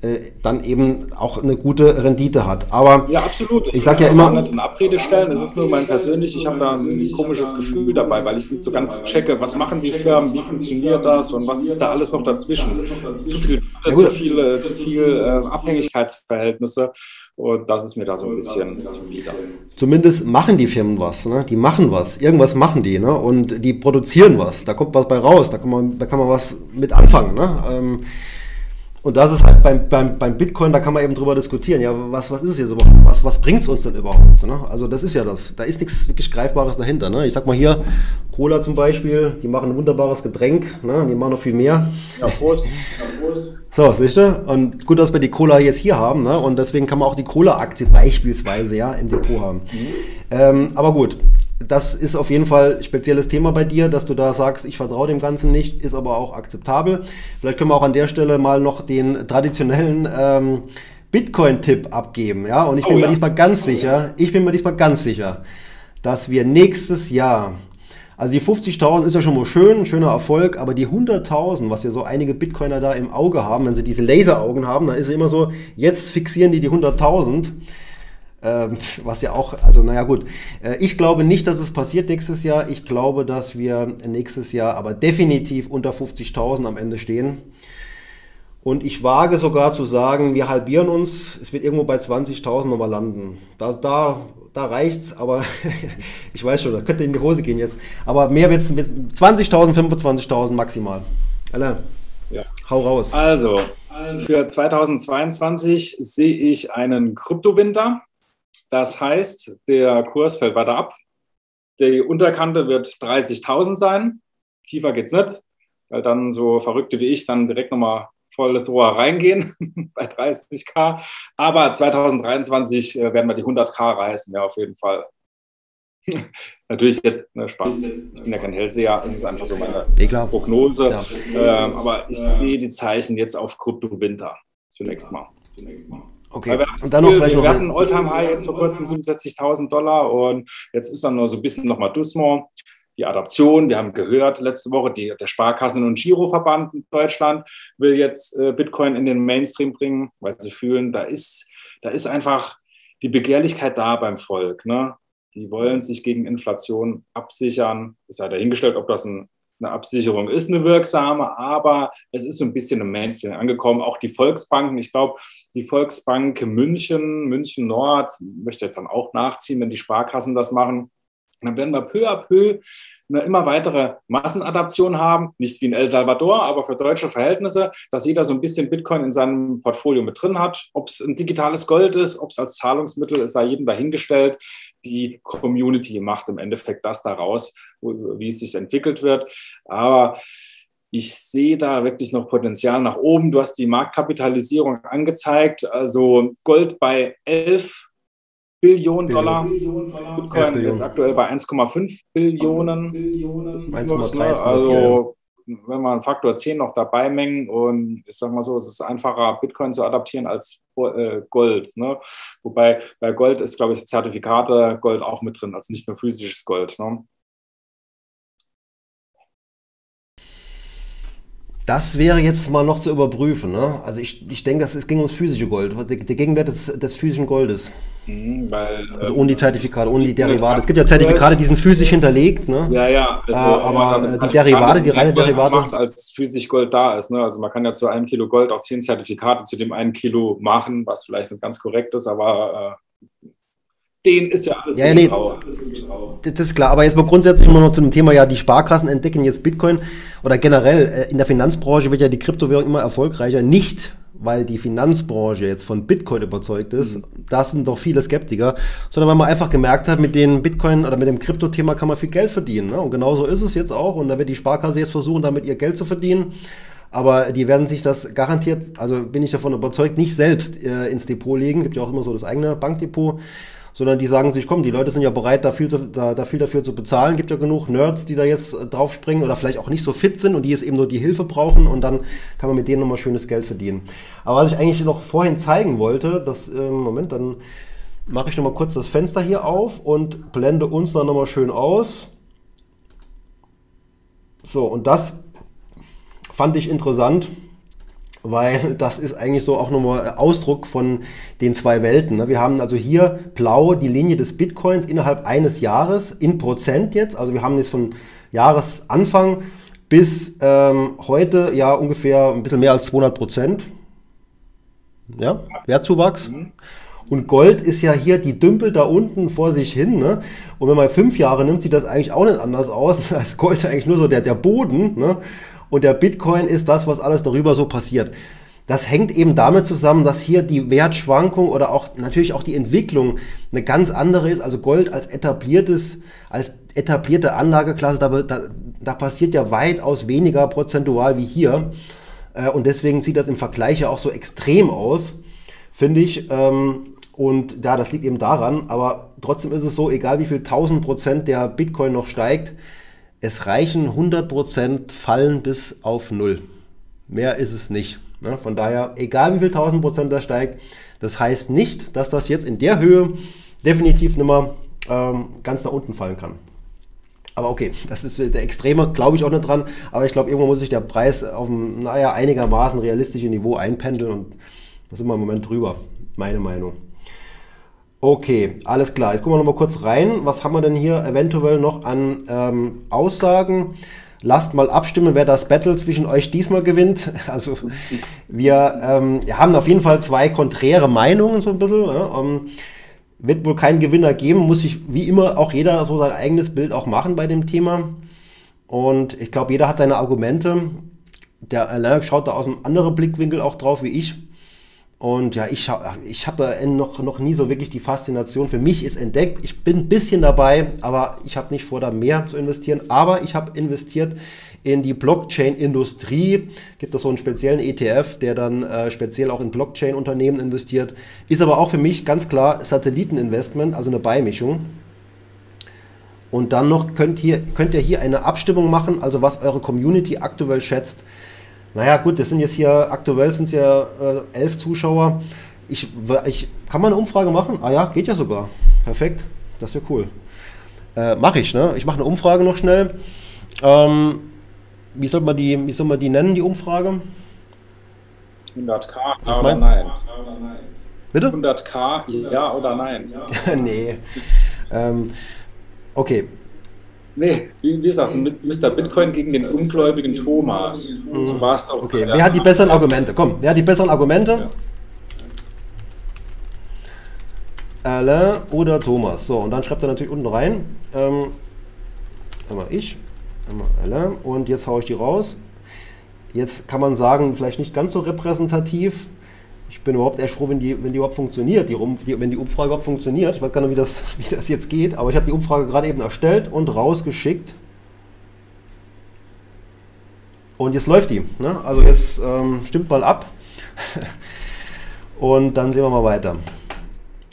äh, dann eben auch eine gute Rendite hat. Aber ja, absolut. Ich, ich sage ja immer. nicht in Abrede stellen. Es ist nur mein persönlich, ich habe da ein komisches Gefühl dabei, weil ich nicht so ganz checke, was machen die Firmen, wie funktioniert das und was ist da alles noch dazwischen. Zu viel, ja, zu viele, zu viel äh, Abhängigkeitsverhältnisse. Und das ist mir da so ein bisschen zuwider. Zumindest machen die Firmen was, ne? Die machen was. Irgendwas machen die, ne? Und die produzieren was. Da kommt was bei raus. Da kann man, da kann man was mit anfangen, ne? Ähm, und das ist halt beim, beim, beim Bitcoin, da kann man eben drüber diskutieren. Ja, was, was ist es jetzt überhaupt? Was, was bringt es uns denn überhaupt? Ne? Also, das ist ja das. Da ist nichts wirklich Greifbares dahinter. Ne? Ich sag mal hier, Cola zum Beispiel, die machen ein wunderbares Getränk. Ne? Die machen noch viel mehr. Ja, Prost. Ja, Prost. So, siehst du? Und gut, dass wir die Cola jetzt hier haben. Ne? Und deswegen kann man auch die Cola-Aktie beispielsweise ja, im Depot haben. Mhm. Ähm, aber gut, das ist auf jeden Fall ein spezielles Thema bei dir, dass du da sagst, ich vertraue dem Ganzen nicht, ist aber auch akzeptabel. Vielleicht können wir auch an der Stelle mal noch den traditionellen ähm, Bitcoin-Tipp abgeben. Ja? Und ich bin oh, mir ja. diesmal ganz sicher, ich bin mir diesmal ganz sicher, dass wir nächstes Jahr, also die 50.000 ist ja schon mal schön, ein schöner Erfolg, aber die 100.000, was ja so einige Bitcoiner da im Auge haben, wenn sie diese Laseraugen haben, dann ist es immer so, jetzt fixieren die die 100.000. Ähm, was ja auch, also naja gut, äh, ich glaube nicht, dass es passiert nächstes Jahr. Ich glaube, dass wir nächstes Jahr aber definitiv unter 50.000 am Ende stehen. Und ich wage sogar zu sagen, wir halbieren uns, es wird irgendwo bei 20.000 nochmal landen. Da, da, da reicht's, aber ich weiß schon, das könnte in die Hose gehen jetzt. Aber mehr wird es 20.000, 25.000 maximal. Alle, ja. hau raus. Also, für 2022 sehe ich einen Kryptowinter. Das heißt, der Kurs fällt weiter ab. Die Unterkante wird 30.000 sein. Tiefer geht es nicht, weil dann so Verrückte wie ich dann direkt nochmal volles Rohr reingehen bei 30k. Aber 2023 äh, werden wir die 100k reißen, ja, auf jeden Fall. Natürlich jetzt ne, Spaß. Ich bin ja kein Hellseher, es ist einfach so meine Prognose. Ja. Ähm, aber ich sehe die Zeichen jetzt auf Krypto-Winter zunächst mal. Zunächst mal. Okay, und dann noch vielleicht wir noch. Wir hatten Alltime High jetzt vor kurzem 67.000 Dollar und jetzt ist dann nur so ein bisschen nochmal Dussmont. Die Adaption, wir haben gehört letzte Woche, die, der Sparkassen- und Giroverband in Deutschland will jetzt äh, Bitcoin in den Mainstream bringen, weil sie fühlen, da ist, da ist einfach die Begehrlichkeit da beim Volk. Ne? Die wollen sich gegen Inflation absichern. Es sei dahingestellt, ob das ein eine Absicherung ist eine wirksame, aber es ist so ein bisschen im Mainstream angekommen. Auch die Volksbanken, ich glaube, die Volksbank München, München Nord, möchte jetzt dann auch nachziehen, wenn die Sparkassen das machen. dann werden wir peu à peu eine immer weitere Massenadaption haben, nicht wie in El Salvador, aber für deutsche Verhältnisse, dass jeder so ein bisschen Bitcoin in seinem Portfolio mit drin hat. Ob es ein digitales Gold ist, ob es als Zahlungsmittel ist, sei jedem dahingestellt. Die Community macht im Endeffekt das daraus, wie es sich entwickelt wird. Aber ich sehe da wirklich noch Potenzial nach oben. Du hast die Marktkapitalisierung angezeigt. Also Gold bei 11 Billionen Dollar. Bitcoin jetzt aktuell bei 1,5 Billionen. 1,3. Also wenn man Faktor 10 noch dabei mengen und ich sag mal so, es ist einfacher, Bitcoin zu adaptieren als äh, Gold. Ne? Wobei bei Gold ist, glaube ich, Zertifikate Gold auch mit drin, also nicht nur physisches Gold. Ne? Das wäre jetzt mal noch zu überprüfen. Ne? Also ich, ich denke, es ging ums physische Gold, der, der Gegenwert des, des physischen Goldes. Mhm, weil, also ohne die ähm, Zertifikate, ohne die Derivate. Es gibt ja Zertifikate, die sind physisch hinterlegt. Ne? Ja, ja. Also, äh, aber die Derivate, die reine Derivate. Macht, als physisch Gold da ist. Ne? Also man kann ja zu einem Kilo Gold auch zehn Zertifikate zu dem einen Kilo machen, was vielleicht nicht ganz korrekt ist, aber äh, den ist ja alles ja, nee, Das ist klar, aber jetzt mal grundsätzlich immer noch zu dem Thema, ja, die Sparkassen entdecken jetzt Bitcoin oder generell äh, in der Finanzbranche wird ja die Kryptowährung immer erfolgreicher. Nicht, weil die Finanzbranche jetzt von Bitcoin überzeugt ist, mhm. das sind doch viele Skeptiker, sondern weil man einfach gemerkt hat, mit dem Bitcoin oder mit dem Krypto-Thema kann man viel Geld verdienen. Ne? Und genauso ist es jetzt auch. Und da wird die Sparkasse jetzt versuchen, damit ihr Geld zu verdienen. Aber die werden sich das garantiert, also bin ich davon überzeugt, nicht selbst äh, ins Depot legen. Gibt ja auch immer so das eigene Bankdepot sondern die sagen sich, komm, die Leute sind ja bereit, da viel, zu, da, da viel dafür zu bezahlen. Gibt ja genug Nerds, die da jetzt äh, draufspringen oder vielleicht auch nicht so fit sind und die jetzt eben nur die Hilfe brauchen und dann kann man mit denen nochmal schönes Geld verdienen. Aber was ich eigentlich noch vorhin zeigen wollte, das, äh, Moment, dann mache ich nochmal kurz das Fenster hier auf und blende uns dann nochmal schön aus. So, und das fand ich interessant weil das ist eigentlich so auch nochmal Ausdruck von den zwei Welten. Ne? Wir haben also hier blau die Linie des Bitcoins innerhalb eines Jahres in Prozent jetzt. Also wir haben jetzt von Jahresanfang bis ähm, heute ja ungefähr ein bisschen mehr als 200 Prozent. Ja, Wertzuwachs. Mhm. Und Gold ist ja hier, die dümpelt da unten vor sich hin. Ne? Und wenn man fünf Jahre nimmt, sieht das eigentlich auch nicht anders aus. Da ist Gold eigentlich nur so der, der Boden. Ne? Und der Bitcoin ist das, was alles darüber so passiert. Das hängt eben damit zusammen, dass hier die Wertschwankung oder auch natürlich auch die Entwicklung eine ganz andere ist. Also Gold als etabliertes, als etablierte Anlageklasse, da, da, da passiert ja weitaus weniger prozentual wie hier. Äh, und deswegen sieht das im Vergleich ja auch so extrem aus, finde ich. Ähm, und ja, das liegt eben daran. Aber trotzdem ist es so, egal wie viel 1000 Prozent der Bitcoin noch steigt, es reichen 100% fallen bis auf null. Mehr ist es nicht. Ne? Von daher, egal wie viel 1000 Prozent da steigt, das heißt nicht, dass das jetzt in der Höhe definitiv nicht mehr ähm, ganz nach unten fallen kann. Aber okay, das ist der Extreme, glaube ich auch nicht dran. Aber ich glaube, irgendwo muss sich der Preis auf ein, naja, einigermaßen realistisches Niveau einpendeln und da sind wir im Moment drüber. Meine Meinung. Okay, alles klar. Jetzt gucken wir noch mal kurz rein. Was haben wir denn hier eventuell noch an ähm, Aussagen? Lasst mal abstimmen, wer das Battle zwischen euch diesmal gewinnt. Also wir ähm, haben auf jeden Fall zwei konträre Meinungen so ein bisschen. Ja. Ähm, wird wohl keinen Gewinner geben, muss sich wie immer auch jeder so sein eigenes Bild auch machen bei dem Thema. Und ich glaube, jeder hat seine Argumente. Der Alain schaut da aus einem anderen Blickwinkel auch drauf wie ich. Und ja, ich, ich habe noch, noch nie so wirklich die Faszination für mich ist entdeckt. Ich bin ein bisschen dabei, aber ich habe nicht vor, da mehr zu investieren. Aber ich habe investiert in die Blockchain-Industrie. Gibt es so einen speziellen ETF, der dann äh, speziell auch in Blockchain-Unternehmen investiert. Ist aber auch für mich ganz klar Satelliteninvestment, also eine Beimischung. Und dann noch könnt ihr, könnt ihr hier eine Abstimmung machen, also was eure Community aktuell schätzt. Naja, gut, das sind jetzt hier, aktuell sind es ja äh, elf Zuschauer. Ich, ich, kann man eine Umfrage machen? Ah ja, geht ja sogar. Perfekt. Das wäre cool. Äh, mache ich, ne? Ich mache eine Umfrage noch schnell. Ähm, wie, soll man die, wie soll man die nennen, die Umfrage? 100k, ja oder nein? Bitte? 100k, ja oder nein? nee. ähm, okay, Nee, wie, wie ist das? Mr. Bitcoin gegen den ungläubigen Thomas. Mhm. So war es auch. Okay, wer hat die besseren Argumente? Komm, wer hat die besseren Argumente? Alain oder Thomas. So, und dann schreibt er natürlich unten rein. Ähm, einmal ich, einmal Alain. Und jetzt haue ich die raus. Jetzt kann man sagen, vielleicht nicht ganz so repräsentativ. Ich bin überhaupt echt froh, wenn die, wenn die überhaupt funktioniert, die, die, wenn die Umfrage überhaupt funktioniert. Ich weiß gar nicht, wie das, wie das jetzt geht, aber ich habe die Umfrage gerade eben erstellt und rausgeschickt. Und jetzt läuft die. Ne? Also jetzt ähm, stimmt mal ab. und dann sehen wir mal weiter.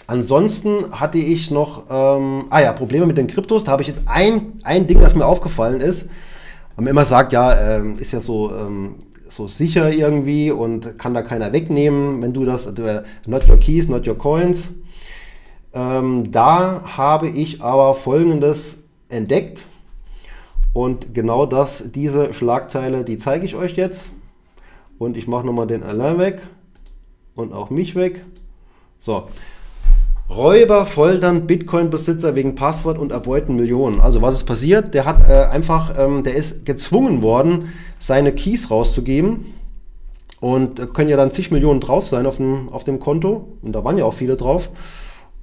Ansonsten hatte ich noch, ähm, ah ja, Probleme mit den Kryptos. Da habe ich jetzt ein, ein Ding, das mir aufgefallen ist. Man immer sagt, ja, ähm, ist ja so, ähm, so sicher irgendwie und kann da keiner wegnehmen, wenn du das, äh, not your keys, not your coins. Ähm, da habe ich aber Folgendes entdeckt. Und genau das, diese Schlagzeile, die zeige ich euch jetzt. Und ich mache nochmal den Alarm weg und auch mich weg. So, Räuber foltern Bitcoin-Besitzer wegen Passwort und erbeuten Millionen. Also was ist passiert? Der hat äh, einfach, ähm, der ist gezwungen worden, seine Keys rauszugeben. Und äh, können ja dann zig Millionen drauf sein auf dem, auf dem Konto. Und da waren ja auch viele drauf.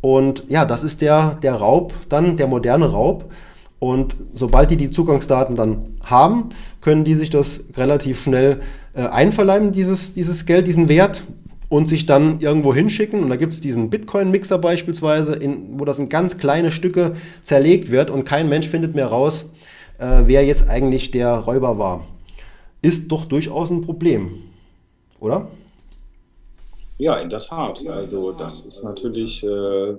Und ja, das ist der, der Raub dann, der moderne Raub. Und sobald die die Zugangsdaten dann haben, können die sich das relativ schnell äh, einverleiben, dieses, dieses Geld, diesen Wert und sich dann irgendwo hinschicken. Und da gibt es diesen Bitcoin-Mixer beispielsweise, in, wo das in ganz kleine Stücke zerlegt wird und kein Mensch findet mehr raus, äh, wer jetzt eigentlich der Räuber war. Ist doch durchaus ein Problem, oder? Ja, in der Tat. Also das ist natürlich, äh,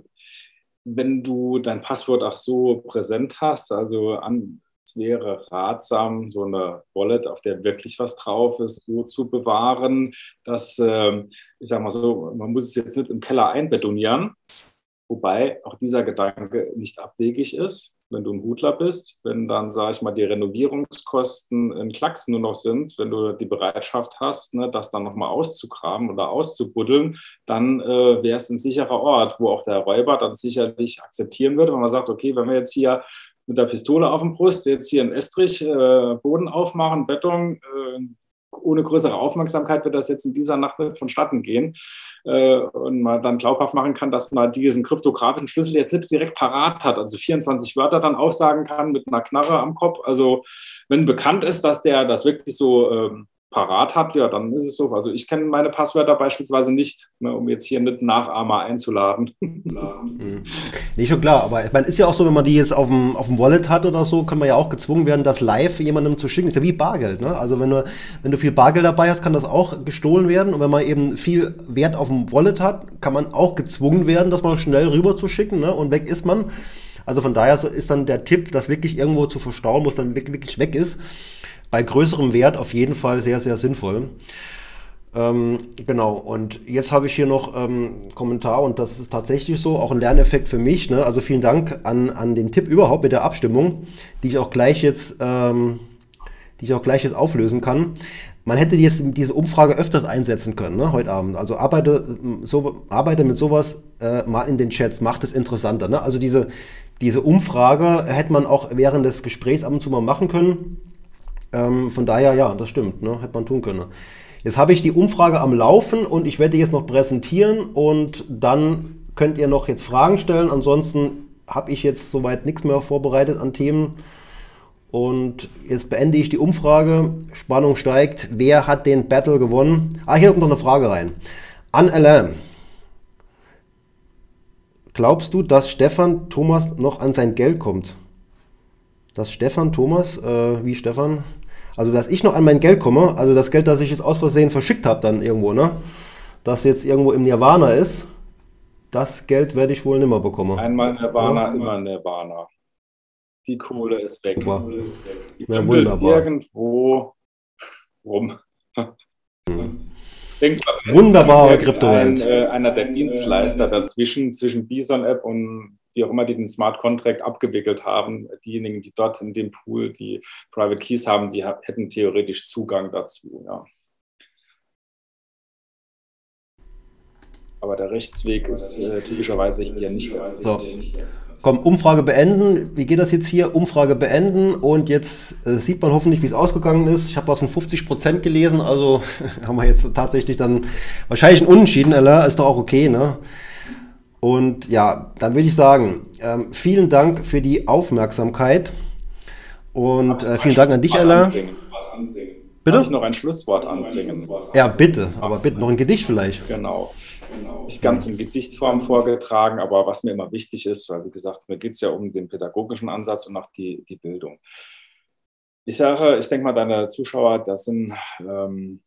wenn du dein Passwort auch so präsent hast, also an, wäre ratsam, so eine Wallet, auf der wirklich was drauf ist, so zu bewahren, dass, äh, ich sage mal so, man muss es jetzt nicht im Keller einbetonieren, wobei auch dieser Gedanke nicht abwegig ist, wenn du ein Hutler bist, wenn dann, sage ich mal, die Renovierungskosten in Klacks nur noch sind, wenn du die Bereitschaft hast, ne, das dann nochmal auszugraben oder auszubuddeln, dann äh, wäre es ein sicherer Ort, wo auch der Räuber dann sicherlich akzeptieren würde, wenn man sagt, okay, wenn wir jetzt hier mit der Pistole auf dem Brust, jetzt hier einen Estrich, äh, Boden aufmachen, Beton, äh, ohne größere Aufmerksamkeit wird das jetzt in dieser Nacht nicht vonstatten gehen äh, und man dann glaubhaft machen kann, dass man diesen kryptografischen Schlüssel jetzt nicht direkt parat hat, also 24 Wörter dann aufsagen kann mit einer Knarre am Kopf. Also wenn bekannt ist, dass der das wirklich so ähm, parat hat, ja, dann ist es so. Also ich kenne meine Passwörter beispielsweise nicht, ne, um jetzt hier nicht Nachahmer einzuladen. mhm. Nicht schon klar, aber man ist ja auch so, wenn man die jetzt auf dem, auf dem Wallet hat oder so, kann man ja auch gezwungen werden, das live jemandem zu schicken. Ist ja wie Bargeld, ne? Also wenn du, wenn du viel Bargeld dabei hast, kann das auch gestohlen werden. Und wenn man eben viel Wert auf dem Wallet hat, kann man auch gezwungen werden, das mal schnell rüber zu schicken, ne? Und weg ist man. Also von daher ist dann der Tipp, das wirklich irgendwo zu verstauen, wo es dann wirklich weg ist bei größerem Wert auf jeden Fall sehr, sehr sinnvoll. Ähm, genau, und jetzt habe ich hier noch ähm, Kommentar und das ist tatsächlich so, auch ein Lerneffekt für mich. Ne? Also vielen Dank an, an den Tipp überhaupt mit der Abstimmung, die ich auch gleich jetzt, ähm, die ich auch gleich jetzt auflösen kann. Man hätte jetzt diese Umfrage öfters einsetzen können, ne, heute Abend. Also arbeite, so, arbeite mit sowas äh, mal in den Chats, macht es interessanter. Ne? Also diese, diese Umfrage hätte man auch während des Gesprächs ab und zu mal machen können ähm, von daher, ja, das stimmt, ne? hätte man tun können. Jetzt habe ich die Umfrage am Laufen und ich werde die jetzt noch präsentieren und dann könnt ihr noch jetzt Fragen stellen. Ansonsten habe ich jetzt soweit nichts mehr vorbereitet an Themen. Und jetzt beende ich die Umfrage. Spannung steigt. Wer hat den Battle gewonnen? Ah, hier kommt noch eine Frage rein. An Alain. Glaubst du, dass Stefan Thomas noch an sein Geld kommt? Dass Stefan Thomas, äh, wie Stefan, also, dass ich noch an mein Geld komme, also das Geld, das ich jetzt aus Versehen verschickt habe, dann irgendwo, ne? Das jetzt irgendwo im Nirvana ist, das Geld werde ich wohl nimmer bekommen. Einmal Nirvana, ja. immer Nirvana. Die Kohle ist weg. Super. Kohle ist weg. Die ja, wunderbar. irgendwo rum. Hm. Wunderbare Kryptowelt. Ein, äh, einer der Dienstleister dazwischen, zwischen Bison-App und wie auch immer die den Smart Contract abgewickelt haben, diejenigen, die dort in dem Pool die Private Keys haben, die hätten theoretisch Zugang dazu. Ja. Aber der Rechtsweg ist äh, typischerweise hier nicht. So. Komm, Umfrage beenden. Wie geht das jetzt hier? Umfrage beenden und jetzt äh, sieht man hoffentlich, wie es ausgegangen ist. Ich habe was von 50 Prozent gelesen, also haben wir jetzt tatsächlich dann wahrscheinlich einen Unentschieden, Ist doch auch okay, ne? Und ja, dann würde ich sagen, ähm, vielen Dank für die Aufmerksamkeit und äh, vielen Dank an dich, Ella. Bitte? Kann ich noch ein Schlusswort anbringen? Ja, bitte, aber bitte noch ein Gedicht vielleicht. Genau. Nicht ganz in Gedichtform vorgetragen, aber was mir immer wichtig ist, weil wie gesagt, mir geht es ja um den pädagogischen Ansatz und auch die, die Bildung. Ich sage, ich denke mal, deine Zuschauer, das sind ähm,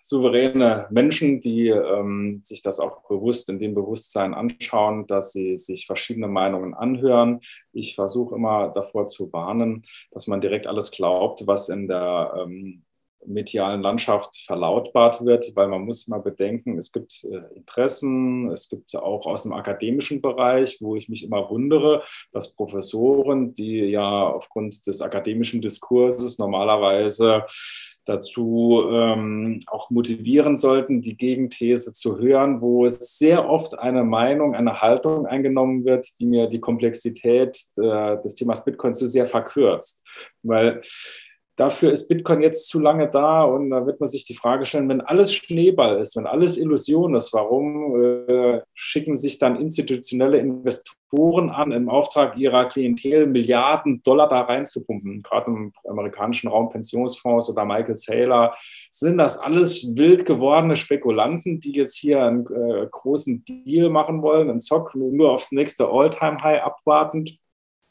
souveräne Menschen, die ähm, sich das auch bewusst in dem Bewusstsein anschauen, dass sie sich verschiedene Meinungen anhören. Ich versuche immer davor zu warnen, dass man direkt alles glaubt, was in der ähm, medialen Landschaft verlautbart wird, weil man muss mal bedenken, es gibt äh, Interessen, es gibt auch aus dem akademischen Bereich, wo ich mich immer wundere, dass Professoren, die ja aufgrund des akademischen Diskurses normalerweise dazu ähm, auch motivieren sollten, die Gegenthese zu hören, wo es sehr oft eine Meinung, eine Haltung eingenommen wird, die mir die Komplexität äh, des Themas Bitcoin zu sehr verkürzt. Weil dafür ist Bitcoin jetzt zu lange da und da wird man sich die Frage stellen, wenn alles Schneeball ist, wenn alles Illusion ist, warum äh, schicken sich dann institutionelle Investoren an, im Auftrag ihrer Klientel Milliarden Dollar da reinzupumpen, gerade im amerikanischen Raum Pensionsfonds oder Michael Saylor, sind das alles wild gewordene Spekulanten, die jetzt hier einen äh, großen Deal machen wollen, einen Zock nur aufs nächste All-Time-High abwartend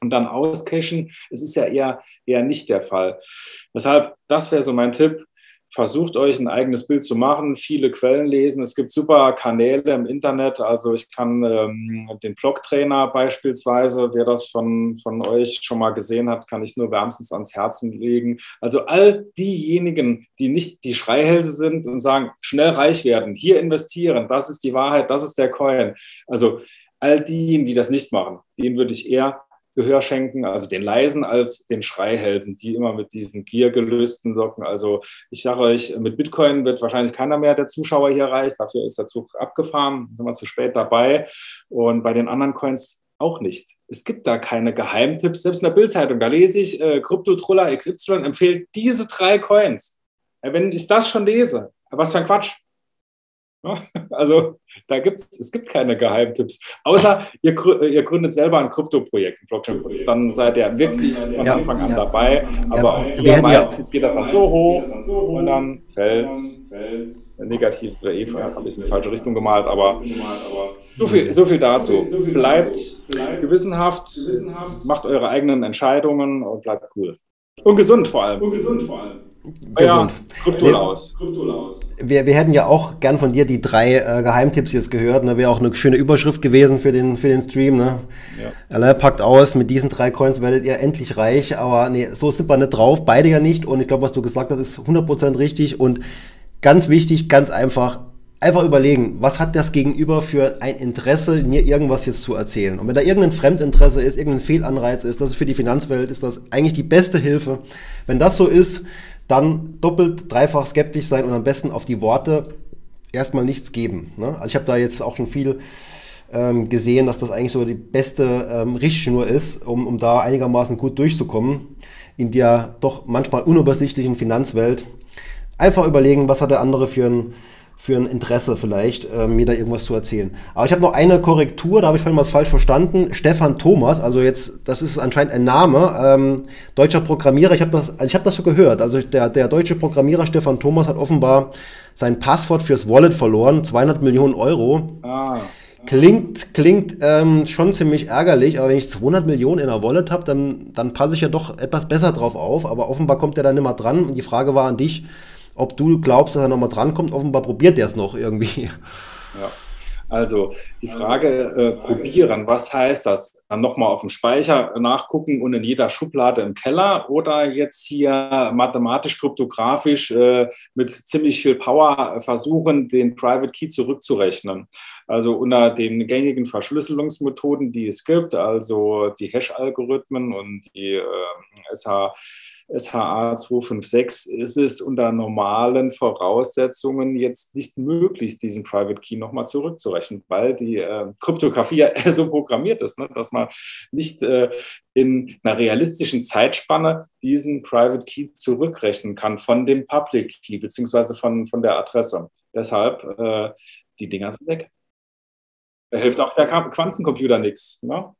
und dann auscashen. Es ist ja eher, eher nicht der Fall. Deshalb, das wäre so mein Tipp. Versucht euch ein eigenes Bild zu machen, viele Quellen lesen. Es gibt super Kanäle im Internet. Also ich kann ähm, den Blog-Trainer beispielsweise, wer das von, von euch schon mal gesehen hat, kann ich nur wärmstens ans Herzen legen. Also all diejenigen, die nicht die Schreihälse sind und sagen, schnell reich werden, hier investieren, das ist die Wahrheit, das ist der Coin. Also all diejenigen, die das nicht machen, denen würde ich eher Gehör schenken, also den leisen als den Schreihälsen, die immer mit diesen giergelösten locken. Also ich sage euch, mit Bitcoin wird wahrscheinlich keiner mehr der Zuschauer hier reich. Dafür ist der Zug abgefahren, sind wir zu spät dabei. Und bei den anderen Coins auch nicht. Es gibt da keine Geheimtipps. Selbst in der Bildzeitung, da lese ich, äh, Kryptotruller XY empfiehlt diese drei Coins. Wenn ich das schon lese, was für ein Quatsch. Also da gibt's, es gibt keine Geheimtipps. Außer ihr, ihr gründet selber ein Krypto-Projekt, ein Blockchain-Projekt. Dann seid ihr wirklich von ja, Anfang an ja. dabei. Aber ja, meistens geht das dann so hoch und dann fällt es negativ oder eh habe ich in die falsche Richtung gemalt, aber so viel, so viel dazu. Bleibt gewissenhaft, macht eure eigenen Entscheidungen und bleibt cool. Und gesund vor allem. Und gesund vor allem. Ja, Kryptolaus. Wir, wir hätten ja auch gern von dir die drei äh, Geheimtipps jetzt gehört. Ne? Wäre auch eine schöne Überschrift gewesen für den, für den Stream. Ne? Ja. Allein packt aus, mit diesen drei Coins werdet ihr endlich reich. Aber nee, so sind wir nicht drauf. Beide ja nicht. Und ich glaube, was du gesagt hast, ist 100% richtig. Und ganz wichtig, ganz einfach, einfach überlegen, was hat das Gegenüber für ein Interesse, mir irgendwas jetzt zu erzählen. Und wenn da irgendein Fremdinteresse ist, irgendein Fehlanreiz ist, das ist für die Finanzwelt, ist das eigentlich die beste Hilfe. Wenn das so ist, dann doppelt, dreifach skeptisch sein und am besten auf die Worte erstmal nichts geben. Ne? Also ich habe da jetzt auch schon viel ähm, gesehen, dass das eigentlich so die beste ähm, Richtschnur ist, um, um da einigermaßen gut durchzukommen in der doch manchmal unübersichtlichen Finanzwelt. Einfach überlegen, was hat der andere für ein für ein Interesse vielleicht, äh, mir da irgendwas zu erzählen. Aber ich habe noch eine Korrektur, da habe ich vorhin was falsch verstanden. Stefan Thomas, also jetzt, das ist anscheinend ein Name, ähm, deutscher Programmierer, ich habe das, also ich habe das so gehört. Also der, der deutsche Programmierer Stefan Thomas hat offenbar sein Passwort fürs Wallet verloren, 200 Millionen Euro. Ah. Klingt, klingt ähm, schon ziemlich ärgerlich, aber wenn ich 200 Millionen in der Wallet habe, dann, dann passe ich ja doch etwas besser drauf auf. Aber offenbar kommt er dann immer dran. Und die Frage war an dich, ob du glaubst, dass er nochmal drankommt. Offenbar probiert er es noch irgendwie. Ja. Also die Frage äh, probieren, was heißt das? Dann nochmal auf dem Speicher nachgucken und in jeder Schublade im Keller oder jetzt hier mathematisch, kryptografisch äh, mit ziemlich viel Power versuchen, den Private Key zurückzurechnen. Also unter den gängigen Verschlüsselungsmethoden, die es gibt, also die Hash-Algorithmen und die äh, SH SHA 256 ist es unter normalen Voraussetzungen jetzt nicht möglich, diesen Private Key nochmal zurückzurechnen, weil die äh, ja so programmiert ist, ne, dass man nicht äh, in einer realistischen Zeitspanne diesen Private Key zurückrechnen kann von dem Public Key beziehungsweise von, von der Adresse. Deshalb, äh, die Dinger sind weg. Da hilft auch der Quantencomputer nichts. Ne?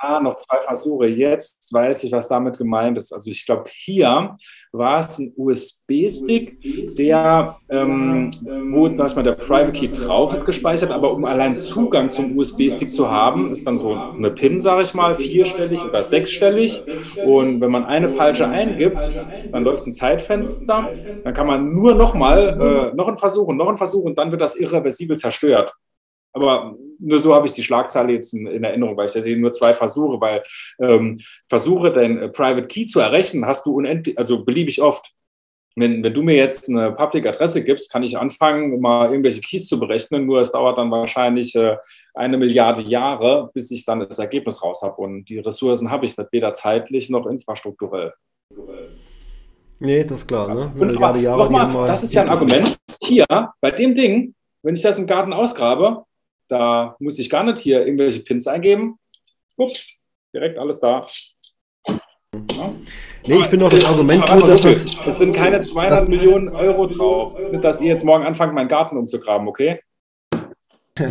Ah, noch zwei Versuche. Jetzt weiß ich, was damit gemeint ist. Also ich glaube, hier war es ein USB-Stick, der, ähm, wo, sag ich mal, der Private Key drauf ist gespeichert, aber um allein Zugang zum USB-Stick zu haben, ist dann so eine PIN, sage ich mal, vierstellig oder sechsstellig. Und wenn man eine falsche eingibt, dann läuft ein Zeitfenster. Dann kann man nur nochmal, äh, noch einen Versuch und noch einen Versuch und dann wird das irreversibel zerstört. Aber nur so habe ich die Schlagzeile jetzt in, in Erinnerung, weil ich da sehe nur zwei Versuche, weil ähm, Versuche, dein äh, Private Key zu errechnen, hast du unendlich, also beliebig oft. Wenn, wenn du mir jetzt eine Public-Adresse gibst, kann ich anfangen, mal irgendwelche Keys zu berechnen, nur es dauert dann wahrscheinlich äh, eine Milliarde Jahre, bis ich dann das Ergebnis raus habe. Und die Ressourcen habe ich nicht, weder zeitlich noch infrastrukturell. Nee, das ist klar. Ne? Eine Milliarde Jahre. Mal, das ist ja ein Argument. Hier, bei dem Ding, wenn ich das im Garten ausgrabe, da muss ich gar nicht hier irgendwelche Pins eingeben. Ups, direkt alles da. Ja. Nee, ich finde auch das Argument gut, dass es. Es sind keine 200 Millionen Euro drauf. Nicht, dass ihr jetzt morgen anfangt, meinen Garten umzugraben, okay?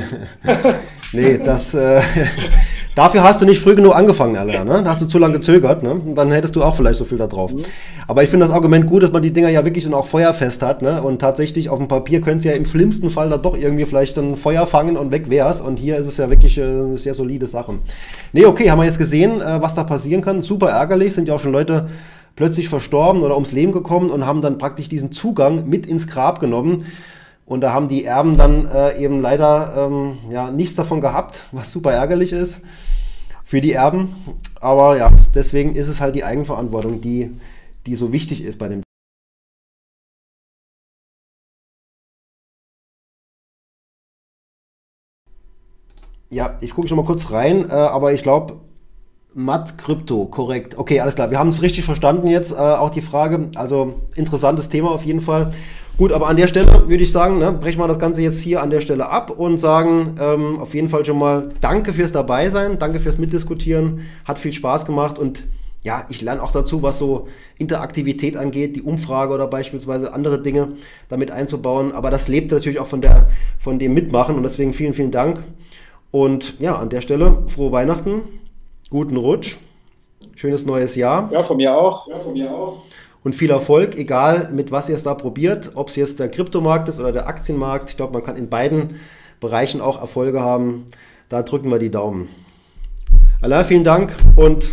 nee, das. Äh, Dafür hast du nicht früh genug angefangen, Alter. Ne? Da hast du zu lange gezögert. Ne? Und dann hättest du auch vielleicht so viel da drauf. Mhm. Aber ich finde das Argument gut, dass man die Dinger ja wirklich dann auch feuerfest hat. Ne? Und tatsächlich auf dem Papier könnte es ja im schlimmsten Fall da doch irgendwie vielleicht ein Feuer fangen und weg wär's. Und hier ist es ja wirklich äh, sehr solide Sache. Nee, okay, haben wir jetzt gesehen, äh, was da passieren kann. Super ärgerlich, sind ja auch schon Leute plötzlich verstorben oder ums Leben gekommen und haben dann praktisch diesen Zugang mit ins Grab genommen. Und da haben die Erben dann äh, eben leider ähm, ja, nichts davon gehabt, was super ärgerlich ist für die Erben. Aber ja, deswegen ist es halt die Eigenverantwortung, die, die so wichtig ist bei dem. Ja, ich gucke schon mal kurz rein, äh, aber ich glaube, Matt Krypto, korrekt. Okay, alles klar. Wir haben es richtig verstanden jetzt, äh, auch die Frage. Also interessantes Thema auf jeden Fall. Gut, aber an der Stelle würde ich sagen, ne, brechen wir das Ganze jetzt hier an der Stelle ab und sagen ähm, auf jeden Fall schon mal Danke fürs Dabeisein, danke fürs Mitdiskutieren, hat viel Spaß gemacht und ja, ich lerne auch dazu, was so Interaktivität angeht, die Umfrage oder beispielsweise andere Dinge damit einzubauen. Aber das lebt natürlich auch von, der, von dem Mitmachen und deswegen vielen, vielen Dank. Und ja, an der Stelle frohe Weihnachten, guten Rutsch, schönes neues Jahr. Ja, von mir auch. Ja, von mir auch und viel Erfolg, egal mit was ihr es da probiert, ob es jetzt der Kryptomarkt ist oder der Aktienmarkt. Ich glaube, man kann in beiden Bereichen auch Erfolge haben. Da drücken wir die Daumen. Allah, vielen Dank und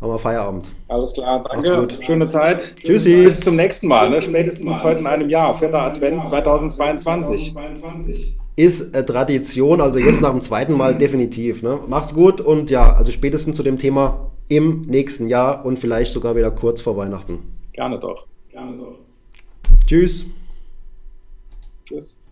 machen wir Feierabend. Alles klar, danke. Schöne Zeit. Tschüssi. Bis zum nächsten Mal, ne? spätestens heute in einem Jahr, vierter Advent 2022. Ist äh, Tradition, also jetzt nach dem zweiten Mal definitiv. Ne? Macht's gut und ja, also spätestens zu dem Thema im nächsten Jahr und vielleicht sogar wieder kurz vor Weihnachten. Gerne doch. Gerne doch. Tschüss. Tschüss. Tschüss.